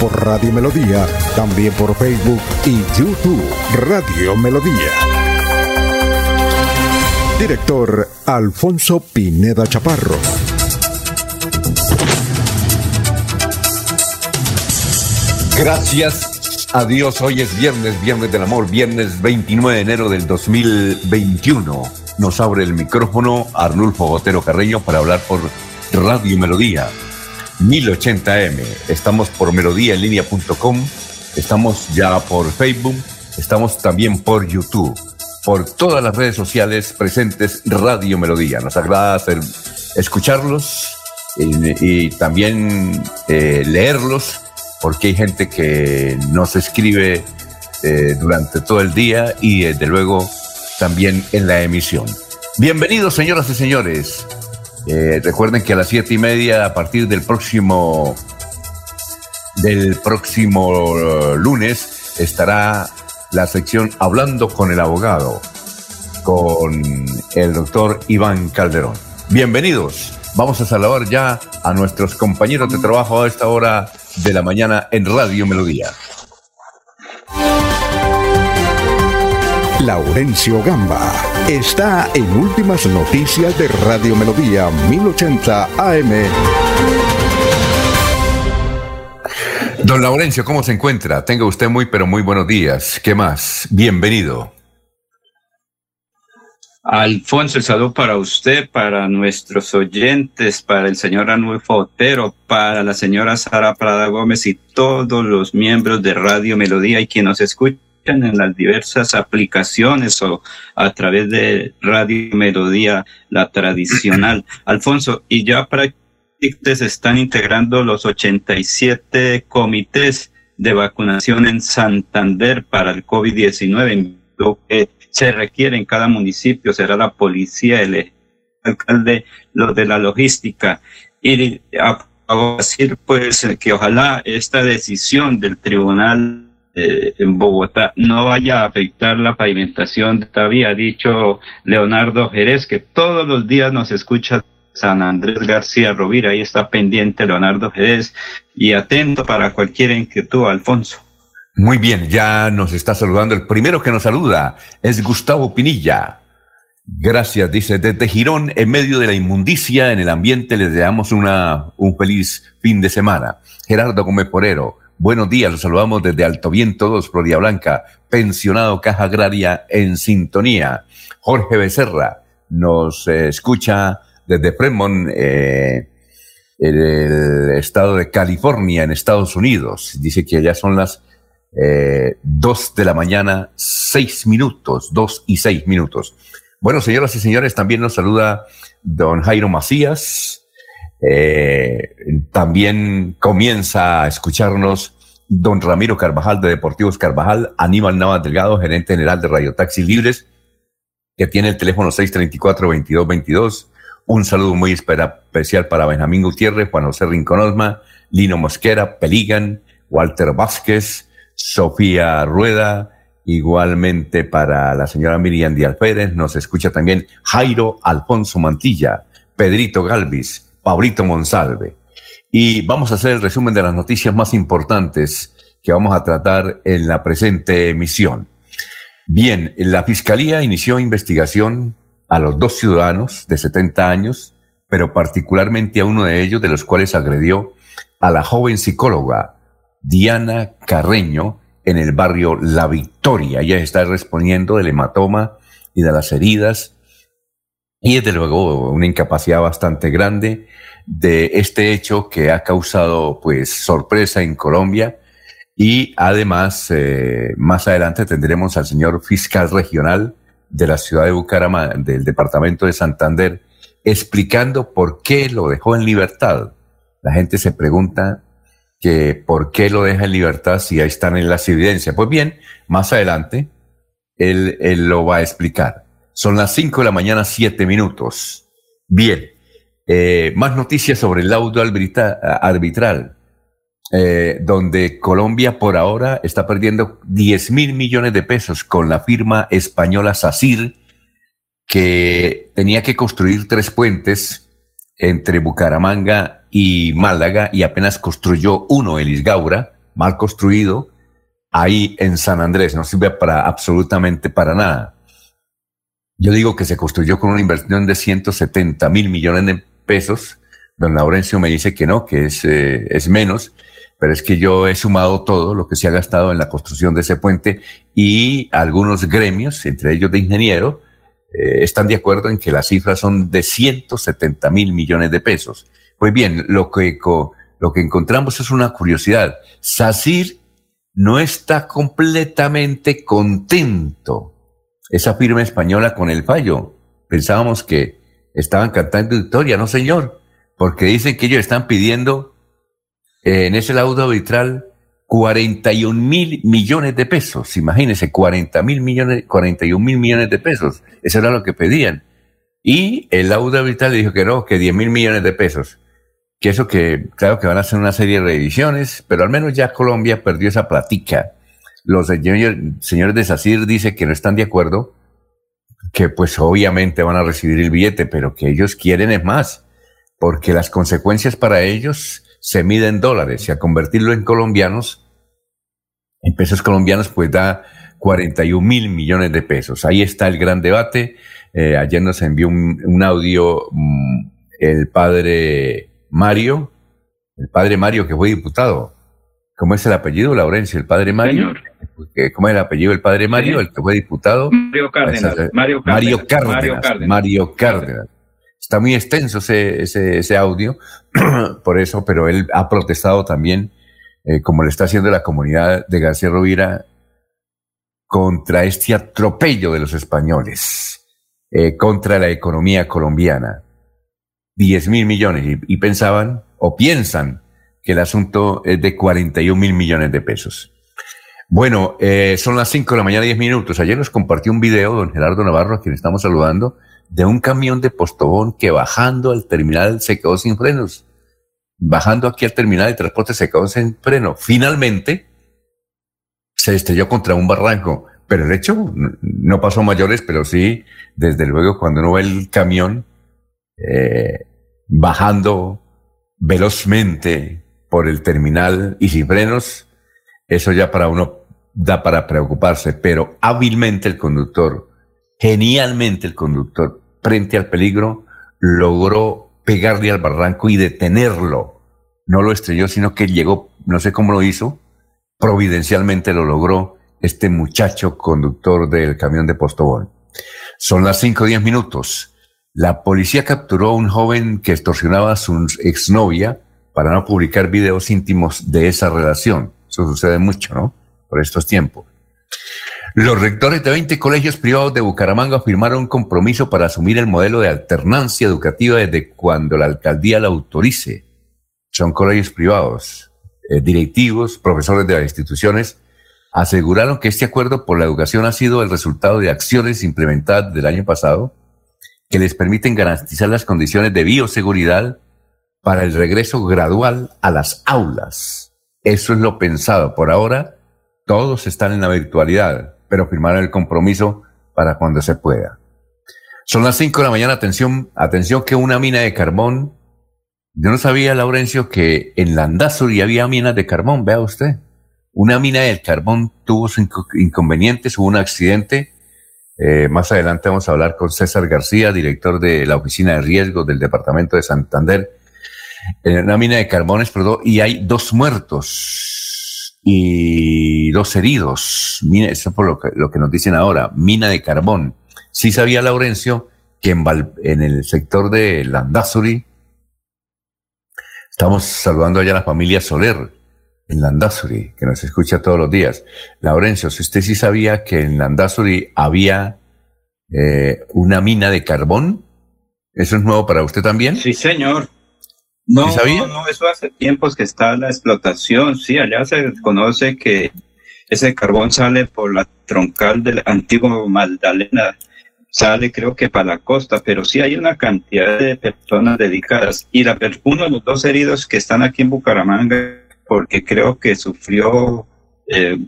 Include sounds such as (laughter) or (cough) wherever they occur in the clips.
por Radio Melodía, también por Facebook y YouTube Radio Melodía. Director Alfonso Pineda Chaparro. Gracias a Dios, hoy es viernes, viernes del amor, viernes 29 de enero del 2021. Nos abre el micrófono Arnulfo Botero Carreño para hablar por Radio Melodía 1080M. Estamos por melodíaenlínea.com, estamos ya por Facebook, estamos también por YouTube, por todas las redes sociales presentes Radio Melodía. Nos agrada escucharlos y, también eh, leerlos, porque hay gente que nos escribe eh, durante todo el día y desde luego también en la emisión. Bienvenidos, señoras y señores. Eh, recuerden que a las siete y media, a partir del próximo, del próximo uh, lunes, estará la sección Hablando con el abogado, con el doctor Iván Calderón. Bienvenidos. Vamos a saludar ya a nuestros compañeros de trabajo a esta hora de la mañana en Radio Melodía. Laurencio Gamba está en Últimas Noticias de Radio Melodía 1080 AM. Don Laurencio, ¿cómo se encuentra? Tenga usted muy, pero muy buenos días. ¿Qué más? Bienvenido. Alfonso, el saludo para usted, para nuestros oyentes, para el señor Anulfo Otero, para la señora Sara Prada Gómez y todos los miembros de Radio Melodía y quien nos escucha en las diversas aplicaciones o a través de Radio Melodía, la tradicional. (clears throat) Alfonso, y ya prácticamente se están integrando los 87 comités de vacunación en Santander para el COVID-19. Lo que se requiere en cada municipio será la policía, el alcalde, lo de la logística. Y a, decir pues que ojalá esta decisión del tribunal eh, en Bogotá no vaya a afectar la pavimentación. Había dicho Leonardo Jerez que todos los días nos escucha San Andrés García Rovira. Ahí está pendiente Leonardo Jerez y atento para cualquier inquietud, Alfonso. Muy bien, ya nos está saludando. El primero que nos saluda es Gustavo Pinilla. Gracias, dice, desde Girón, en medio de la inmundicia en el ambiente, les deseamos una, un feliz fin de semana. Gerardo Gómez Porero, Buenos días, los saludamos desde Alto Viento 2, Florida Blanca, pensionado Caja Agraria en sintonía. Jorge Becerra nos eh, escucha desde Fremont, eh, el estado de California, en Estados Unidos. Dice que allá son las eh, dos de la mañana, seis minutos, dos y seis minutos. Bueno, señoras y señores, también nos saluda don Jairo Macías, eh, también comienza a escucharnos don Ramiro Carvajal de Deportivos Carvajal, Aníbal Navas Delgado, gerente general de Radio Taxi Libres, que tiene el teléfono 634-2222. Un saludo muy especial para Benjamín Gutiérrez, Juan José Rinconosma, Lino Mosquera, Peligan, Walter Vázquez, Sofía Rueda, igualmente para la señora Miriam Díaz Pérez, nos escucha también Jairo Alfonso Mantilla, Pedrito Galvis, Paulito Monsalve. Y vamos a hacer el resumen de las noticias más importantes que vamos a tratar en la presente emisión. Bien, la Fiscalía inició investigación a los dos ciudadanos de 70 años, pero particularmente a uno de ellos, de los cuales agredió a la joven psicóloga Diana Carreño en el barrio La Victoria. Ella está respondiendo del hematoma y de las heridas y desde luego una incapacidad bastante grande de este hecho que ha causado pues sorpresa en Colombia y además eh, más adelante tendremos al señor fiscal regional de la ciudad de Bucaramanga, del departamento de Santander, explicando por qué lo dejó en libertad. La gente se pregunta que por qué lo deja en libertad si ahí están en las evidencias. Pues bien, más adelante él, él lo va a explicar. Son las 5 de la mañana, 7 minutos. Bien, eh, más noticias sobre el laudo arbitral, eh, donde Colombia por ahora está perdiendo 10 mil millones de pesos con la firma española SACIR, que tenía que construir tres puentes entre Bucaramanga y Málaga y apenas construyó uno, el Isgaura, mal construido, ahí en San Andrés, no sirve para absolutamente para nada. Yo digo que se construyó con una inversión de 170 mil millones de pesos. Don Laurencio me dice que no, que es, eh, es menos, pero es que yo he sumado todo lo que se ha gastado en la construcción de ese puente y algunos gremios, entre ellos de ingeniero, eh, están de acuerdo en que las cifras son de 170 mil millones de pesos. Pues bien, lo que, lo que encontramos es una curiosidad. SACIR no está completamente contento, esa firma española, con el fallo. Pensábamos que estaban cantando victoria, no señor, porque dicen que ellos están pidiendo eh, en ese laudo arbitral 41 mil millones de pesos. Imagínense, 40 mil millones, 41 mil millones de pesos. Eso era lo que pedían. Y el laudo arbitral dijo que no, que 10 mil millones de pesos que eso que, claro que van a hacer una serie de revisiones, pero al menos ya Colombia perdió esa platica. Los señores de SACIR dicen que no están de acuerdo, que pues obviamente van a recibir el billete, pero que ellos quieren es más, porque las consecuencias para ellos se miden en dólares y a convertirlo en colombianos, en pesos colombianos, pues da 41 mil millones de pesos. Ahí está el gran debate. Eh, ayer nos envió un, audio mm, el padre Mario, el padre Mario que fue diputado. ¿Cómo es el apellido, Laurencio? ¿El padre Mario? ¿Cómo es el apellido del padre Mario, el que fue diputado? Mario Cárdenas. Mario Cárdenas. Mario Cárdenas. Está muy extenso ese, ese, audio, (clears throat) por eso, pero él ha protestado también, eh, como le está haciendo la comunidad de García Rovira, contra este atropello de los españoles, eh, contra la economía colombiana. 10 mil millones y, pensaban o piensan que el asunto es de 41 mil millones de pesos. Bueno, eh, son las 5 de la mañana, 10 minutos. Ayer nos compartió un video, don Gerardo Navarro, a quien estamos saludando, de un camión de Postobón que bajando al terminal se quedó sin frenos. Bajando aquí al terminal de transporte se quedó sin freno. Finalmente se estrelló contra un barranco. Pero el hecho no pasó mayores, pero sí, desde luego, cuando uno ve el camión, eh, bajando velozmente por el terminal y sin frenos, eso ya para uno da para preocuparse, pero hábilmente el conductor, genialmente el conductor, frente al peligro, logró pegarle al barranco y detenerlo. No lo estrelló, sino que llegó, no sé cómo lo hizo, providencialmente lo logró este muchacho conductor del camión de Postobón. Son las cinco o diez minutos. La policía capturó a un joven que extorsionaba a su exnovia para no publicar videos íntimos de esa relación. Eso sucede mucho, ¿no? Por estos tiempos. Los rectores de 20 colegios privados de Bucaramanga firmaron un compromiso para asumir el modelo de alternancia educativa desde cuando la alcaldía la autorice. Son colegios privados. Eh, directivos, profesores de las instituciones, aseguraron que este acuerdo por la educación ha sido el resultado de acciones implementadas del año pasado que les permiten garantizar las condiciones de bioseguridad para el regreso gradual a las aulas. Eso es lo pensado. Por ahora, todos están en la virtualidad, pero firmaron el compromiso para cuando se pueda. Son las 5 de la mañana, atención, atención que una mina de carbón, yo no sabía, Laurencio, que en Landazuri había minas de carbón, vea usted. Una mina de carbón tuvo sus inconvenientes, hubo un accidente, eh, más adelante vamos a hablar con César García, director de la Oficina de Riesgos del Departamento de Santander, en una mina de carbones, y hay dos muertos y dos heridos. Mira, eso es por lo que, lo que nos dicen ahora, mina de carbón. Sí sabía Laurencio que en, en el sector de Landazuri, estamos saludando allá a la familia Soler, en Landazuri, que nos escucha todos los días. Laurencio, si usted sí sabía que en Landazuri había eh, una mina de carbón, ¿eso es nuevo para usted también? Sí, señor. No, no, no, eso hace tiempos que está la explotación. Sí, allá se conoce que ese carbón sale por la troncal del antiguo Magdalena, sale creo que para la costa, pero sí hay una cantidad de personas dedicadas. Y la, uno de los dos heridos que están aquí en Bucaramanga, porque creo que sufrió eh,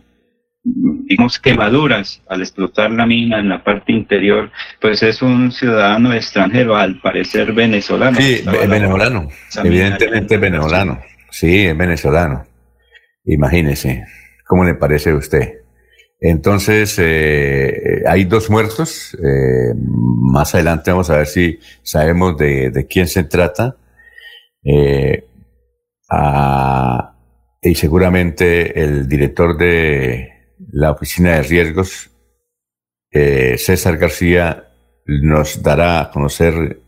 digamos, quemaduras al explotar la mina en la parte interior, pues es un ciudadano extranjero, al parecer venezolano. Sí, venezolano, evidentemente venezolano. Sí, es venezolano. Imagínese, ¿cómo le parece a usted? Entonces, eh, hay dos muertos. Eh, más adelante vamos a ver si sabemos de, de quién se trata. Eh, y seguramente el director de la Oficina de Riesgos, eh, César García, nos dará a conocer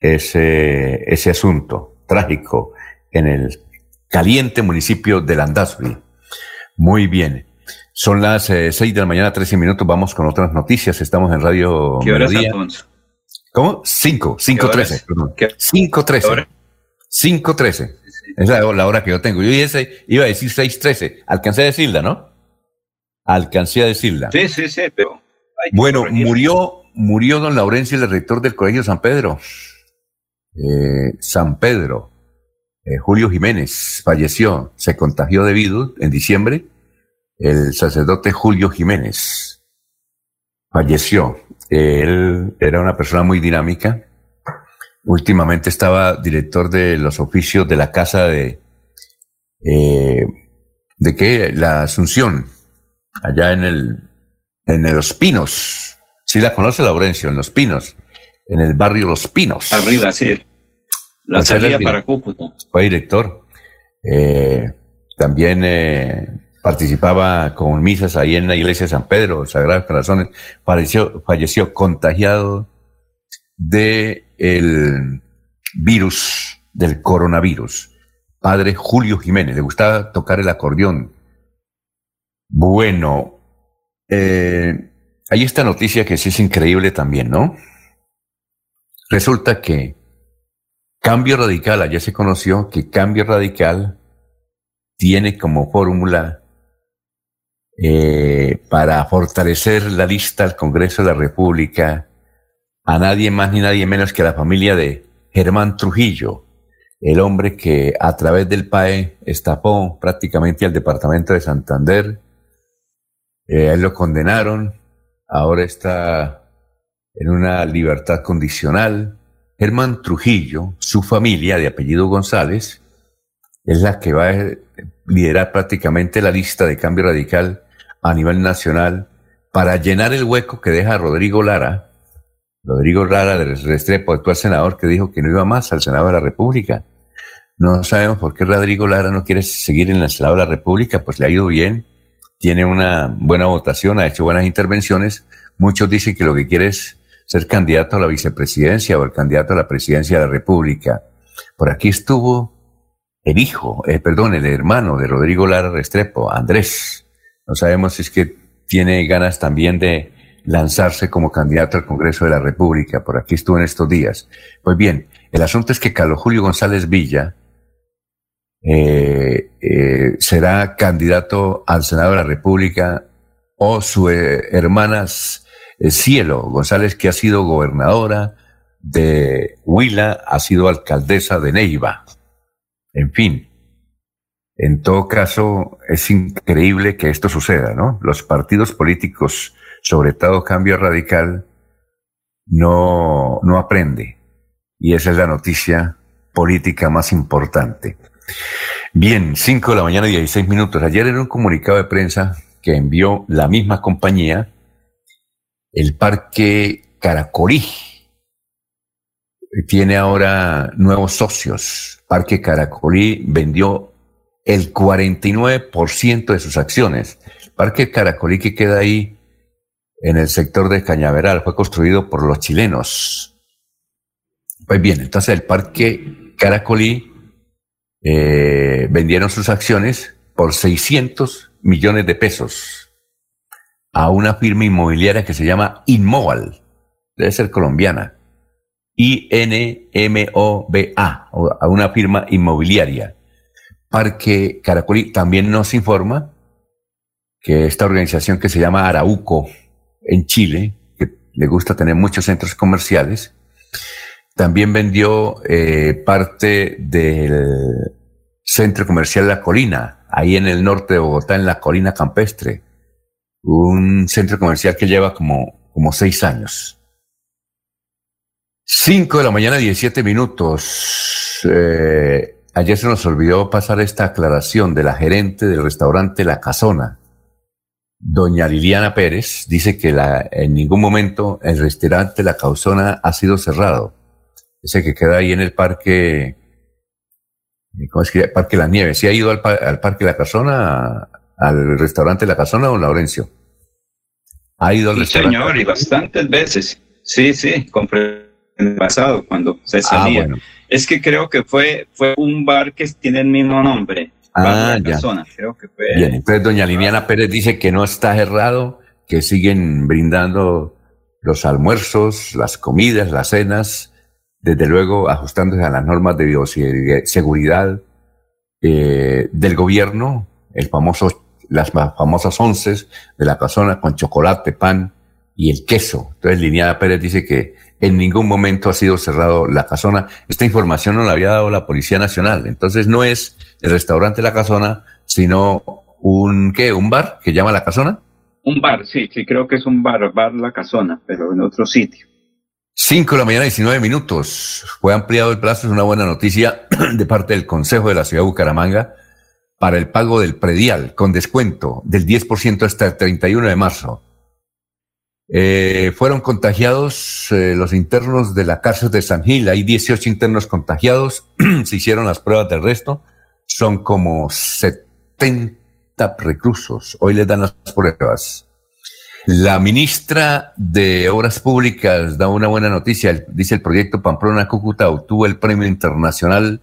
ese, ese asunto trágico en el caliente municipio de Landazuri. Muy bien. Son las eh, seis de la mañana, 13 minutos. Vamos con otras noticias. Estamos en Radio ¿Qué hora ¿Cómo? Cinco, cinco trece, Cinco trece. Cinco trece. Es la, hora que yo tengo. Yo iba a decir seis trece. Alcancé a decirla, ¿no? Alcancé a decirla. Sí, sí, sí, pero... Bueno, murió, murió don Laurencio, el rector del Colegio San Pedro. Eh, San Pedro. Eh, Julio Jiménez falleció, se contagió de virus en diciembre. El sacerdote Julio Jiménez falleció. Él era una persona muy dinámica. Últimamente estaba director de los oficios de la casa de, eh, ¿de qué? La Asunción, allá en el, en Los Pinos. Sí la conoce Laurencio, en Los Pinos, en el barrio Los Pinos. Arriba, sí. La salida para Cúcuta. Fue director. Eh, también eh, participaba con misas ahí en la iglesia de San Pedro, Sagrados Corazones. Falleció, falleció contagiado de el virus, del coronavirus. Padre Julio Jiménez, le gustaba tocar el acordeón, bueno, eh, hay esta noticia que sí es increíble también, ¿no? Resulta que Cambio Radical, allá se conoció que Cambio Radical tiene como fórmula eh, para fortalecer la lista al Congreso de la República a nadie más ni nadie menos que a la familia de Germán Trujillo, el hombre que a través del PAE estapó prácticamente al departamento de Santander, eh, él lo condenaron, ahora está en una libertad condicional. Germán Trujillo, su familia de apellido González, es la que va a liderar prácticamente la lista de cambio radical a nivel nacional para llenar el hueco que deja Rodrigo Lara, Rodrigo Lara del Restrepo, actual senador, que dijo que no iba más al Senado de la República. No sabemos por qué Rodrigo Lara no quiere seguir en el Senado de la República, pues le ha ido bien, tiene una buena votación, ha hecho buenas intervenciones. Muchos dicen que lo que quiere es ser candidato a la vicepresidencia o el candidato a la presidencia de la República. Por aquí estuvo el hijo, eh, perdón, el hermano de Rodrigo Lara Restrepo, Andrés. No sabemos si es que tiene ganas también de lanzarse como candidato al Congreso de la República. Por aquí estuvo en estos días. Pues bien, el asunto es que Carlos Julio González Villa, eh, eh, será candidato al Senado de la República o su eh, hermana Cielo González, que ha sido gobernadora de Huila, ha sido alcaldesa de Neiva. En fin, en todo caso, es increíble que esto suceda, ¿no? Los partidos políticos, sobre todo Cambio Radical, no, no aprende. Y esa es la noticia política más importante. Bien, 5 de la mañana, 16 minutos. Ayer en un comunicado de prensa que envió la misma compañía, el Parque Caracolí tiene ahora nuevos socios. Parque Caracolí vendió el 49% de sus acciones. El Parque Caracolí que queda ahí en el sector de Cañaveral fue construido por los chilenos. Pues bien, entonces el Parque Caracolí eh, vendieron sus acciones por 600 millones de pesos a una firma inmobiliaria que se llama Inmoval, debe ser colombiana. I-N-M-O-B-A, a una firma inmobiliaria. Parque Caracolí también nos informa que esta organización que se llama Arauco en Chile, que le gusta tener muchos centros comerciales, también vendió eh, parte del centro comercial La Colina, ahí en el norte de Bogotá, en la Colina Campestre, un centro comercial que lleva como, como seis años. Cinco de la mañana, diecisiete minutos. Eh, ayer se nos olvidó pasar esta aclaración de la gerente del restaurante La Casona. Doña Liliana Pérez dice que la, en ningún momento el restaurante La Casona ha sido cerrado. Ese que queda ahí en el parque, ¿cómo es que? Parque La Nieve. ¿Sí ha ido al, al Parque La Casona, al restaurante La Casona, don Laurencio? ¿Ha ido al sí, restaurante? señor, y bastantes veces. Sí, sí, compré en el pasado cuando se ah, salía. Ah, bueno. Es que creo que fue, fue un bar que tiene el mismo nombre. Ah, ya. Creo que fue. Bien, entonces doña Liliana Pérez dice que no está cerrado, que siguen brindando los almuerzos, las comidas, las cenas, desde luego ajustándose a las normas de bioseguridad eh, del gobierno, el famoso, las famosas once de la casona con chocolate, pan y el queso. Entonces Liliana Pérez dice que en ningún momento ha sido cerrado la casona. Esta información no la había dado la Policía Nacional. Entonces no es el restaurante La Casona, sino un, ¿qué? ¿Un bar que llama La Casona? Un bar, sí, sí, creo que es un bar, bar La Casona, pero en otro sitio. Cinco de la mañana, 19 minutos. Fue ampliado el plazo, es una buena noticia (clears throat) de parte del Consejo de la Ciudad de Bucaramanga para el pago del predial con descuento del 10% hasta el 31 de marzo. Eh, fueron contagiados eh, los internos de la cárcel de San Gil. Hay 18 internos contagiados. (clears throat) Se hicieron las pruebas del resto. Son como 70 reclusos. Hoy les dan las pruebas. La ministra de Obras Públicas da una buena noticia. Dice el proyecto Pamplona Cúcuta obtuvo el premio internacional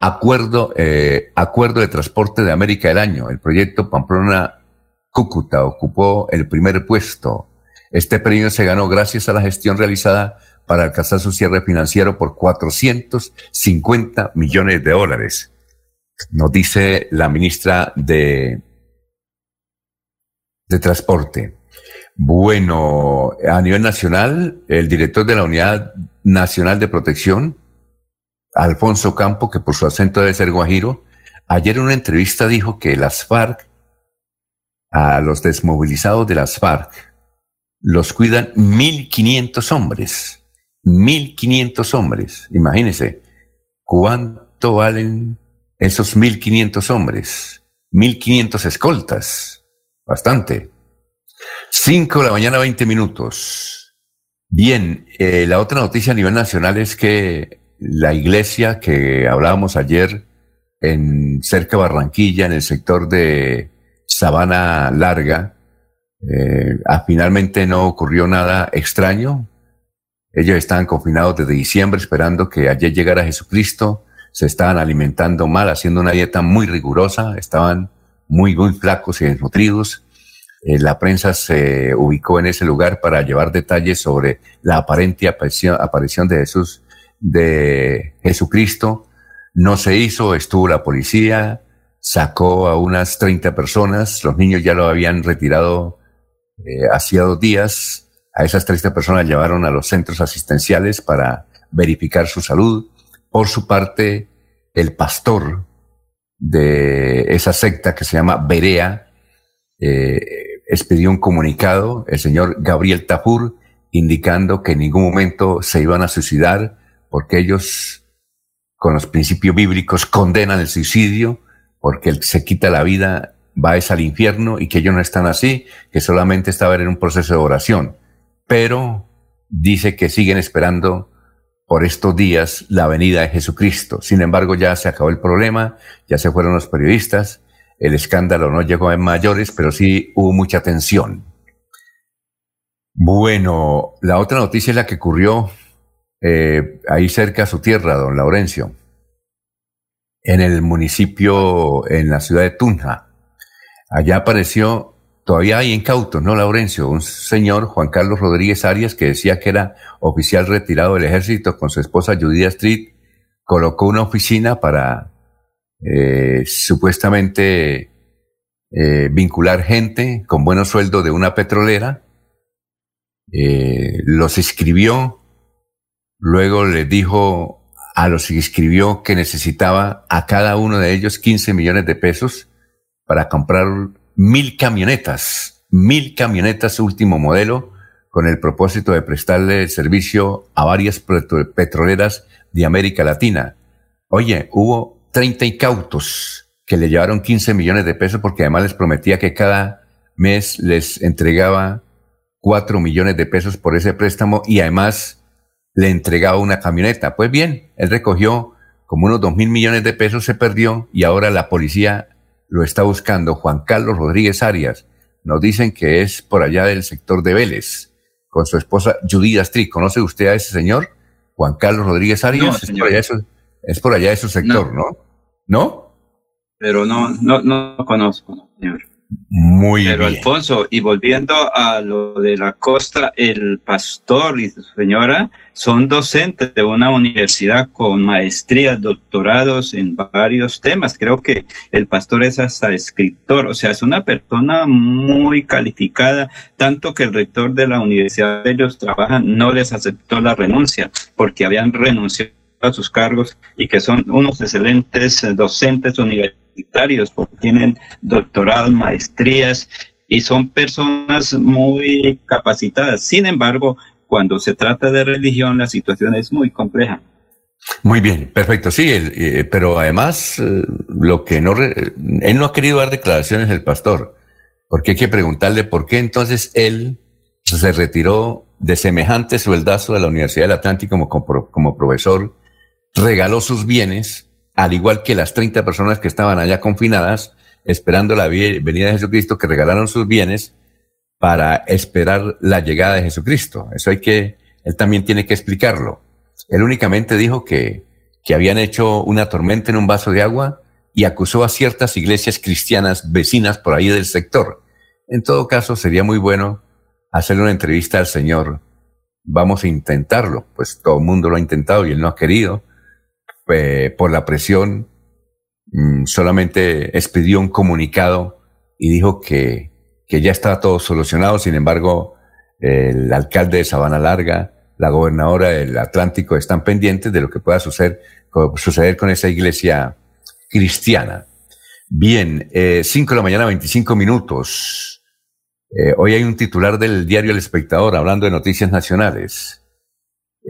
Acuerdo, eh, Acuerdo de Transporte de América del Año. El proyecto Pamplona Cúcuta ocupó el primer puesto este premio se ganó gracias a la gestión realizada para alcanzar su cierre financiero por 450 millones de dólares. Nos dice la ministra de, de Transporte. Bueno, a nivel nacional, el director de la Unidad Nacional de Protección, Alfonso Campo, que por su acento debe ser guajiro, ayer en una entrevista dijo que las FARC, a los desmovilizados de las FARC, los cuidan 1.500 hombres. 1.500 hombres. Imagínense cuánto valen esos 1.500 hombres. 1.500 escoltas. Bastante. 5 de la mañana, 20 minutos. Bien, eh, la otra noticia a nivel nacional es que la iglesia que hablábamos ayer en cerca de Barranquilla, en el sector de Sabana Larga, eh, finalmente no ocurrió nada extraño. Ellos estaban confinados desde diciembre esperando que ayer llegara Jesucristo. Se estaban alimentando mal, haciendo una dieta muy rigurosa. Estaban muy, muy flacos y desnutridos. Eh, la prensa se ubicó en ese lugar para llevar detalles sobre la aparente aparición de Jesús, de Jesucristo. No se hizo, estuvo la policía, sacó a unas 30 personas, los niños ya lo habían retirado eh, hacía dos días a esas 30 personas llevaron a los centros asistenciales para verificar su salud. Por su parte, el pastor de esa secta que se llama Berea eh, expidió un comunicado, el señor Gabriel Tapur, indicando que en ningún momento se iban a suicidar porque ellos, con los principios bíblicos, condenan el suicidio porque el que se quita la vida va es al infierno y que ellos no están así, que solamente estaban en un proceso de oración. Pero dice que siguen esperando por estos días la venida de Jesucristo. Sin embargo, ya se acabó el problema, ya se fueron los periodistas, el escándalo no llegó a mayores, pero sí hubo mucha tensión. Bueno, la otra noticia es la que ocurrió eh, ahí cerca a su tierra, don Laurencio, en el municipio, en la ciudad de Tunja. Allá apareció todavía hay incautos, ¿no, Laurencio? Un señor, Juan Carlos Rodríguez Arias, que decía que era oficial retirado del ejército con su esposa Judía Street, colocó una oficina para eh, supuestamente eh, vincular gente con buenos sueldos de una petrolera, eh, los escribió, luego les dijo a los que escribió que necesitaba a cada uno de ellos 15 millones de pesos para comprar mil camionetas, mil camionetas último modelo, con el propósito de prestarle el servicio a varias petroleras de América Latina. Oye, hubo 30 incautos que le llevaron 15 millones de pesos porque además les prometía que cada mes les entregaba 4 millones de pesos por ese préstamo y además le entregaba una camioneta. Pues bien, él recogió como unos 2 mil millones de pesos, se perdió y ahora la policía lo está buscando. Juan Carlos Rodríguez Arias nos dicen que es por allá del sector de Vélez con su esposa Judith Astri. ¿Conoce usted a ese señor? Juan Carlos Rodríguez Arias. allá, es, por allá de su sector, ¿no? ¿No? pero no, no, no conozco, señor. Muy Pero Alfonso, y volviendo a lo de la costa, el pastor y su señora son docentes de una universidad con maestrías, doctorados en varios temas. Creo que el pastor es hasta escritor, o sea, es una persona muy calificada, tanto que el rector de la universidad de ellos trabajan no les aceptó la renuncia porque habían renunciado a sus cargos y que son unos excelentes docentes universitarios porque tienen doctorados, maestrías y son personas muy capacitadas. Sin embargo, cuando se trata de religión, la situación es muy compleja. Muy bien, perfecto, sí, eh, pero además eh, lo que no, él no ha querido dar declaraciones el pastor, porque hay que preguntarle por qué entonces él se retiró de semejante sueldazo de la Universidad del Atlántico como, como profesor, regaló sus bienes al igual que las 30 personas que estaban allá confinadas, esperando la venida de Jesucristo, que regalaron sus bienes para esperar la llegada de Jesucristo. Eso hay que, él también tiene que explicarlo. Él únicamente dijo que, que habían hecho una tormenta en un vaso de agua y acusó a ciertas iglesias cristianas vecinas por ahí del sector. En todo caso, sería muy bueno hacerle una entrevista al Señor. Vamos a intentarlo, pues todo el mundo lo ha intentado y él no ha querido. Eh, por la presión, mm, solamente expidió un comunicado y dijo que, que ya estaba todo solucionado. Sin embargo, el alcalde de Sabana Larga, la gobernadora del Atlántico están pendientes de lo que pueda suceder, suceder con esa iglesia cristiana. Bien, eh, 5 de la mañana, 25 minutos. Eh, hoy hay un titular del diario El Espectador hablando de noticias nacionales.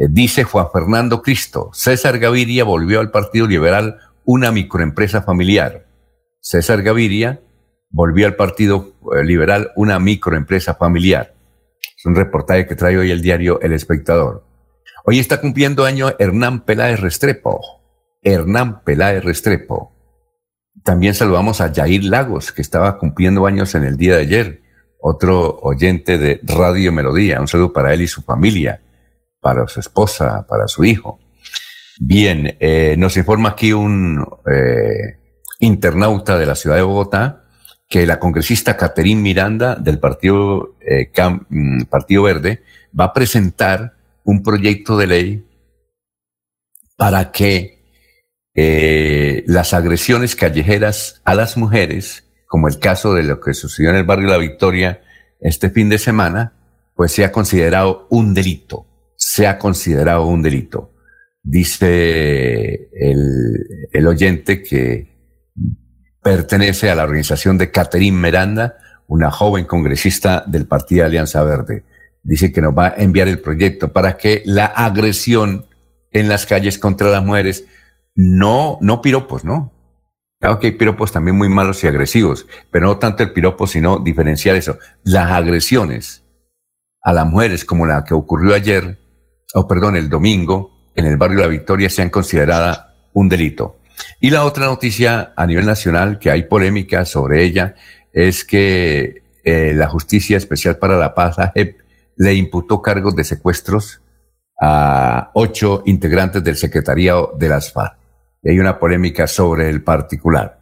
Eh, dice Juan Fernando Cristo, César Gaviria volvió al Partido Liberal una microempresa familiar. César Gaviria volvió al Partido eh, Liberal una microempresa familiar. Es un reportaje que trae hoy el diario El Espectador. Hoy está cumpliendo año Hernán Peláez Restrepo. Hernán Peláez Restrepo. También saludamos a Jair Lagos, que estaba cumpliendo años en el día de ayer. Otro oyente de Radio Melodía. Un saludo para él y su familia para su esposa, para su hijo. Bien, eh, nos informa aquí un eh, internauta de la ciudad de Bogotá que la congresista Caterín Miranda del Partido, eh, mm, Partido Verde va a presentar un proyecto de ley para que las agresiones callejeras a las mujeres, como el caso de lo que sucedió en el barrio La Victoria este fin de semana, pues sea considerado un delito sea considerado un delito. Dice el, oyente que pertenece a la organización de Catherine Miranda, una joven congresista del Partido Alianza Verde. Dice que nos va a enviar el proyecto para que la agresión en las calles contra las mujeres, no, no piropos, ¿no? Claro que hay piropos también muy malos y agresivos, pero no tanto el piropo, sino diferenciar eso. Las agresiones a las mujeres, como la que ocurrió ayer, o perdón, el domingo en el barrio La Victoria sean considerada un delito. Y la otra noticia a nivel nacional, que hay polémica sobre ella, es que eh, la Justicia Especial para la Paz, le imputó cargos de secuestros a ocho integrantes del Secretariado de las FARC. Y hay una polémica sobre el particular.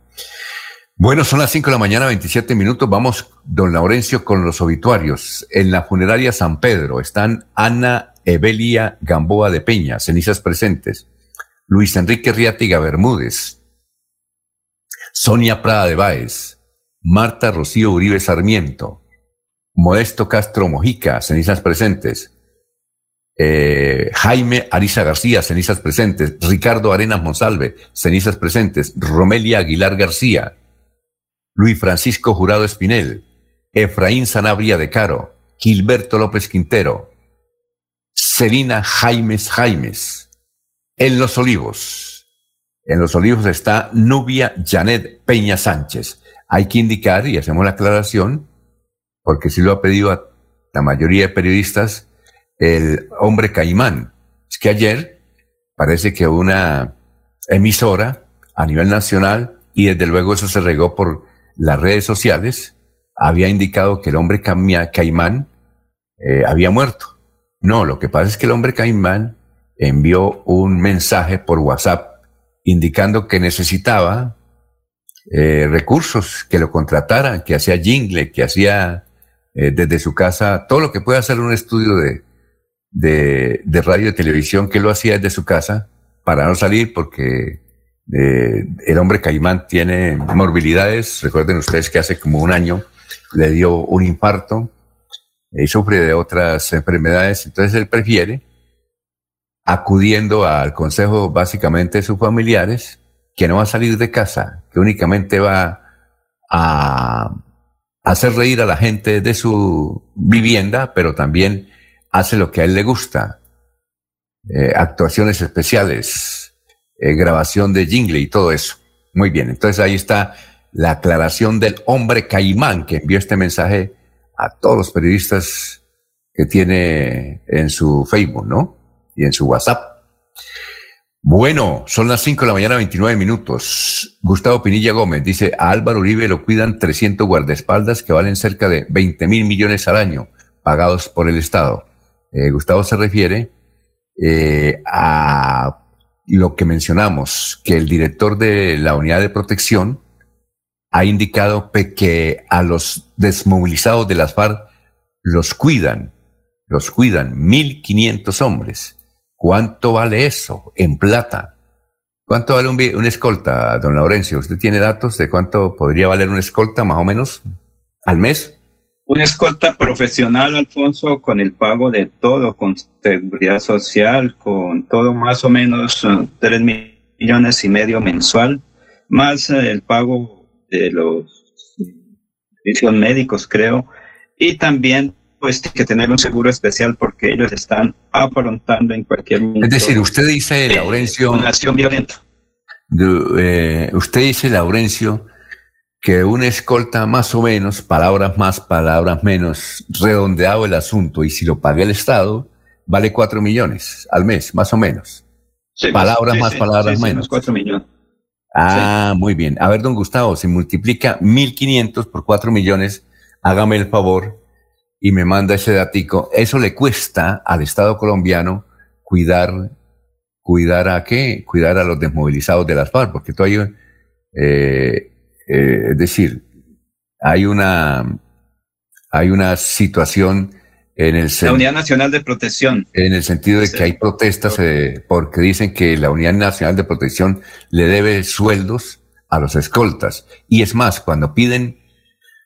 Bueno, son las 5 de la mañana, 27 minutos. Vamos, don Laurencio, con los obituarios. En la funeraria San Pedro están Ana Evelia Gamboa de Peña, cenizas presentes. Luis Enrique Riatiga Bermúdez. Sonia Prada de Báez. Marta Rocío Uribe Sarmiento. Modesto Castro Mojica, cenizas presentes. Eh, Jaime Arisa García, cenizas presentes. Ricardo Arenas Monsalve, cenizas presentes. Romelia Aguilar García. Luis Francisco Jurado Espinel. Efraín Sanabria de Caro. Gilberto López Quintero. Celina Jaimes Jaimes. En Los Olivos. En Los Olivos está Nubia Janet Peña Sánchez. Hay que indicar, y hacemos la aclaración, porque si lo ha pedido a la mayoría de periodistas, el hombre caimán. Es que ayer parece que una emisora a nivel nacional, y desde luego eso se regó por las redes sociales, había indicado que el hombre caimán eh, había muerto. No, lo que pasa es que el hombre caimán envió un mensaje por WhatsApp indicando que necesitaba eh, recursos, que lo contrataran, que hacía jingle, que hacía eh, desde su casa, todo lo que puede hacer un estudio de, de, radio y televisión, que lo hacía desde su casa para no salir porque eh, el hombre caimán tiene morbilidades. Recuerden ustedes que hace como un año le dio un infarto y sufre de otras enfermedades. Entonces él prefiere, acudiendo al consejo básicamente de sus familiares, que no va a salir de casa, que únicamente va a hacer reír a la gente de su vivienda, pero también hace lo que a él le gusta. Eh, actuaciones especiales, eh, grabación de jingle y todo eso. Muy bien, entonces ahí está la aclaración del hombre caimán que envió este mensaje a todos los periodistas que tiene en su Facebook, ¿no? Y en su WhatsApp. Bueno, son las 5 de la mañana, 29 minutos. Gustavo Pinilla Gómez dice, a Álvaro Uribe lo cuidan 300 guardaespaldas que valen cerca de 20 mil millones al año, pagados por el Estado. Eh, Gustavo se refiere eh, a lo que mencionamos, que el director de la unidad de protección ha indicado que a los desmovilizados de las FARC los cuidan, los cuidan 1.500 hombres ¿Cuánto vale eso en plata? ¿Cuánto vale un, escolta, don Laurencio? ¿Usted tiene datos de cuánto podría valer una escolta más o menos al mes? Una escolta profesional, Alfonso, con el pago de todo, con seguridad social, con todo más o menos uh, tres millones y medio mensual, más uh, el pago de los servicios médicos, creo, y también pues que tener un seguro especial porque ellos están afrontando en cualquier momento. Es decir, usted dice, Laurencio. Una acción violenta. Eh, usted dice, Laurencio, que una escolta más o menos, palabras más, palabras menos, redondeado el asunto, y si lo paga el Estado, vale cuatro millones al mes, más o menos. palabras más, palabras menos. cuatro millones. Ah, muy bien. A ver, don Gustavo, si multiplica 1.500 por cuatro millones, hágame el favor y me manda ese datico, eso le cuesta al Estado colombiano cuidar, cuidar a qué? Cuidar a los desmovilizados de las FARC, porque tú hay, eh, eh, es decir, hay una, hay una situación en el la Unidad Nacional de Protección. En el sentido de que hay protestas eh, porque dicen que la Unidad Nacional de Protección le debe sueldos a los escoltas. Y es más, cuando piden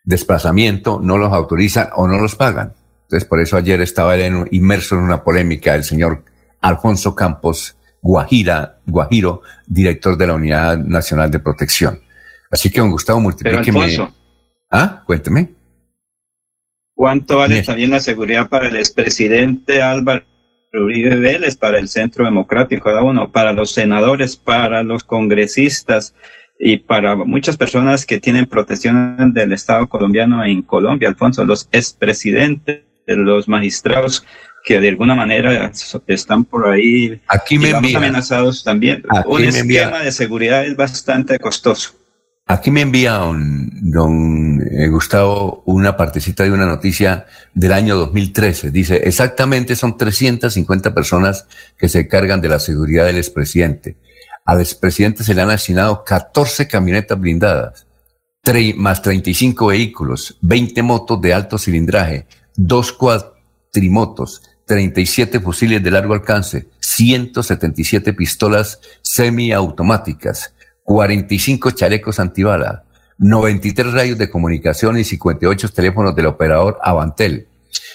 desplazamiento, no los autorizan o no los pagan. Entonces, por eso ayer estaba inmerso en una polémica el señor Alfonso Campos Guajira, Guajiro, director de la Unidad Nacional de Protección. Así que, don Gustavo, multiplíqueme. Ah, cuénteme. ¿Cuánto vale también la seguridad para el expresidente Álvaro Uribe Vélez, para el Centro Democrático, cada uno, para los senadores, para los congresistas, y para muchas personas que tienen protección del Estado colombiano en Colombia, Alfonso, los expresidentes, los magistrados que de alguna manera están por ahí Aquí me amenazados también. un esquema de seguridad es bastante costoso. Aquí me envía don, eh, Gustavo una partecita de una noticia del año 2013. Dice, exactamente son 350 personas que se cargan de la seguridad del expresidente al expresidente se le han asignado 14 camionetas blindadas, más 35 vehículos, 20 motos de alto cilindraje, dos cuatrimotos, 37 fusiles de largo alcance, 177 pistolas semiautomáticas, 45 chalecos antibala, 93 rayos de comunicación y 58 teléfonos del operador Avantel.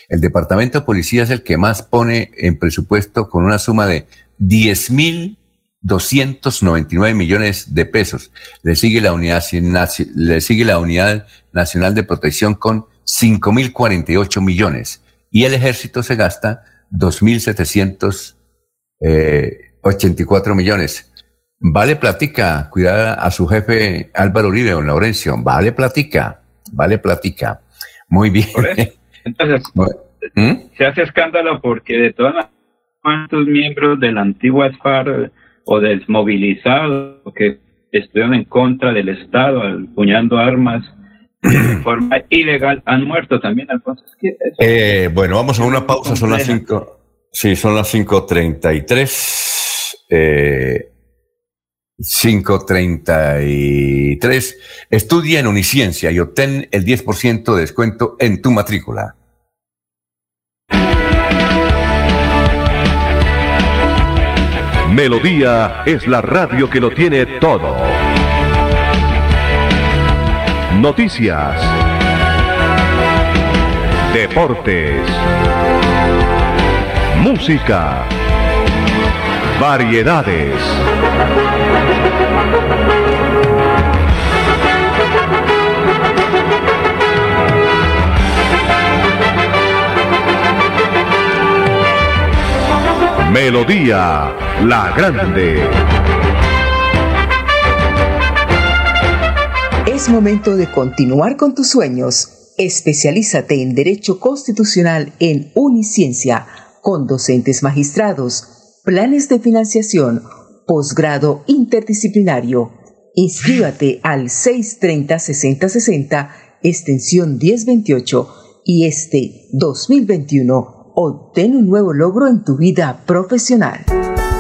El Departamento de Policía es el que más pone en presupuesto con una suma de 10.299 millones de pesos. Le sigue la unidad, le sigue la unidad Nacional de Protección con 5.048 millones. Y el ejército se gasta 2.784 eh, millones. Vale platica, cuidar a su jefe Álvaro Uribe, don Laurencio. Vale platica, vale platica. Muy bien. Entonces, (laughs) ¿Mm? se hace escándalo porque de todas cuantos miembros de la antigua FARC o desmovilizados que estuvieron en contra del Estado, puñando armas de (clears throat) forma ilegal, han muerto también, Alfonso. Eh, bueno, vamos a una pausa, son las cinco. Sí, son las 5.33. Eh, 533. Estudia en Uniciencia y obtén el 10% de descuento en tu matrícula. Melodía es la radio que lo tiene todo. Noticias. Deportes. Música. Variedades. Melodía La Grande. Es momento de continuar con tus sueños. Especialízate en Derecho Constitucional en Uniciencia, con docentes magistrados, planes de financiación, posgrado interdisciplinario. Inscríbate al 630-6060, extensión 1028 y este 2021 obtén un nuevo logro en tu vida profesional.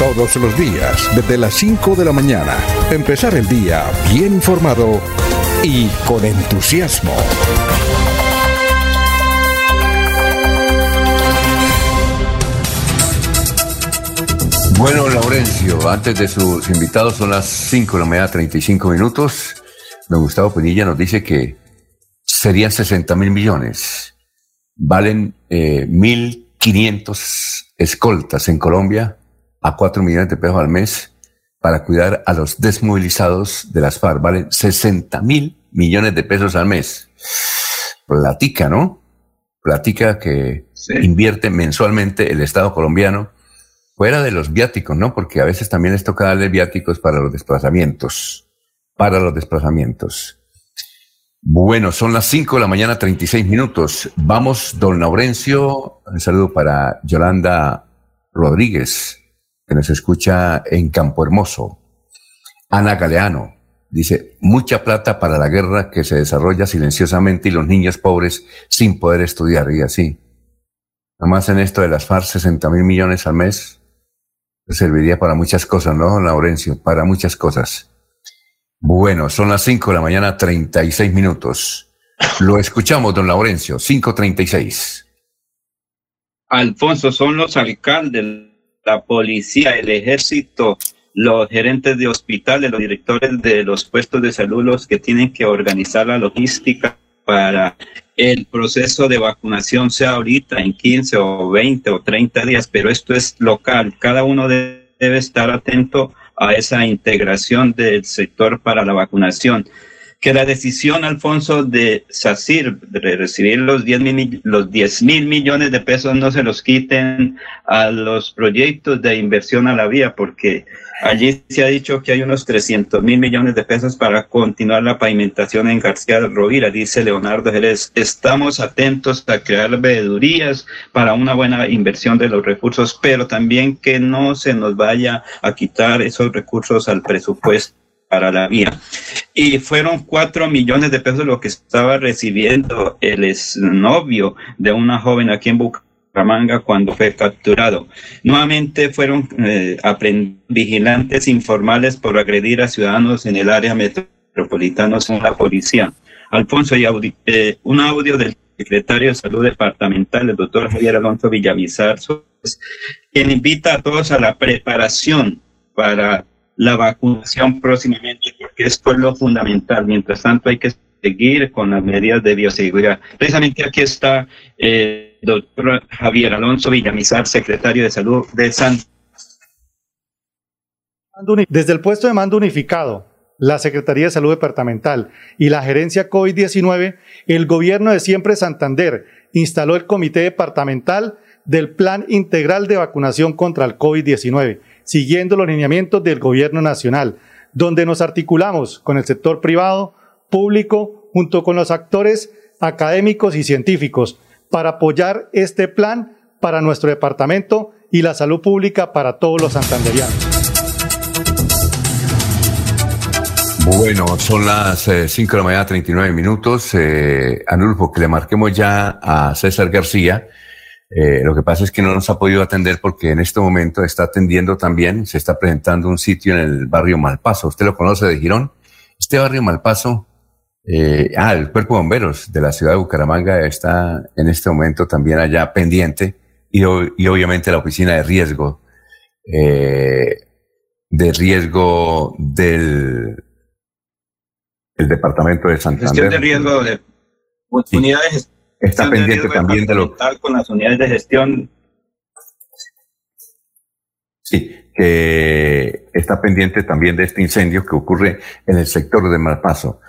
todos los días desde las 5 de la mañana. Empezar el día bien informado y con entusiasmo. Bueno, Laurencio, antes de sus invitados son las 5 de la mañana, 35 minutos. Don Gustavo Penilla nos dice que serían 60 mil millones. Valen eh, 1.500 escoltas en Colombia a 4 millones de pesos al mes para cuidar a los desmovilizados de las FARC. Valen 60 mil millones de pesos al mes. Platica, ¿no? Platica que invierte mensualmente el Estado colombiano fuera de los viáticos, ¿no? Porque a veces también les toca darle viáticos para los desplazamientos. Para los desplazamientos. Bueno, son las 5 de la mañana, 36 minutos. Vamos, don Laurencio. Un saludo para Yolanda Rodríguez que nos escucha en Campo Hermoso. Ana Galeano dice, mucha plata para la guerra que se desarrolla silenciosamente y los niños pobres sin poder estudiar. Y así. Nomás en esto de las FARC, 60 mil millones al mes, serviría para muchas cosas, ¿no, Laurencio? Para muchas cosas. Bueno, son las 5 de la mañana, 36 minutos. Lo escuchamos, don Laurencio, 5.36. Alfonso, son los alcaldes la policía, el ejército, los gerentes de hospitales, los directores de los puestos de salud, los que tienen que organizar la logística para el proceso de vacunación sea ahorita en 15 o 20 o 30 días, pero esto es local. Cada uno debe estar atento a esa integración del sector para la vacunación que la decisión, Alfonso, de SACIR, de recibir los 10 mil, los 10 mil millones de pesos, no se los quiten a los proyectos de inversión a la vía, porque allí se ha dicho que hay unos 300 mil millones de pesos para continuar la pavimentación en García Rovira, dice Leonardo Jerez. Estamos atentos a crear veedurías para una buena inversión de los recursos, pero también que no se nos vaya a quitar esos recursos al presupuesto para la vía. Y fueron cuatro millones de pesos lo que estaba recibiendo el exnovio de una joven aquí en Bucaramanga cuando fue capturado. Nuevamente fueron eh, vigilantes informales por agredir a ciudadanos en el área metropolitana según la policía. Alfonso, y eh, un audio del secretario de Salud Departamental, el doctor Javier Alonso Villamizar, quien invita a todos a la preparación para la vacunación próximamente, porque esto es lo fundamental. Mientras tanto, hay que seguir con las medidas de bioseguridad. Precisamente aquí está el doctor Javier Alonso Villamizar, secretario de Salud de San. Desde el puesto de mando unificado, la Secretaría de Salud Departamental y la Gerencia COVID-19, el gobierno de Siempre Santander instaló el Comité Departamental del Plan Integral de Vacunación contra el COVID-19 siguiendo los lineamientos del Gobierno Nacional, donde nos articulamos con el sector privado, público, junto con los actores académicos y científicos, para apoyar este plan para nuestro departamento y la salud pública para todos los santanderianos. Bueno, son las 5 eh, de la mañana, 39 minutos. Eh, Anulfo, que le marquemos ya a César García eh, lo que pasa es que no nos ha podido atender porque en este momento está atendiendo también, se está presentando un sitio en el barrio Malpaso. ¿Usted lo conoce de Girón? Este barrio Malpaso, eh, ah, el Cuerpo de Bomberos de la ciudad de Bucaramanga está en este momento también allá pendiente y, y obviamente la oficina de riesgo, eh, de riesgo del el departamento de Santander. Gestión de riesgo de unidades está pendiente también de lo con las unidades de gestión. Sí, que está pendiente también de este incendio que ocurre en el sector de Malpaso.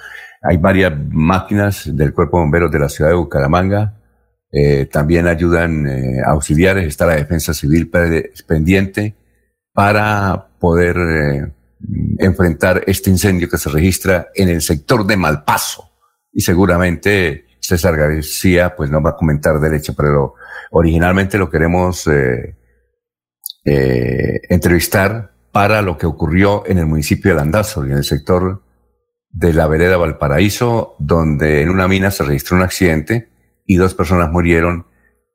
Hay varias máquinas del Cuerpo de Bomberos de la ciudad de Bucaramanga. Eh, también ayudan eh, auxiliares, está la Defensa Civil pendiente para poder eh, enfrentar este incendio que se registra en el sector de Malpaso. Y seguramente César García pues nos va a comentar derecho, pero originalmente lo queremos eh, eh, entrevistar para lo que ocurrió en el municipio de Landazo y en el sector de la vereda Valparaíso, donde en una mina se registró un accidente y dos personas murieron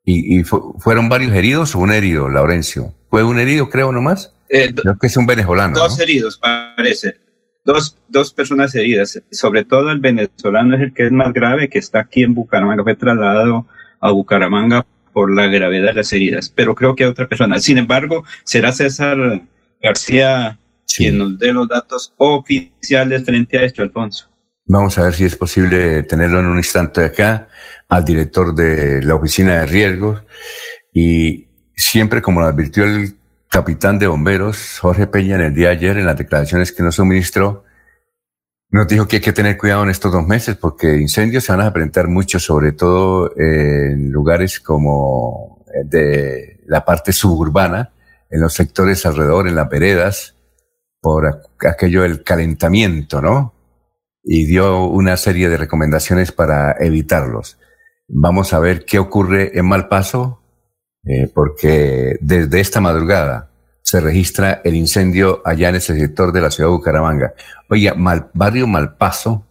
y, fueron varios heridos o un herido, Laurencio. ¿Fue un herido, creo, nomás? Eh, creo que es un venezolano. Dos heridos, parece dos, dos personas heridas, sobre todo el venezolano es el que es más grave, que está aquí en Bucaramanga, fue trasladado a Bucaramanga por la gravedad de las heridas, pero creo que hay otra persona. Sin embargo, será César García quien nos dé los datos oficiales frente a esto, Alfonso. Vamos a ver si es posible tenerlo en un instante acá, al director de la oficina de riesgos. Y siempre, como lo advirtió el capitán de bomberos, Jorge Peña, en el día ayer, en las declaraciones que nos suministró, nos dijo que hay que tener cuidado en estos dos meses porque incendios se van a presentar mucho, sobre todo en lugares como de la parte suburbana, en los sectores alrededor, en las veredas, por aquello del calentamiento, ¿no? Y dio una serie de recomendaciones para evitarlos. Vamos a ver qué ocurre en Malpaso, eh, porque desde esta madrugada se registra el incendio allá en ese sector de la ciudad de Bucaramanga. Oye, barrio Malpaso,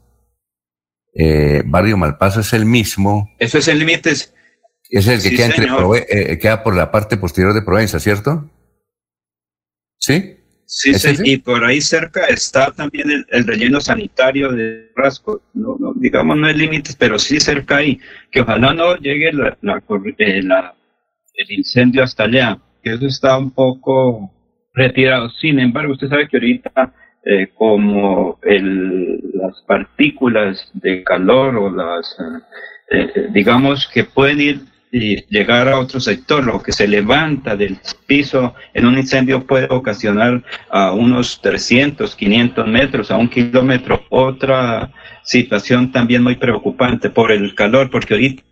eh, barrio Malpaso es el mismo. Eso es el límite. Es el que queda, entre, eh, queda por la parte posterior de Provenza, ¿cierto? ¿Sí? Sí, sí, y por ahí cerca está también el, relleno sanitario de Rasco. No, no, digamos, no es límites, pero sí cerca ahí. Que ojalá no llegue la, la, la el incendio hasta allá, que eso está un poco retirado. Sin embargo, usted sabe que ahorita eh, como el, las partículas de calor o las eh, digamos que pueden ir y llegar a otro sector, lo que se levanta del piso en un incendio puede ocasionar a unos 300, 500 metros, a un kilómetro. Otra situación también muy preocupante por el calor, porque ahorita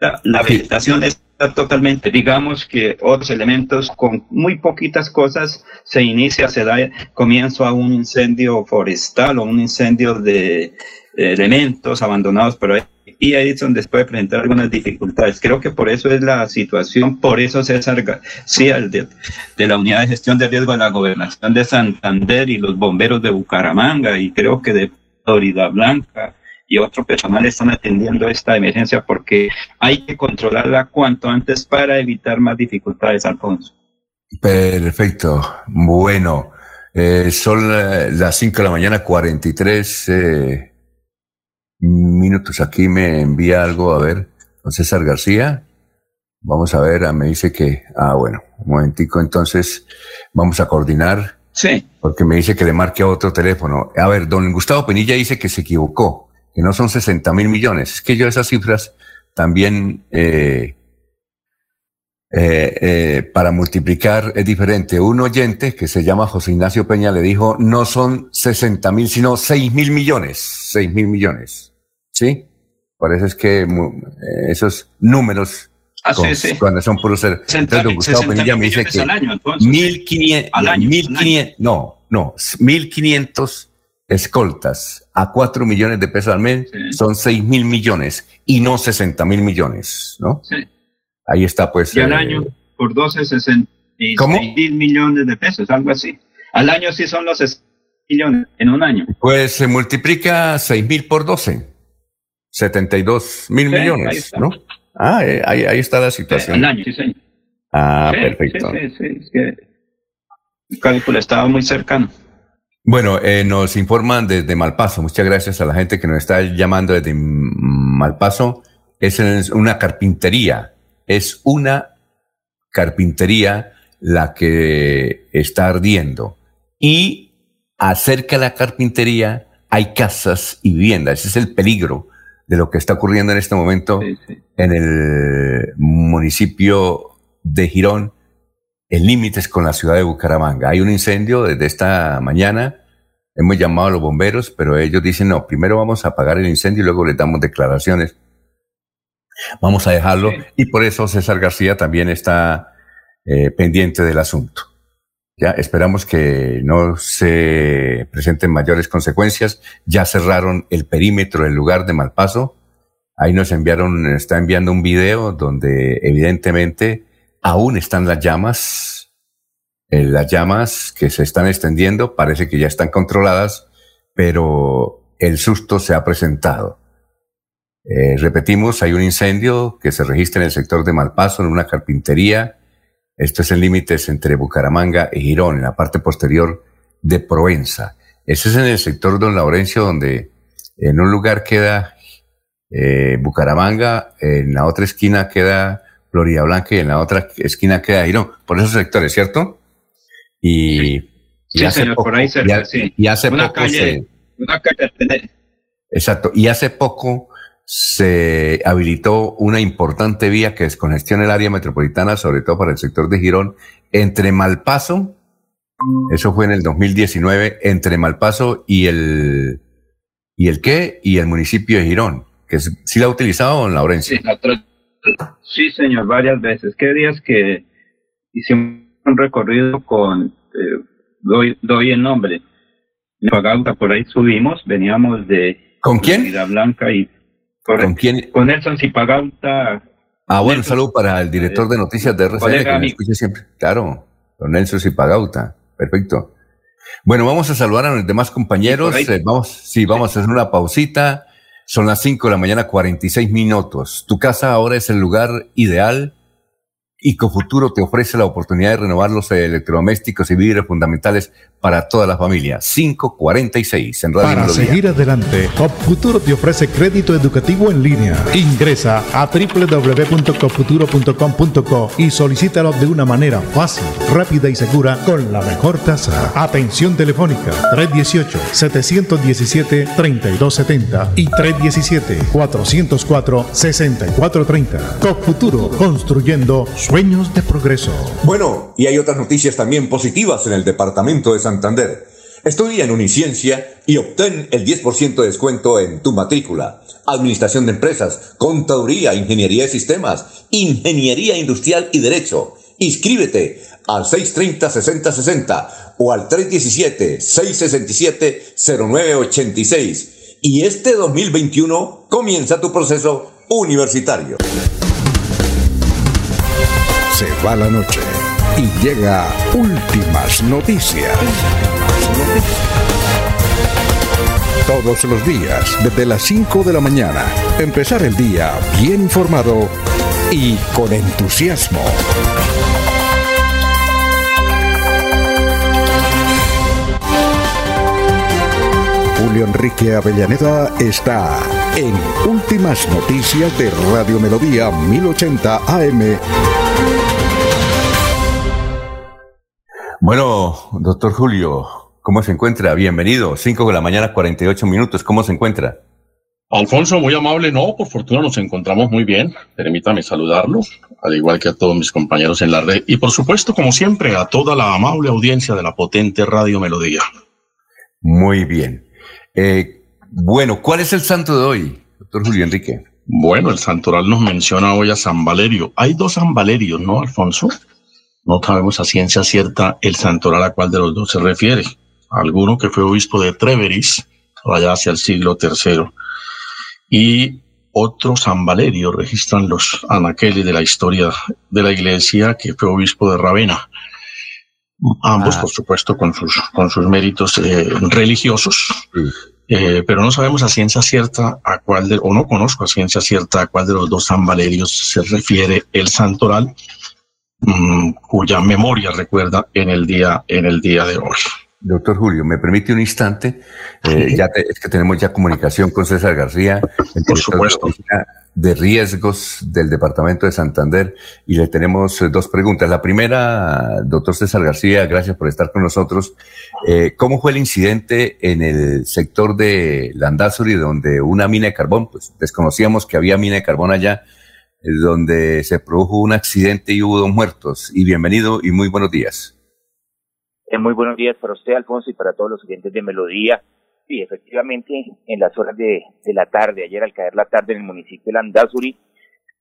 la, vegetación está totalmente, digamos que otros elementos con muy poquitas cosas se inicia, se da comienzo a un incendio forestal o un incendio de elementos abandonados ahí y ahí es donde puede presentar algunas dificultades. Creo que por eso es la situación, por eso César García, de, de la Unidad de Gestión de Riesgo de la Gobernación de Santander y los bomberos de Bucaramanga y creo que de Florida Blanca y otro personal están atendiendo esta emergencia porque hay que controlarla cuanto antes para evitar más dificultades, Alfonso. Perfecto. Bueno, eh, son las 5 de la mañana, 43 eh, minutos. Aquí me envía algo, a ver, don César García. Vamos a ver, ah, me dice que, ah, bueno, un momentico, entonces vamos a coordinar. Sí. Porque me dice que le marque a otro teléfono. A ver, don Gustavo Penilla dice que se equivocó, que no son 60 mil millones. Es que yo esas cifras también, eh, eh, eh, para multiplicar es diferente. Un oyente que se llama José Ignacio Peña le dijo, no son 60 mil, sino 6 mil millones. 6 mil millones. ¿Sí? Por eso es que eh, esos números, ah, con, sí, sí. cuando son puros ser. Entonces, don Gustavo Penilla me dice que año, 1500, al año, 1500, no, no, 1500 escoltas a 4 millones de pesos al mes sí. son 6 mil millones y no 60 mil millones, ¿no? Sí. Ahí está, pues. Y al eh, año, por 12, 66 mil millones de pesos, algo así. Al año sí son los 60 millones, en un año. Pues se multiplica 6 mil por 12. 72 mil sí, millones, ¿no? Ah, eh, ahí, ahí, está la situación. Al año, sí, señor. Ah, perfecto. Sí, sí, sí, es que el cálculo estaba muy cercano. Bueno, eh, nos informan desde Malpaso. Muchas gracias a la gente que nos está llamando desde Malpaso. Es una carpintería. Es una carpintería la que está ardiendo. Y acerca de la carpintería hay casas y viviendas. Ese es el peligro de lo que está ocurriendo en este momento sí, sí. en el municipio de Girón, en límites con la ciudad de Bucaramanga. Hay un incendio desde esta mañana, hemos llamado a los bomberos, pero ellos dicen, no, primero vamos a apagar el incendio y luego les damos declaraciones. Vamos a dejarlo y por eso César García también está eh, pendiente del asunto. Ya esperamos que no se presenten mayores consecuencias. Ya cerraron el perímetro del lugar de Malpaso. Ahí nos enviaron, está enviando un video donde evidentemente aún están las llamas, eh, las llamas que se están extendiendo, parece que ya están controladas, pero el susto se ha presentado. Eh, repetimos, hay un incendio que se registra en el sector de Malpaso, en una carpintería, esto es en límites entre Bucaramanga y Girón, en la parte posterior de Provenza. Ese es en el sector Don Laurencio, donde en un lugar queda eh, Bucaramanga, en la otra esquina queda Florida Blanca y en la otra esquina queda Girón. Por esos sectores, ¿cierto? Y, sí, y hace señor, poco, por ahí cerca, y, sí. y hace una poco calle, se, una calle. Exacto. Y hace poco se habilitó una importante vía que descongestiona el área metropolitana, sobre todo para el sector de Girón, entre Malpaso, eso fue en el 2019, entre Malpaso y el, ¿y el qué? Y el municipio de Girón, que sí la ha utilizado en Laurencio. Sí, la sí, señor, varias veces. ¿Qué días que hicimos un recorrido con, eh, doy, doy el nombre, Pagauta, por ahí subimos, veníamos de ¿Con quién? Vida Blanca y ¿Con quién? Con Nelson Zipagauta. Ah, bueno, saludo para el director de noticias de RCN, que me escucha siempre. Claro, don Nelson Zipagauta. Perfecto. Bueno, vamos a saludar a los demás compañeros. Eh, vamos, sí, vamos a hacer una pausita. Son las 5 de la mañana, 46 minutos. Tu casa ahora es el lugar ideal Ecofuturo te ofrece la oportunidad de renovar los electrodomésticos y víveres fundamentales para toda la familia. 546 en Radio Para seguir adelante, Copfuturo te ofrece crédito educativo en línea. Ingresa a www.copfuturo.com.co y solicítalo de una manera fácil, rápida y segura con la mejor tasa. Atención telefónica 318-717-3270 y 317-404-6430. Copfuturo, construyendo sueños de progreso. Bueno, y hay otras noticias también positivas en el departamento de Santander. Estudia en Uniciencia y obtén el 10% de descuento en tu matrícula. Administración de empresas, contaduría, ingeniería de sistemas, ingeniería industrial y derecho. Inscríbete al 630-6060 o al 317-667-0986. Y este 2021 comienza tu proceso universitario. Se va la noche y llega últimas noticias. Todos los días, desde las 5 de la mañana, empezar el día bien informado y con entusiasmo. Julio Enrique Avellaneda está en Últimas Noticias de Radio Melodía 1080 AM. Bueno, doctor Julio, ¿cómo se encuentra? Bienvenido. 5 de la mañana, 48 minutos. ¿Cómo se encuentra? Alfonso, muy amable. No, por fortuna nos encontramos muy bien. Permítame saludarlo, al igual que a todos mis compañeros en la red. Y por supuesto, como siempre, a toda la amable audiencia de la potente Radio Melodía. Muy bien. Eh, bueno, ¿cuál es el santo de hoy, doctor Julio Enrique? Bueno, el santoral nos menciona hoy a San Valerio. Hay dos San Valerios, ¿no, Alfonso? No sabemos a ciencia cierta el santoral a cuál de los dos se refiere. Alguno que fue obispo de Treveris, allá hacia el siglo III, y otro San Valerio, registran los anaqueles de la historia de la iglesia, que fue obispo de Ravenna. Ambos, Ah. por supuesto, con sus, con sus méritos eh, religiosos, eh, pero no sabemos a ciencia cierta a cuál de, o no conozco a ciencia cierta a cuál de los dos San Valerios se refiere el santoral, mm, cuya memoria recuerda en el día, en el día de hoy. Doctor Julio, ¿me permite un instante? Eh, ya te- es que tenemos ya comunicación con César García, el director supuesto. de Riesgos del Departamento de Santander, y le tenemos eh, dos preguntas. La primera, doctor César García, gracias por estar con nosotros. Eh, ¿Cómo fue el incidente en el sector de Landazuri, donde una mina de carbón, pues desconocíamos que había mina de carbón allá, donde se produjo un accidente y hubo dos muertos? Y bienvenido y muy buenos días. Eh, muy buenos días para usted, Alfonso, y para todos los oyentes de Melodía. Sí, efectivamente, en las horas de, la tarde, ayer al caer la tarde en el municipio de Landazuri,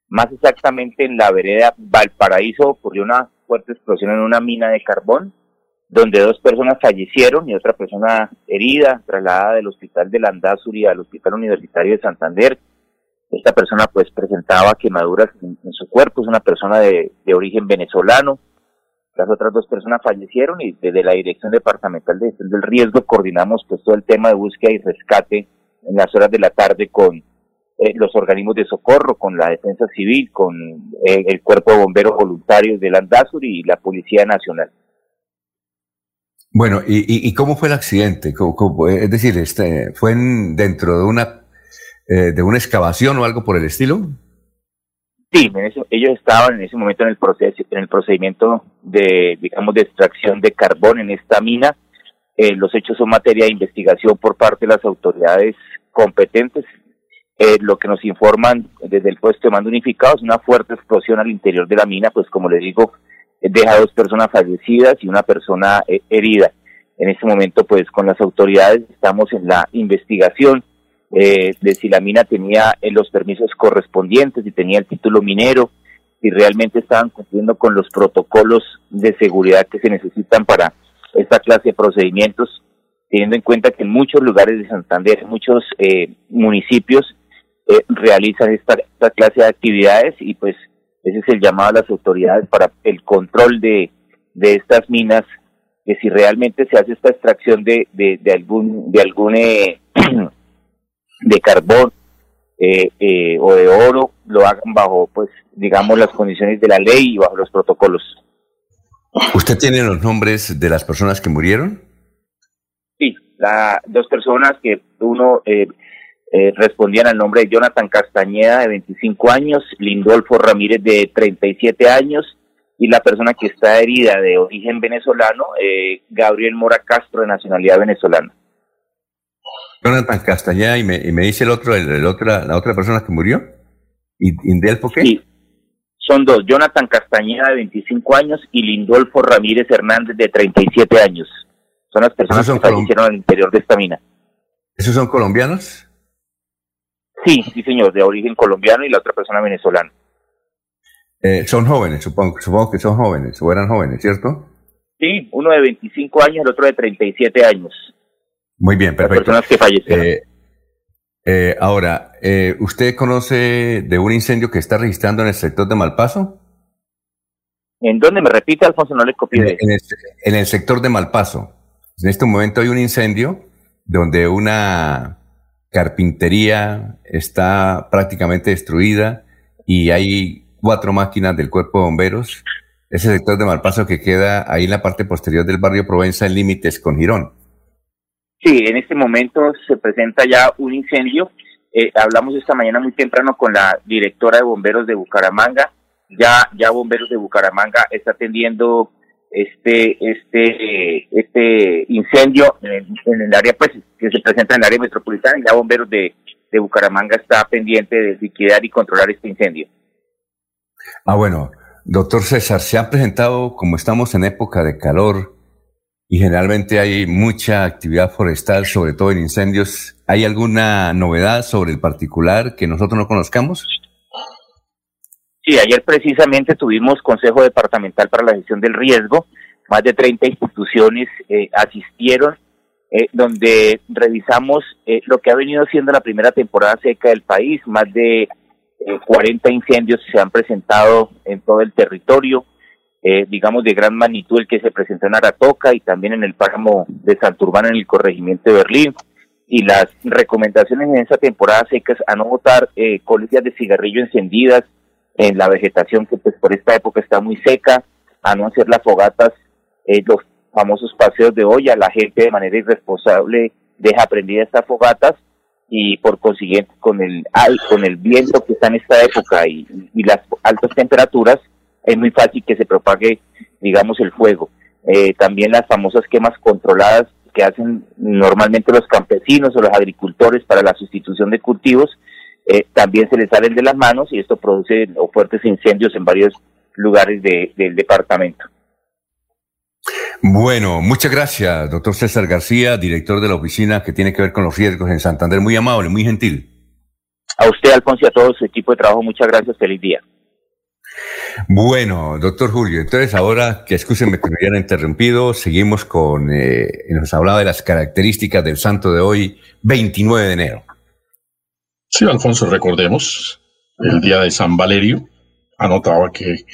más exactamente en la vereda Valparaíso, ocurrió una fuerte explosión en una mina de carbón, donde dos personas fallecieron y otra persona herida, trasladada del hospital de Landazuri al hospital universitario de Santander. Esta persona pues presentaba quemaduras en, su cuerpo, es una persona de origen venezolano. Las otras dos personas fallecieron y desde la Dirección Departamental de Gestión del Riesgo coordinamos pues todo el tema de búsqueda y rescate en las horas de la tarde con eh, los organismos de socorro, con la Defensa Civil, con eh, el Cuerpo de Bomberos Voluntarios del Andazuri y la Policía Nacional. Bueno, ¿y, y, cómo fue el accidente? ¿Cómo- cómo- es decir, este, ¿fue en- dentro de una, eh, de una excavación o algo por el estilo? Sí, en ese- ellos estaban en ese momento en el proceso, en el procedimiento de, digamos, de extracción de carbón en esta mina. Eh, los hechos son materia de investigación por parte de las autoridades competentes. Eh, lo que nos informan desde el puesto de mando unificado es una fuerte explosión al interior de la mina, pues como les digo, deja dos personas fallecidas y una persona eh, herida. En este momento, pues con las autoridades estamos en la investigación eh, de si la mina tenía eh, los permisos correspondientes, si tenía el título minero, si realmente estaban cumpliendo con los protocolos de seguridad que se necesitan para esta clase de procedimientos, teniendo en cuenta que en muchos lugares de Santander, muchos eh, municipios, eh, realizan esta, esta clase de actividades y pues ese es el llamado a las autoridades para el control de, de estas minas, que si realmente se hace esta extracción de, de, de algún, de algún eh, (clears throat) de carbón eh, eh, o de oro lo hagan bajo, pues, digamos, las condiciones de la ley y bajo los protocolos. ¿Usted tiene los nombres de las personas que murieron? Sí, la, dos personas que uno eh, eh, respondían al nombre de Jonathan Castañeda, de 25 años, Lindolfo Ramírez, de 37 años, y la persona que está herida de origen venezolano, eh, Gabriel Mora Castro, de nacionalidad venezolana. Jonathan Castañeda, y me, y me dice el otro, el, otra, la otra persona que murió. ¿Y Indelfo qué? Sí, son dos, Jonathan Castañeda, de 25 años, y Lindolfo Ramírez Hernández, de 37 años. Son las personas que fallecieron al interior de esta mina. ¿Esos son colombianos? Sí, sí, señor, de origen colombiano y la otra persona venezolana. Eh, son jóvenes, supongo, supongo que son jóvenes, o eran jóvenes, ¿cierto? Sí, uno de 25 años, el otro de 37 años. Muy bien, perfecto. Las personas que fallecieron. Eh, eh, ahora, ¿usted conoce de un incendio que está registrando en el sector de Malpaso? ¿En dónde? Me repite, Alfonso, no le copié. En, en el sector de Malpaso. En este momento hay un incendio donde una carpintería está prácticamente destruida y hay cuatro máquinas del cuerpo de bomberos. Ese sector de Malpaso que queda ahí en la parte posterior del barrio Provenza en límites con Girón. Sí, en este momento se presenta ya un incendio. Eh, hablamos esta mañana muy temprano con la directora de bomberos de Bucaramanga. Ya, ya bomberos de Bucaramanga está atendiendo este este este incendio en el, área pues que se presenta en el área metropolitana ya bomberos de, de Bucaramanga está pendiente de liquidar y controlar este incendio. Ah, bueno, doctor César, se ha presentado, como estamos en época de calor y generalmente hay mucha actividad forestal, sobre todo en incendios, ¿hay alguna novedad sobre el particular que nosotros no conozcamos? Sí, ayer precisamente tuvimos Consejo Departamental para la Gestión del Riesgo. Más de 30 instituciones eh, asistieron, eh, donde revisamos eh, lo que ha venido siendo la primera temporada seca del país. Más de 40 incendios se han presentado en todo el territorio, digamos de gran magnitud el que se presentó en Aratoca y también en el páramo de Santurbán en el corregimiento de Berlín. Y las recomendaciones en esa temporada seca es a no botar colillas de cigarrillo encendidas, en la vegetación que pues por esta época está muy seca, a no hacer las fogatas, eh, los famosos paseos de olla, la gente de manera irresponsable deja prendidas estas fogatas y por consiguiente con el con el viento que está en esta época y, las altas temperaturas es muy fácil que se propague digamos el fuego eh, también las famosas quemas controladas que hacen normalmente los campesinos o los agricultores para la sustitución de cultivos eh, también se le salen de las manos y esto produce fuertes incendios en varios lugares del departamento. Bueno, muchas gracias, doctor César García, director de la oficina que tiene que ver con los riesgos en Santander. Muy amable, muy gentil. A usted, Alfonso, y a todo su equipo de trabajo, muchas gracias. Feliz día. Bueno, doctor Julio, entonces ahora que escúchenme que me hubieran interrumpido, seguimos con, eh, nos hablaba de las características del santo de hoy, 29 de enero. Sí, Alfonso, recordemos, el día de San Valerio, anotaba que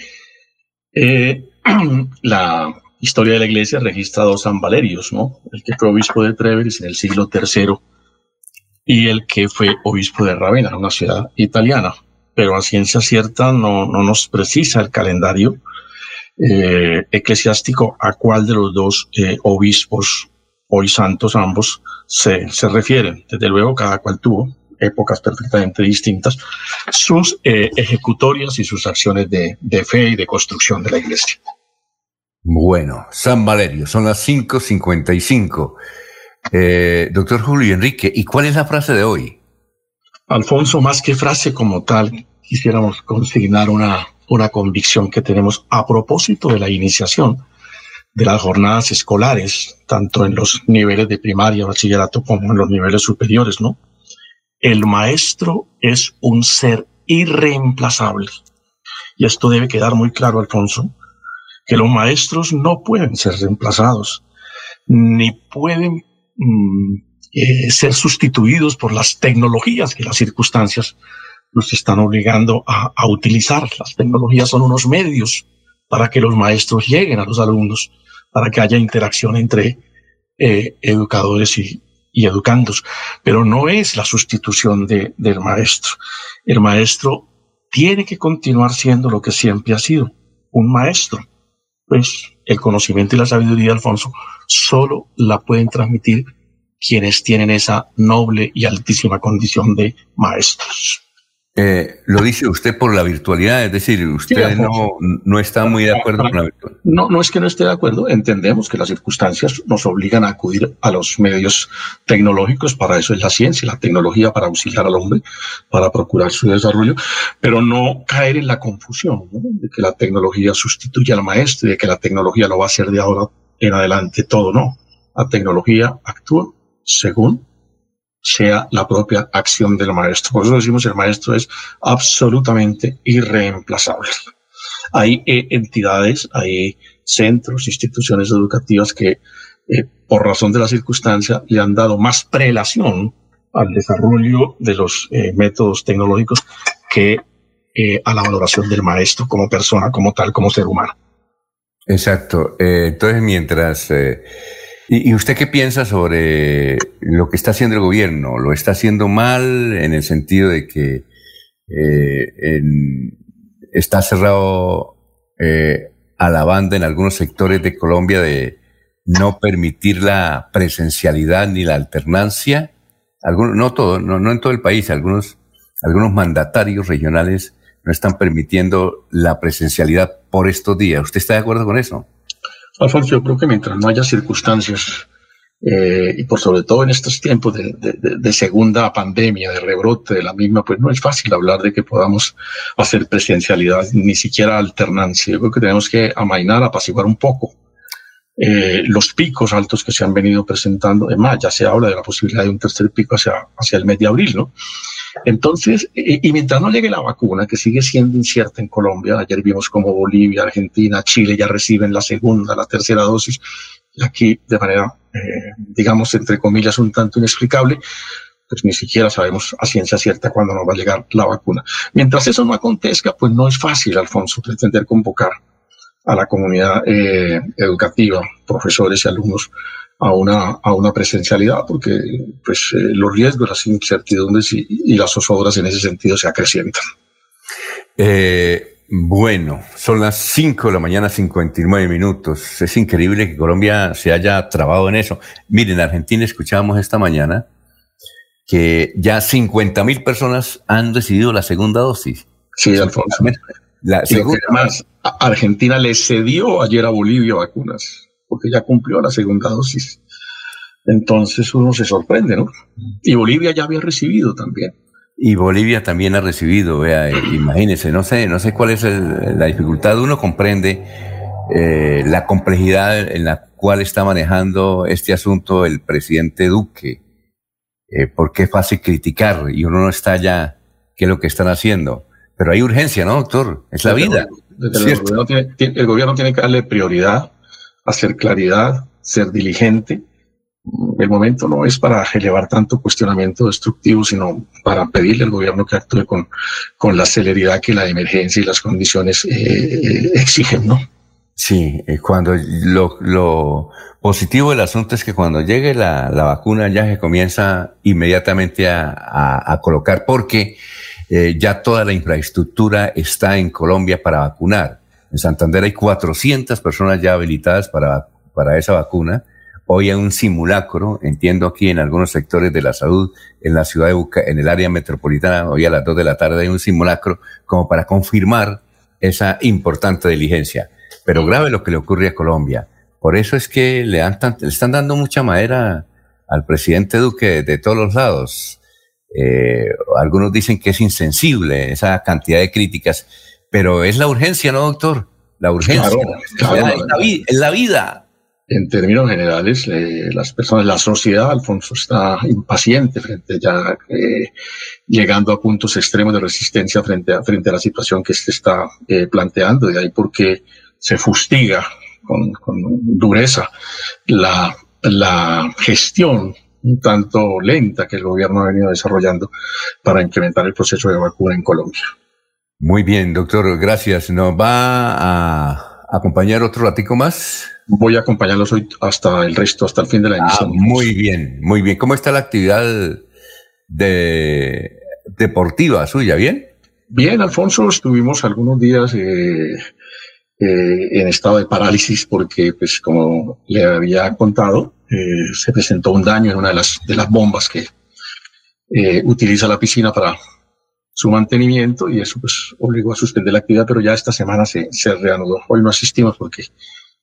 eh, (clears throat) la historia de la iglesia registra dos San Valerios, ¿no? El que fue obispo de Treveris en el siglo III y el que fue obispo de Ravenna, una ciudad italiana. Pero a ciencia cierta no, no nos precisa el calendario eh, eclesiástico a cuál de los dos eh, obispos, hoy santos ambos, se, se refieren. Desde luego, cada cual tuvo épocas perfectamente distintas, sus eh, ejecutorias y sus acciones de, fe y de construcción de la iglesia. Bueno, San Valerio, son las 5.55. Eh, doctor Julio Enrique, ¿y cuál es la frase de hoy? Alfonso, más que frase como tal, quisiéramos consignar una, una convicción que tenemos a propósito de la iniciación de las jornadas escolares, tanto en los niveles de primaria, bachillerato, como en los niveles superiores, ¿no? El maestro es un ser irreemplazable. Y esto debe quedar muy claro, Alfonso, que los maestros no pueden ser reemplazados, ni pueden mm, eh, ser sustituidos por las tecnologías que las circunstancias nos están obligando a, utilizar. Las tecnologías son unos medios para que los maestros lleguen a los alumnos, para que haya interacción entre eh, educadores y, educandos, pero no es la sustitución de, del maestro. El maestro tiene que continuar siendo lo que siempre ha sido, un maestro. Pues el conocimiento y la sabiduría, Alfonso, solo la pueden transmitir quienes tienen esa noble y altísima condición de maestros. Eh, lo dice usted por la virtualidad, es decir, usted no, no, está muy de acuerdo con la virtualidad. No, no es que no esté de acuerdo, entendemos que las circunstancias nos obligan a acudir a los medios tecnológicos, para eso es la ciencia, la tecnología para auxiliar al hombre, para procurar su desarrollo, pero no caer en la confusión de que la tecnología sustituye al maestro y de que la tecnología lo va a hacer de ahora en adelante. Todo, no. La tecnología actúa según sea la propia acción del maestro. Por eso decimos el maestro es absolutamente irreemplazable. Hay eh, entidades, hay centros, instituciones educativas que eh, por razón de la circunstancia le han dado más prelación al desarrollo de los eh, métodos tecnológicos que a la valoración del maestro como persona, como tal, como ser humano. Exacto. entonces, mientras ¿Y, usted qué piensa sobre lo que está haciendo el gobierno? ¿Lo está haciendo mal en el sentido de que eh, está cerrado eh, a la banda en algunos sectores de Colombia de no permitir la presencialidad ni la alternancia? No todo, no, no en todo el país, algunos, algunos mandatarios regionales no están permitiendo la presencialidad por estos días. ¿Usted está de acuerdo con eso? Alfonso, yo creo que mientras no haya circunstancias, eh, y por sobre todo en estos tiempos de, de, segunda pandemia, de rebrote de la misma, pues no es fácil hablar de que podamos hacer presencialidad, ni siquiera alternancia. Yo creo que tenemos que amainar, apaciguar un poco eh, los picos altos que se han venido presentando. Además, ya se habla de la posibilidad de un tercer pico hacia, hacia el mes de abril, ¿no? Entonces, y, mientras no llegue la vacuna, que sigue siendo incierta en Colombia, ayer vimos como Bolivia, Argentina, Chile ya reciben la segunda, la tercera dosis, y aquí de manera, eh, digamos, entre comillas, un tanto inexplicable, pues ni siquiera sabemos a ciencia cierta cuándo nos va a llegar la vacuna. Mientras eso no acontezca, pues no es fácil, Alfonso, pretender convocar a la comunidad eh, educativa, profesores y alumnos a una, a una presencialidad, porque pues, eh, los riesgos, las incertidumbres y, las zozobras en ese sentido se acrecientan. Eh, bueno, son las 5 de la mañana, 59 minutos. Es increíble que Colombia se haya trabado en eso. Miren, en Argentina escuchábamos esta mañana que ya 50 mil personas han recibido la segunda dosis. Sí, Alfonso. La segunda... Además, Argentina le cedió ayer a Bolivia vacunas porque ya cumplió la segunda dosis. Entonces uno se sorprende, ¿no? Y Bolivia ya había recibido también. Y Bolivia también ha recibido, vea, eh, imagínese, no sé, no sé cuál es la dificultad. Uno comprende eh, la complejidad en la cual está manejando este asunto el presidente Duque, eh, porque es fácil criticar y uno no está ya qué es lo que están haciendo. Pero hay urgencia, ¿no, doctor? Es la vida. el gobierno tiene que darle prioridad hacer claridad, ser diligente. El momento no es para elevar tanto cuestionamiento destructivo, sino para pedirle al gobierno que actúe con, con la celeridad que la emergencia y las condiciones eh, exigen, ¿no? Sí, eh, cuando lo, lo, positivo del asunto es que cuando llegue la, la vacuna ya se comienza inmediatamente a, a, colocar, porque eh, ya toda la infraestructura está en Colombia para vacunar. En Santander hay 400 personas ya habilitadas para, para esa vacuna. Hoy hay un simulacro, entiendo aquí en algunos sectores de la salud, en la ciudad de Buca, en el área metropolitana, hoy a las 2 de la tarde hay un simulacro como para confirmar esa importante diligencia. Pero grave lo que le ocurre a Colombia. Por eso es que le, le están dando mucha madera al presidente Duque de todos los lados. Eh, algunos dicen que es insensible esa cantidad de críticas pero es la urgencia, ¿no, doctor? La urgencia. Claro, es, la, vida. En términos generales, eh, las personas, la sociedad, Alfonso, está impaciente frente ya, eh, llegando a puntos extremos de resistencia frente a, frente a la situación que se está planteando. De ahí porque se fustiga con, con dureza la, la gestión un tanto lenta que el gobierno ha venido desarrollando para implementar el proceso de vacuna en Colombia. Muy bien, doctor, gracias. ¿Nos va a acompañar otro ratico más? voy a acompañarlos hoy hasta el resto, hasta el fin de la Ah, emisión. muy bien, muy bien. ¿Cómo está la actividad de deportiva suya? ¿Bien? Bien, Alfonso, estuvimos algunos días eh, eh, en estado de parálisis porque, pues, como le había contado, eh, se presentó un daño en una de las, de las bombas que eh, utiliza la piscina para su mantenimiento y eso pues obligó a suspender la actividad, pero ya esta semana se, se reanudó. Hoy no asistimos porque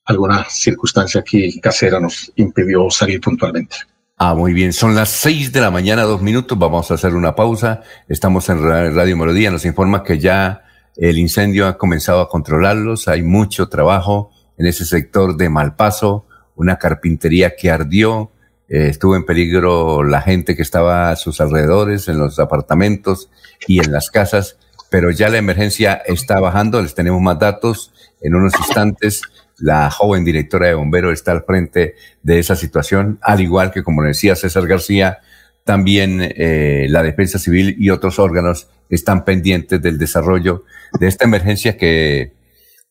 alguna circunstancia aquí casera nos impidió salir puntualmente. Ah, muy bien. Son las seis de la mañana, dos minutos. Vamos a hacer una pausa. Estamos en Ra- Radio Melodía. Nos informa que ya el incendio ha comenzado a controlarlos. Hay mucho trabajo en ese sector de Malpaso, una carpintería que ardió. Eh, estuvo en peligro la gente que estaba a sus alrededores, en los apartamentos y en las casas, pero ya la emergencia está bajando. Les tenemos más datos en unos instantes. La joven directora de bomberos está al frente de esa situación, al igual que, como decía César García, también eh, la Defensa Civil y otros órganos están pendientes del desarrollo de esta emergencia que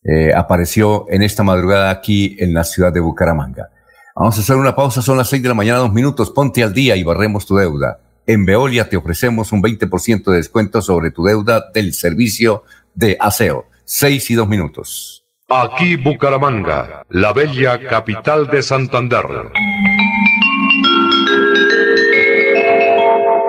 eh, apareció en esta madrugada aquí en la ciudad de Bucaramanga. Vamos a hacer una pausa, son las seis de la mañana, dos minutos, ponte al día y barremos tu deuda. En Veolia te ofrecemos un 20% de descuento sobre tu deuda del servicio de aseo. Seis y dos minutos. Aquí Bucaramanga, la bella capital de Santander.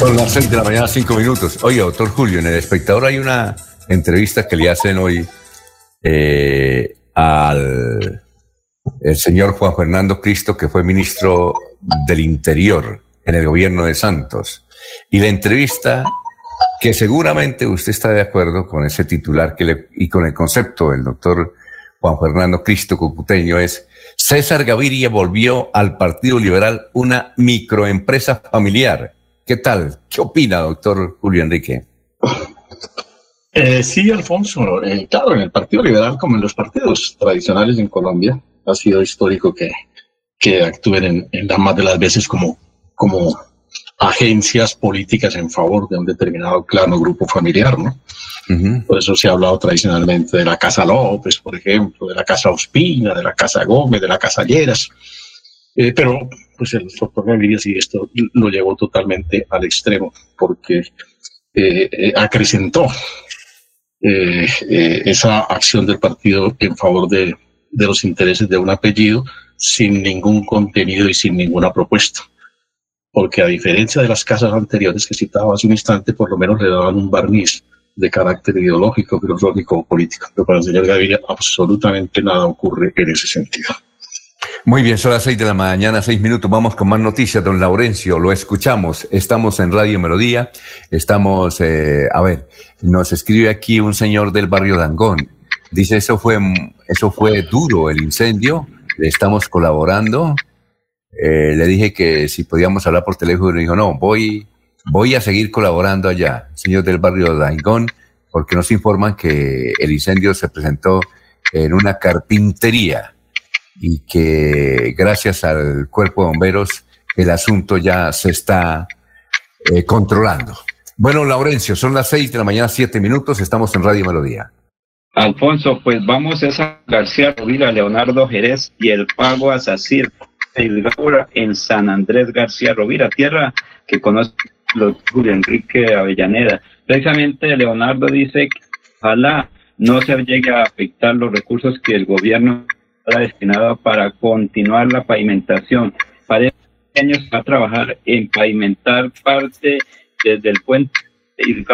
Son las seis de la mañana, cinco minutos. Oye, doctor Julio, en El Espectador hay una entrevista que le hacen hoy eh, al el señor Juan Fernando Cristo, que fue ministro del Interior en el gobierno de Santos. Y la entrevista, que seguramente usted está de acuerdo con ese titular que le, y con el concepto del doctor Juan Fernando Cristo Cucuteño, es César Gaviria volvió al Partido Liberal una microempresa familiar. ¿Qué tal? ¿Qué opina, doctor Julio Enrique? Eh, sí, Alfonso. eh, claro, en el Partido Liberal, como en los partidos tradicionales en Colombia, ha sido histórico que, que actúen en, en la más de las veces como, como agencias políticas en favor de un determinado clan o grupo familiar, ¿no? Por eso se ha hablado tradicionalmente de la Casa López, por ejemplo, de la Casa Ospina, de la Casa Gómez, de la Casa Lleras. Eh, pero pues el doctor Gaviria sí esto lo llevó totalmente al extremo, porque acrecentó esa acción del partido en favor de, de los intereses de un apellido sin ningún contenido y sin ninguna propuesta. Porque a diferencia de las casas anteriores que citaba hace un instante, por lo menos le daban un barniz de carácter ideológico, filosófico o político. Pero para el señor Gaviria absolutamente nada ocurre en ese sentido. Muy bien, son las seis de la mañana, seis minutos. Vamos con más noticias, don Laurencio. Lo escuchamos. Estamos en Radio Melodía. Estamos, eh, a ver, nos escribe aquí un señor del barrio Dangón. Dice, eso fue, eso fue duro el incendio. Le estamos colaborando. Eh, le dije que si podíamos hablar por teléfono. Dijo, no, voy, voy a seguir colaborando allá, señor del barrio Dangón, porque nos informan que el incendio se presentó en una carpintería y que gracias al cuerpo de bomberos el asunto ya se está eh, controlando. Bueno, Laurencio, son las seis de la mañana, siete minutos, estamos en Radio Melodía. Alfonso, pues vamos a San García Rovira, Leonardo Jerez y el pago a Sacir en San Andrés García Rovira, tierra que conoce los Julio Enrique Avellaneda. Precisamente Leonardo dice que ojalá no se llegue a afectar los recursos que el gobierno ha destinado para continuar la pavimentación. Para este año va a trabajar en pavimentar parte desde el puente de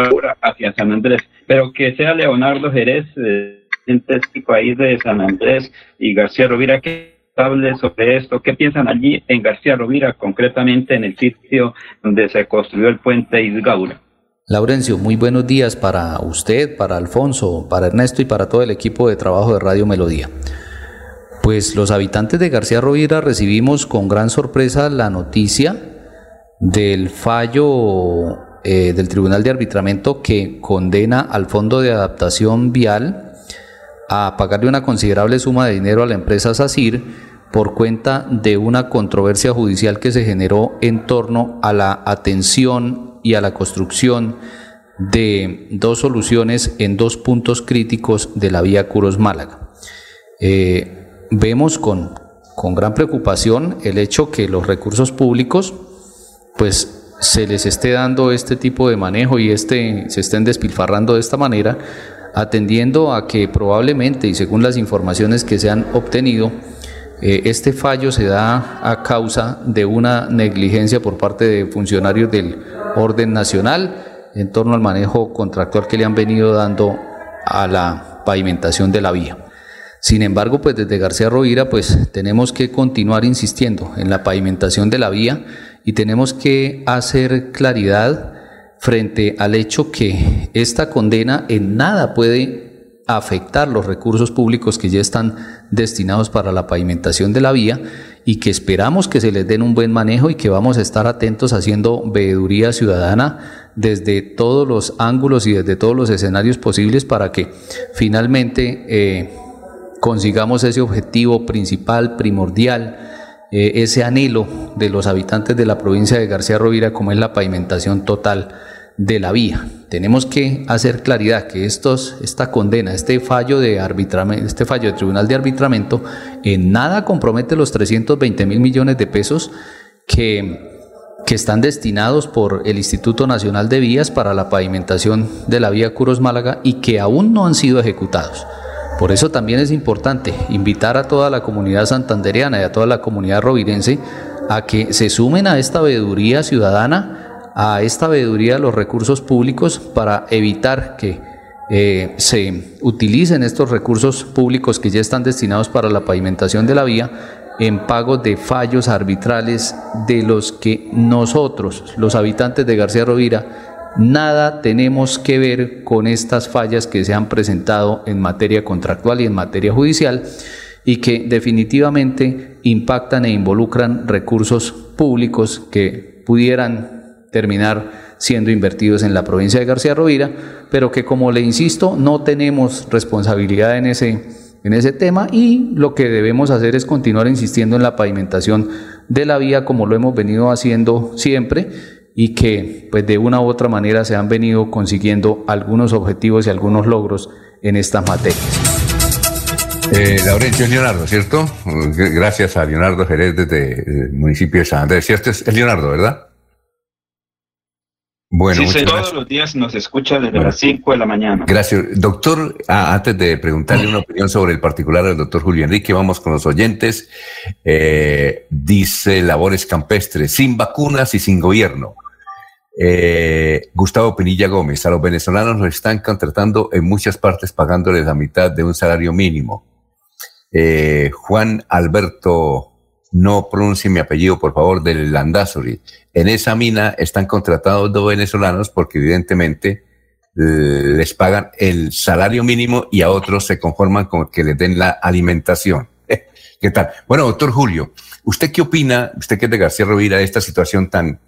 hacia San Andrés, pero que sea Leonardo Jerez, eh, testigo ahí de San Andrés y García Rovira, que hable sobre esto. ¿Qué piensan allí en García Rovira, concretamente en el sitio donde se construyó el puente Isgaura? Laurencio, muy buenos días para usted, para Alfonso, para Ernesto y para todo el equipo de trabajo de Radio Melodía. Pues los habitantes de García Rovira recibimos con gran sorpresa la noticia del fallo eh, del Tribunal de Arbitramiento que condena al Fondo de Adaptación Vial a pagarle una considerable suma de dinero a la empresa SACIR por cuenta de una controversia judicial que se generó en torno a la atención y a la construcción de dos soluciones en dos puntos críticos de la vía Curos Málaga. Eh, vemos con, con gran preocupación el hecho que los recursos públicos pues se les esté dando este tipo de manejo y este, se estén despilfarrando de esta manera, atendiendo a que probablemente, y según las informaciones que se han obtenido, eh, este fallo se da a causa de una negligencia por parte de funcionarios del orden nacional en torno al manejo contractual que le han venido dando a la pavimentación de la vía. Sin embargo, pues desde García Rovira, pues tenemos que continuar insistiendo en la pavimentación de la vía y tenemos que hacer claridad frente al hecho que esta condena en nada puede afectar los recursos públicos que ya están destinados para la pavimentación de la vía y que esperamos que se les den un buen manejo y que vamos a estar atentos haciendo veeduría ciudadana desde todos los ángulos y desde todos los escenarios posibles para que finalmente eh, consigamos ese objetivo principal, primordial, eh, ese anhelo de los habitantes de la provincia de García Rovira como es la pavimentación total de la vía. Tenemos que hacer claridad que estos, esta condena, este fallo de este fallo de tribunal de arbitramiento, en nada compromete los 320 mil millones de pesos que, que están destinados por el Instituto Nacional de Vías para la pavimentación de la vía Curos Málaga y que aún no han sido ejecutados. Por eso también es importante invitar a toda la comunidad santandereana y a toda la comunidad rovirense a que se sumen a esta veeduría ciudadana, a esta veeduría de los recursos públicos para evitar que eh, se utilicen estos recursos públicos que ya están destinados para la pavimentación de la vía en pago de fallos arbitrales de los que nosotros, los habitantes de García Rovira, Nada tenemos que ver con estas fallas que se han presentado en materia contractual y en materia judicial y que definitivamente impactan e involucran recursos públicos que pudieran terminar siendo invertidos en la provincia de García Rovira, pero que como le insisto, no tenemos responsabilidad en ese, en ese tema y lo que debemos hacer es continuar insistiendo en la pavimentación de la vía como lo hemos venido haciendo siempre y que pues de una u otra manera se han venido consiguiendo algunos objetivos y algunos logros en estas materias. Eh, Laurencio Leonardo, ¿cierto? Gracias a Leonardo Jerez desde el municipio de San Andrés. ¿Cierto? Es Leonardo, ¿verdad? Bueno, sí, todos los días nos escucha desde las 5 de la mañana. Gracias. Doctor, ah, antes de preguntarle una opinión sobre el particular del doctor Julio Enrique, vamos con los oyentes. Eh, dice Labores Campestres, sin vacunas y sin gobierno. Eh, Gustavo Pinilla Gómez, a los venezolanos nos están contratando en muchas partes pagándoles la mitad de un salario mínimo. Eh, Juan Alberto, no pronuncie mi apellido, por favor, del Landazuri. En esa mina están contratados dos venezolanos porque evidentemente les pagan el salario mínimo y a otros se conforman con que les den la alimentación. (laughs) ¿Qué tal? Bueno, doctor Julio, ¿usted qué opina, usted que es de García Rovira, de esta situación tan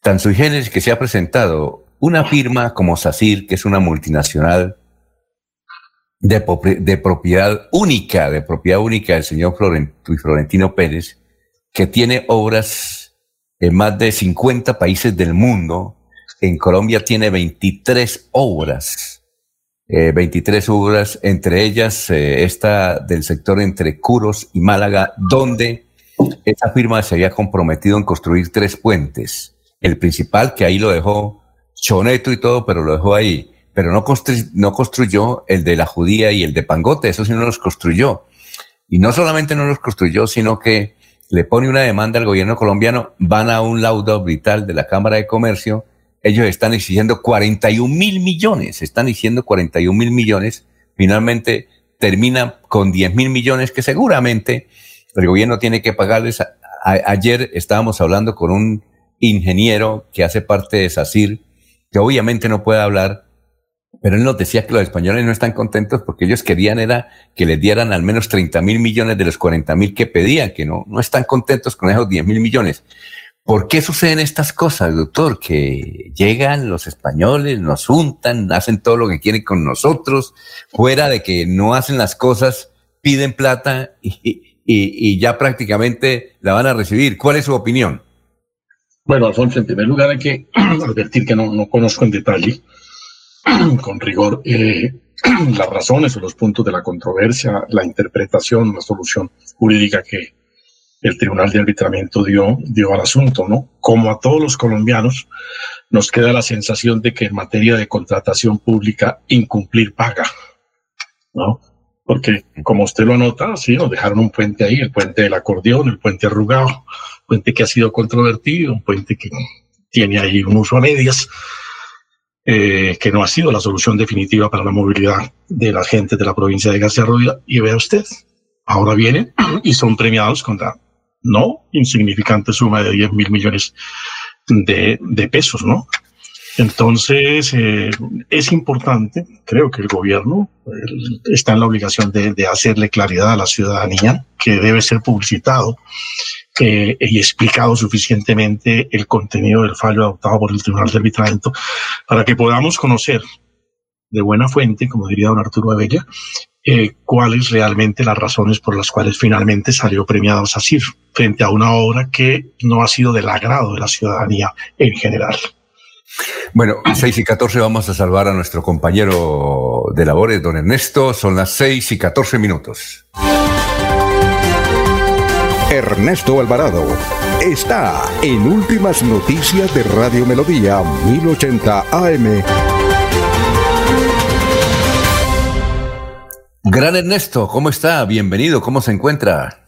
tan sui generis que se ha presentado una firma como SACIR, que es una multinacional de, propiedad única, de propiedad única del señor Florentino Pérez, que tiene obras en más de 50 países del mundo. En Colombia tiene 23 obras, 23 eh, obras, entre ellas eh, esta del sector entre Curos y Málaga, donde esa firma se había comprometido en construir tres puentes el principal, que ahí lo dejó choneto y todo, pero lo dejó ahí. Pero no, construyó el de la judía y el de Pangote, eso sí no los construyó. Y no solamente no los construyó, sino que le pone una demanda al gobierno colombiano, van a un laudo vital de la Cámara de Comercio, ellos están exigiendo 41 mil millones, están exigiendo 41 mil millones, finalmente termina con 10 mil millones que seguramente el gobierno tiene que pagarles. ayer estábamos hablando con un ingeniero que hace parte de SACIR, que obviamente no puede hablar, pero él nos decía que los españoles no están contentos porque ellos querían era que les dieran al menos 30 mil millones de los 40 mil que pedían, que no, no están contentos con esos 10 mil millones. ¿Por qué suceden estas cosas, doctor? Que llegan los españoles, nos juntan, hacen todo lo que quieren con nosotros, fuera de que no hacen las cosas, piden plata y, y ya prácticamente la van a recibir. ¿Cuál es su opinión? Bueno, Alfonso, en primer lugar hay que (clears throat) advertir que no, conozco en detalle, (clears throat) con rigor, eh, (clears throat) las razones o los puntos de la controversia, la interpretación, la solución jurídica que el Tribunal de Arbitramiento dio, dio al asunto, ¿no? Como a todos los colombianos, nos queda la sensación de que en materia de contratación pública, incumplir paga, ¿no? Porque, como usted lo anota, sí, nos dejaron un puente ahí, el puente del acordeón, el puente arrugado, puente que ha sido controvertido, un puente que tiene ahí un uso a medias, eh, que no ha sido la solución definitiva para la movilidad de la gente de la provincia de García Rovira. Y vea usted, ahora vienen y son premiados con la no insignificante suma de 10 mil millones de, de pesos, ¿no? Entonces, eh, es importante, creo que el gobierno está en la obligación de, de, hacerle claridad a la ciudadanía que debe ser publicitado eh, y explicado suficientemente el contenido del fallo adoptado por el Tribunal de Arbitramiento para que podamos conocer de buena fuente, como diría don Arturo Abella, eh, cuáles realmente las razones por las cuales finalmente salió premiado SACIR frente a una obra que no ha sido del agrado de la ciudadanía en general. Bueno, 6 y 14 vamos a salvar a nuestro compañero de labores, don Ernesto. Son las 6 y 14 minutos. Ernesto Alvarado está en Últimas Noticias de Radio Melodía 1080 AM. Gran Ernesto, ¿cómo está? Bienvenido, ¿cómo se encuentra?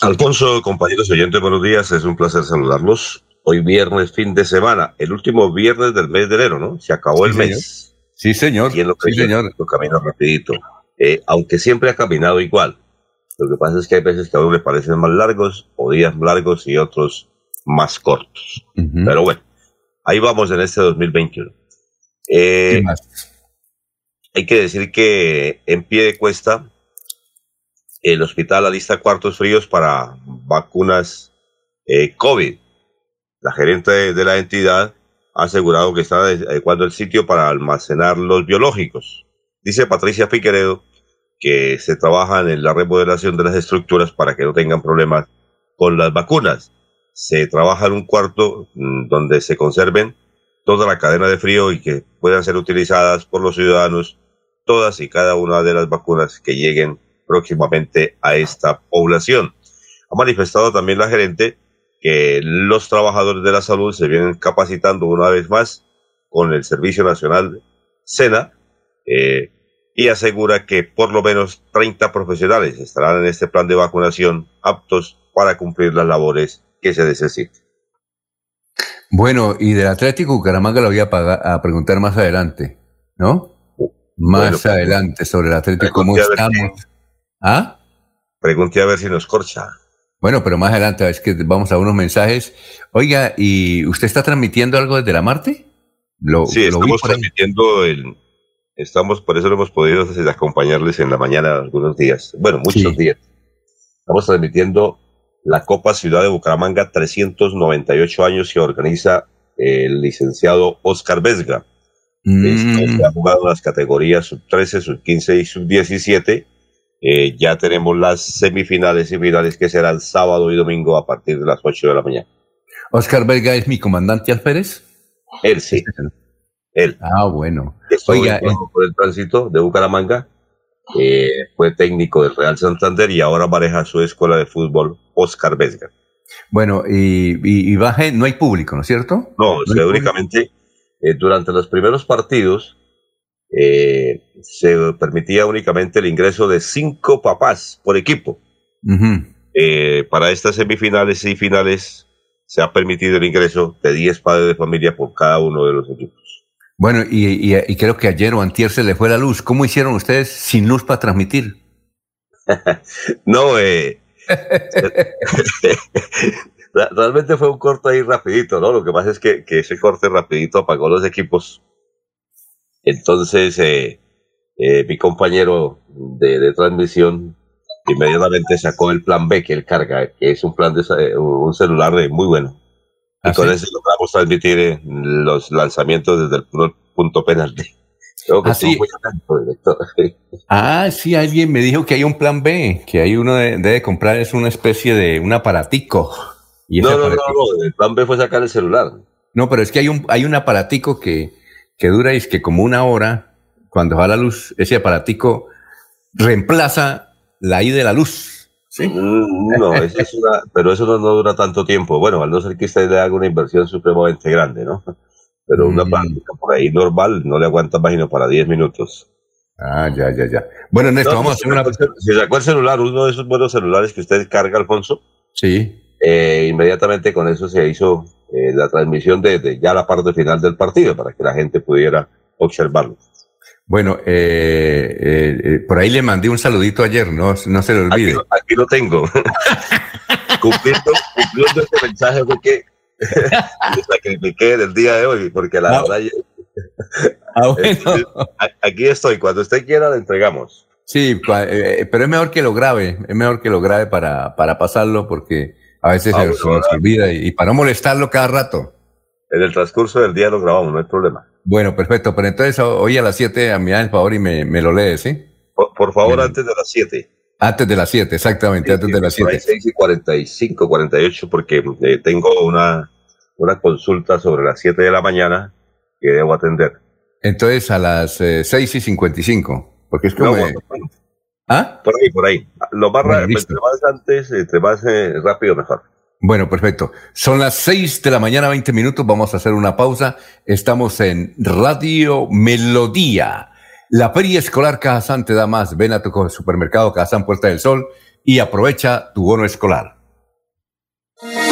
Alfonso, compañeros oyentes, buenos días, es un placer saludarlos. Hoy viernes, fin de semana, el último viernes del mes de enero, ¿no? Se acabó el mes. Sí, señor. Y en lo que sí, señor. Lo camino rapidito. Eh, aunque siempre ha caminado igual. Lo que pasa es que hay veces que a uno le parecen más largos o días largos y otros más cortos. Pero bueno, ahí vamos en este 2021. Eh, hay que decir que en pie de cuesta, el hospital alista cuartos fríos para vacunas eh, COVID. La gerente de, la entidad ha asegurado que está adecuando el sitio para almacenar los biológicos. Dice Patricia Figueredo que se trabaja en la remodelación de las estructuras para que no tengan problemas con las vacunas. Se trabaja en un cuarto mm, donde se conserven toda la cadena de frío y que puedan ser utilizadas por los ciudadanos todas y cada una de las vacunas que lleguen próximamente a esta población. Ha manifestado también la gerente que los trabajadores de la salud se vienen capacitando una vez más con el Servicio Nacional SENA eh, y asegura que por lo menos 30 profesionales estarán en este plan de vacunación aptos para cumplir las labores que se necesiten. Bueno, y del Atlético Bucaramanga lo voy a, preguntar más adelante, ¿no? Más pues, adelante sobre el Atlético, ¿cómo estamos? ¿Ah? Pregunte a ver si nos corcha. Bueno, pero más adelante, es que vamos a unos mensajes. Oiga, ¿y usted está transmitiendo algo desde la Marte? Lo, sí, estamos transmitiendo el... Estamos, por eso lo hemos podido acompañarles en la mañana algunos días. Bueno, muchos días. Estamos transmitiendo la Copa Ciudad de Bucaramanga, 398 años que organiza el licenciado Oscar Vesga. Mm. ha jugado las categorías sub 13, sub 15 y sub 17. Eh, ya tenemos las semifinales y finales que serán sábado y domingo a partir de las 8 de la mañana. Oscar Vesga es mi comandante alférez. Él sí. Él. Ah, bueno. Oiga, por el tránsito de Bucaramanga fue técnico del Real Santander y ahora maneja su escuela de fútbol Oscar Vesga. Bueno, y, y, baje, no hay público, ¿no es cierto? No, únicamente eh, durante los primeros partidos eh, se permitía únicamente el ingreso de cinco papás por equipo. Eh, para estas semifinales y finales se ha permitido el ingreso de 10 padres de familia por cada uno de los equipos. Bueno, y, creo que ayer o antier se le fue la luz. ¿Cómo hicieron ustedes sin luz para transmitir? (laughs) no, eh, (laughs) realmente fue un corte ahí rapidito, ¿no? Lo que pasa es que, ese corte rapidito apagó los equipos. Entonces, eh, eh, mi compañero de, transmisión inmediatamente sacó el plan B que él carga, que es un plan de un celular muy bueno. Y ¿Ah, con eso logramos transmitir los lanzamientos desde el punto penalti. ¿Ah, sí? (laughs) ah, sí, alguien me dijo que hay un plan B, que hay uno debe comprar, es una especie de un aparatico. Y no, no, no, no, el plan B fue sacar el celular. No, pero es que hay un, hay un aparatico que, que dura, es que como una hora, cuando va la luz, ese aparatico reemplaza la I de la luz. Sí. Mm, no, eso es una, pero eso no, dura tanto tiempo. Bueno, al no ser que usted le haga una inversión supremamente grande, ¿no? (laughs) Pero una mm. práctica por ahí normal no le aguanta imagino para 10 minutos. Ah, ya, ya, ya. Bueno, Néstor, vamos a hacer una. Si sacó el celular, uno de esos buenos celulares que usted carga, Alfonso. Sí. Eh, inmediatamente con eso se hizo eh, la transmisión de, ya la parte final del partido para que la gente pudiera observarlo. Bueno, eh, eh, eh, por ahí le mandé un saludito ayer, no, no se le olvide. Aquí, lo tengo. (laughs) cumpliendo, cumpliendo este mensaje fue que (laughs) me sacrifiqué del día de hoy, porque la ah. verdad... Ah, (laughs) bueno. aquí estoy, cuando usted quiera le entregamos. Sí, pero es mejor que lo grabe, es mejor que lo grabe para, para pasarlo, porque a veces ah, se, nos olvida y, y para no molestarlo cada rato. En el transcurso del día lo grabamos, no hay problema. Bueno, perfecto. Pero entonces hoy a las 7 a mí el favor y me, me lo lees, ¿sí? Por, favor, antes de las 7. Antes de las 7, exactamente, antes de las 7. 6 y 45, 48, porque eh, tengo una, una consulta sobre las 7 de la mañana que debo atender. Entonces a las eh, 6 y 55, porque es como... ¿Ah? Por ahí, por ahí. Lo más, bueno, entre más antes, entre más eh, rápido, mejor. Bueno, perfecto. Son las seis de la mañana, 20 minutos. Vamos a hacer una pausa. Estamos en Radio Melodía. La Feria Escolar Cajazán te da más. Ven a tu supermercado Cajazán Puerta del Sol y aprovecha tu bono escolar.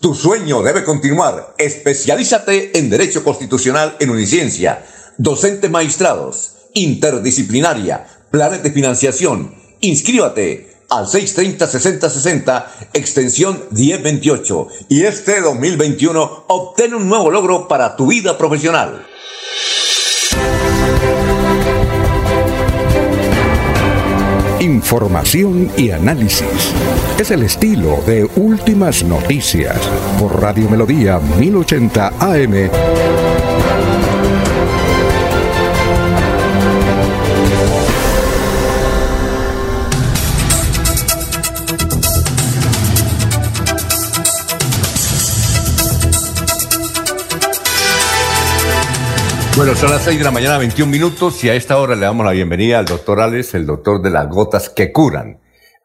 Tu sueño debe continuar. Especialízate en Derecho Constitucional en Uniciencia. Docentes maestrados, interdisciplinaria, planes de financiación. Inscríbate al 630-6060, extensión 1028. Y este 2021 obtén un nuevo logro para tu vida profesional. Información y análisis. Es el estilo de Últimas Noticias por Radio Melodía 1080 AM. Bueno, son las 6 de la mañana, 21 minutos, y a esta hora le damos la bienvenida al doctor Alex, el doctor de las gotas que curan.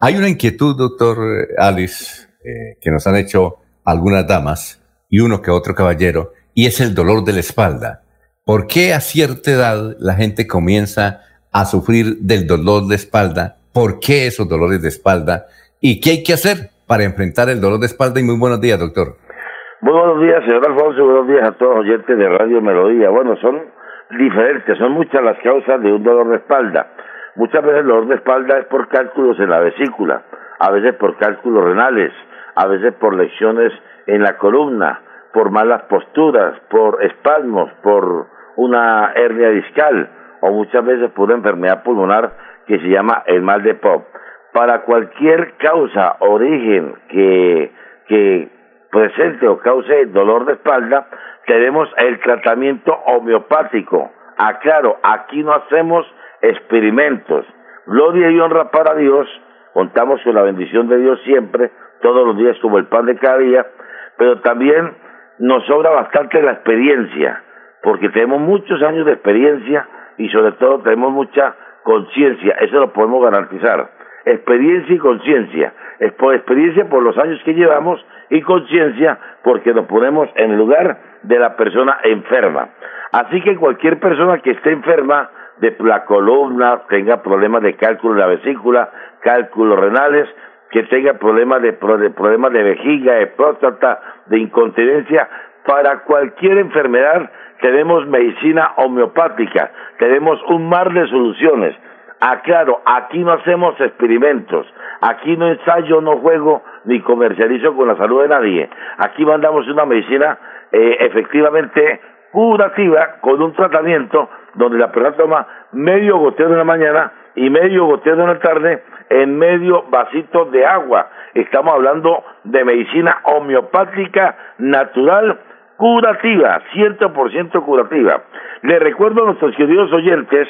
Hay una inquietud, doctor Alex, eh, que nos han hecho algunas damas y uno que otro caballero, y es el dolor de la espalda. ¿Por qué a cierta edad la gente comienza a sufrir del dolor de espalda? ¿Por qué esos dolores de espalda? ¿Y qué hay que hacer para enfrentar el dolor de espalda? Y muy buenos días, doctor. Muy buenos días, señor Alfonso, buenos días a todos los oyentes de Radio Melodía. Bueno, son diferentes, son muchas las causas de un dolor de espalda. Muchas veces el dolor de espalda es por cálculos en la vesícula, a veces por cálculos renales, a veces por lesiones en la columna, por malas posturas, por espasmos, por una hernia discal o muchas veces por una enfermedad pulmonar que se llama el mal de Pop. Para cualquier causa, origen que, que presente o cause dolor de espalda, tenemos el tratamiento homeopático. Aclaro, aquí no hacemos experimentos. Gloria y honra para Dios, contamos con la bendición de Dios siempre, todos los días como el pan de cada día, pero también nos sobra bastante la experiencia, porque tenemos muchos años de experiencia y sobre todo tenemos mucha conciencia, eso lo podemos garantizar. Experiencia y conciencia. Experiencia por los años que llevamos y conciencia porque nos ponemos en el lugar de la persona enferma. Así que cualquier persona que esté enferma de la columna, tenga problemas de cálculo de la vesícula, cálculos renales, que tenga problemas de, problemas de vejiga, de próstata, de incontinencia, para cualquier enfermedad tenemos medicina homeopática, tenemos un mar de soluciones. Aclaro, aquí no hacemos experimentos, aquí no ensayo, no juego ni comercializo con la salud de nadie. Aquí mandamos una medicina eh, efectivamente curativa con un tratamiento donde la persona toma medio goteo de la mañana y medio goteo de la tarde en medio vasito de agua. Estamos hablando de medicina homeopática natural curativa, 100% curativa. Le recuerdo a nuestros queridos oyentes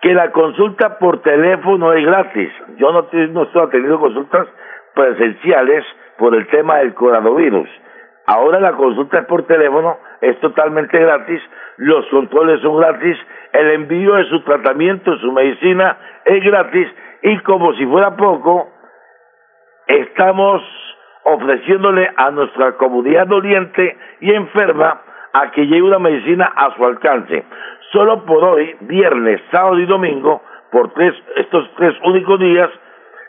que la consulta por teléfono es gratis. Yo no, no estoy atendiendo consultas presenciales por el tema del coronavirus. Ahora la consulta es por teléfono, es totalmente gratis, los controles son gratis, el envío de su tratamiento, su medicina es gratis y como si fuera poco, estamos ofreciéndole a nuestra comunidad doliente y enferma a que lleve una medicina a su alcance. Solo por hoy, viernes, sábado y domingo, por tres, estos tres únicos días,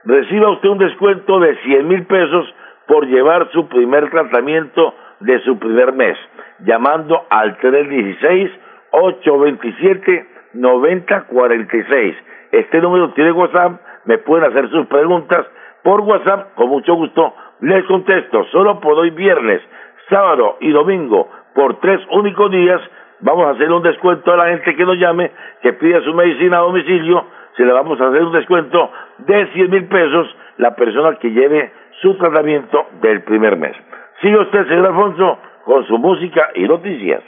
reciba usted un descuento de 100 mil pesos por llevar su primer tratamiento de su primer mes, llamando al 316-827-9046. Este número tiene WhatsApp, me pueden hacer sus preguntas por WhatsApp, con mucho gusto les contesto, solo por hoy viernes, sábado y domingo, por tres únicos días, vamos a hacer un descuento a la gente que nos llame, que pida su medicina a domicilio, se le vamos a hacer un descuento de 100 mil pesos la persona que lleve su tratamiento del primer mes. Sigue usted, señor Alfonso, con su música y noticias.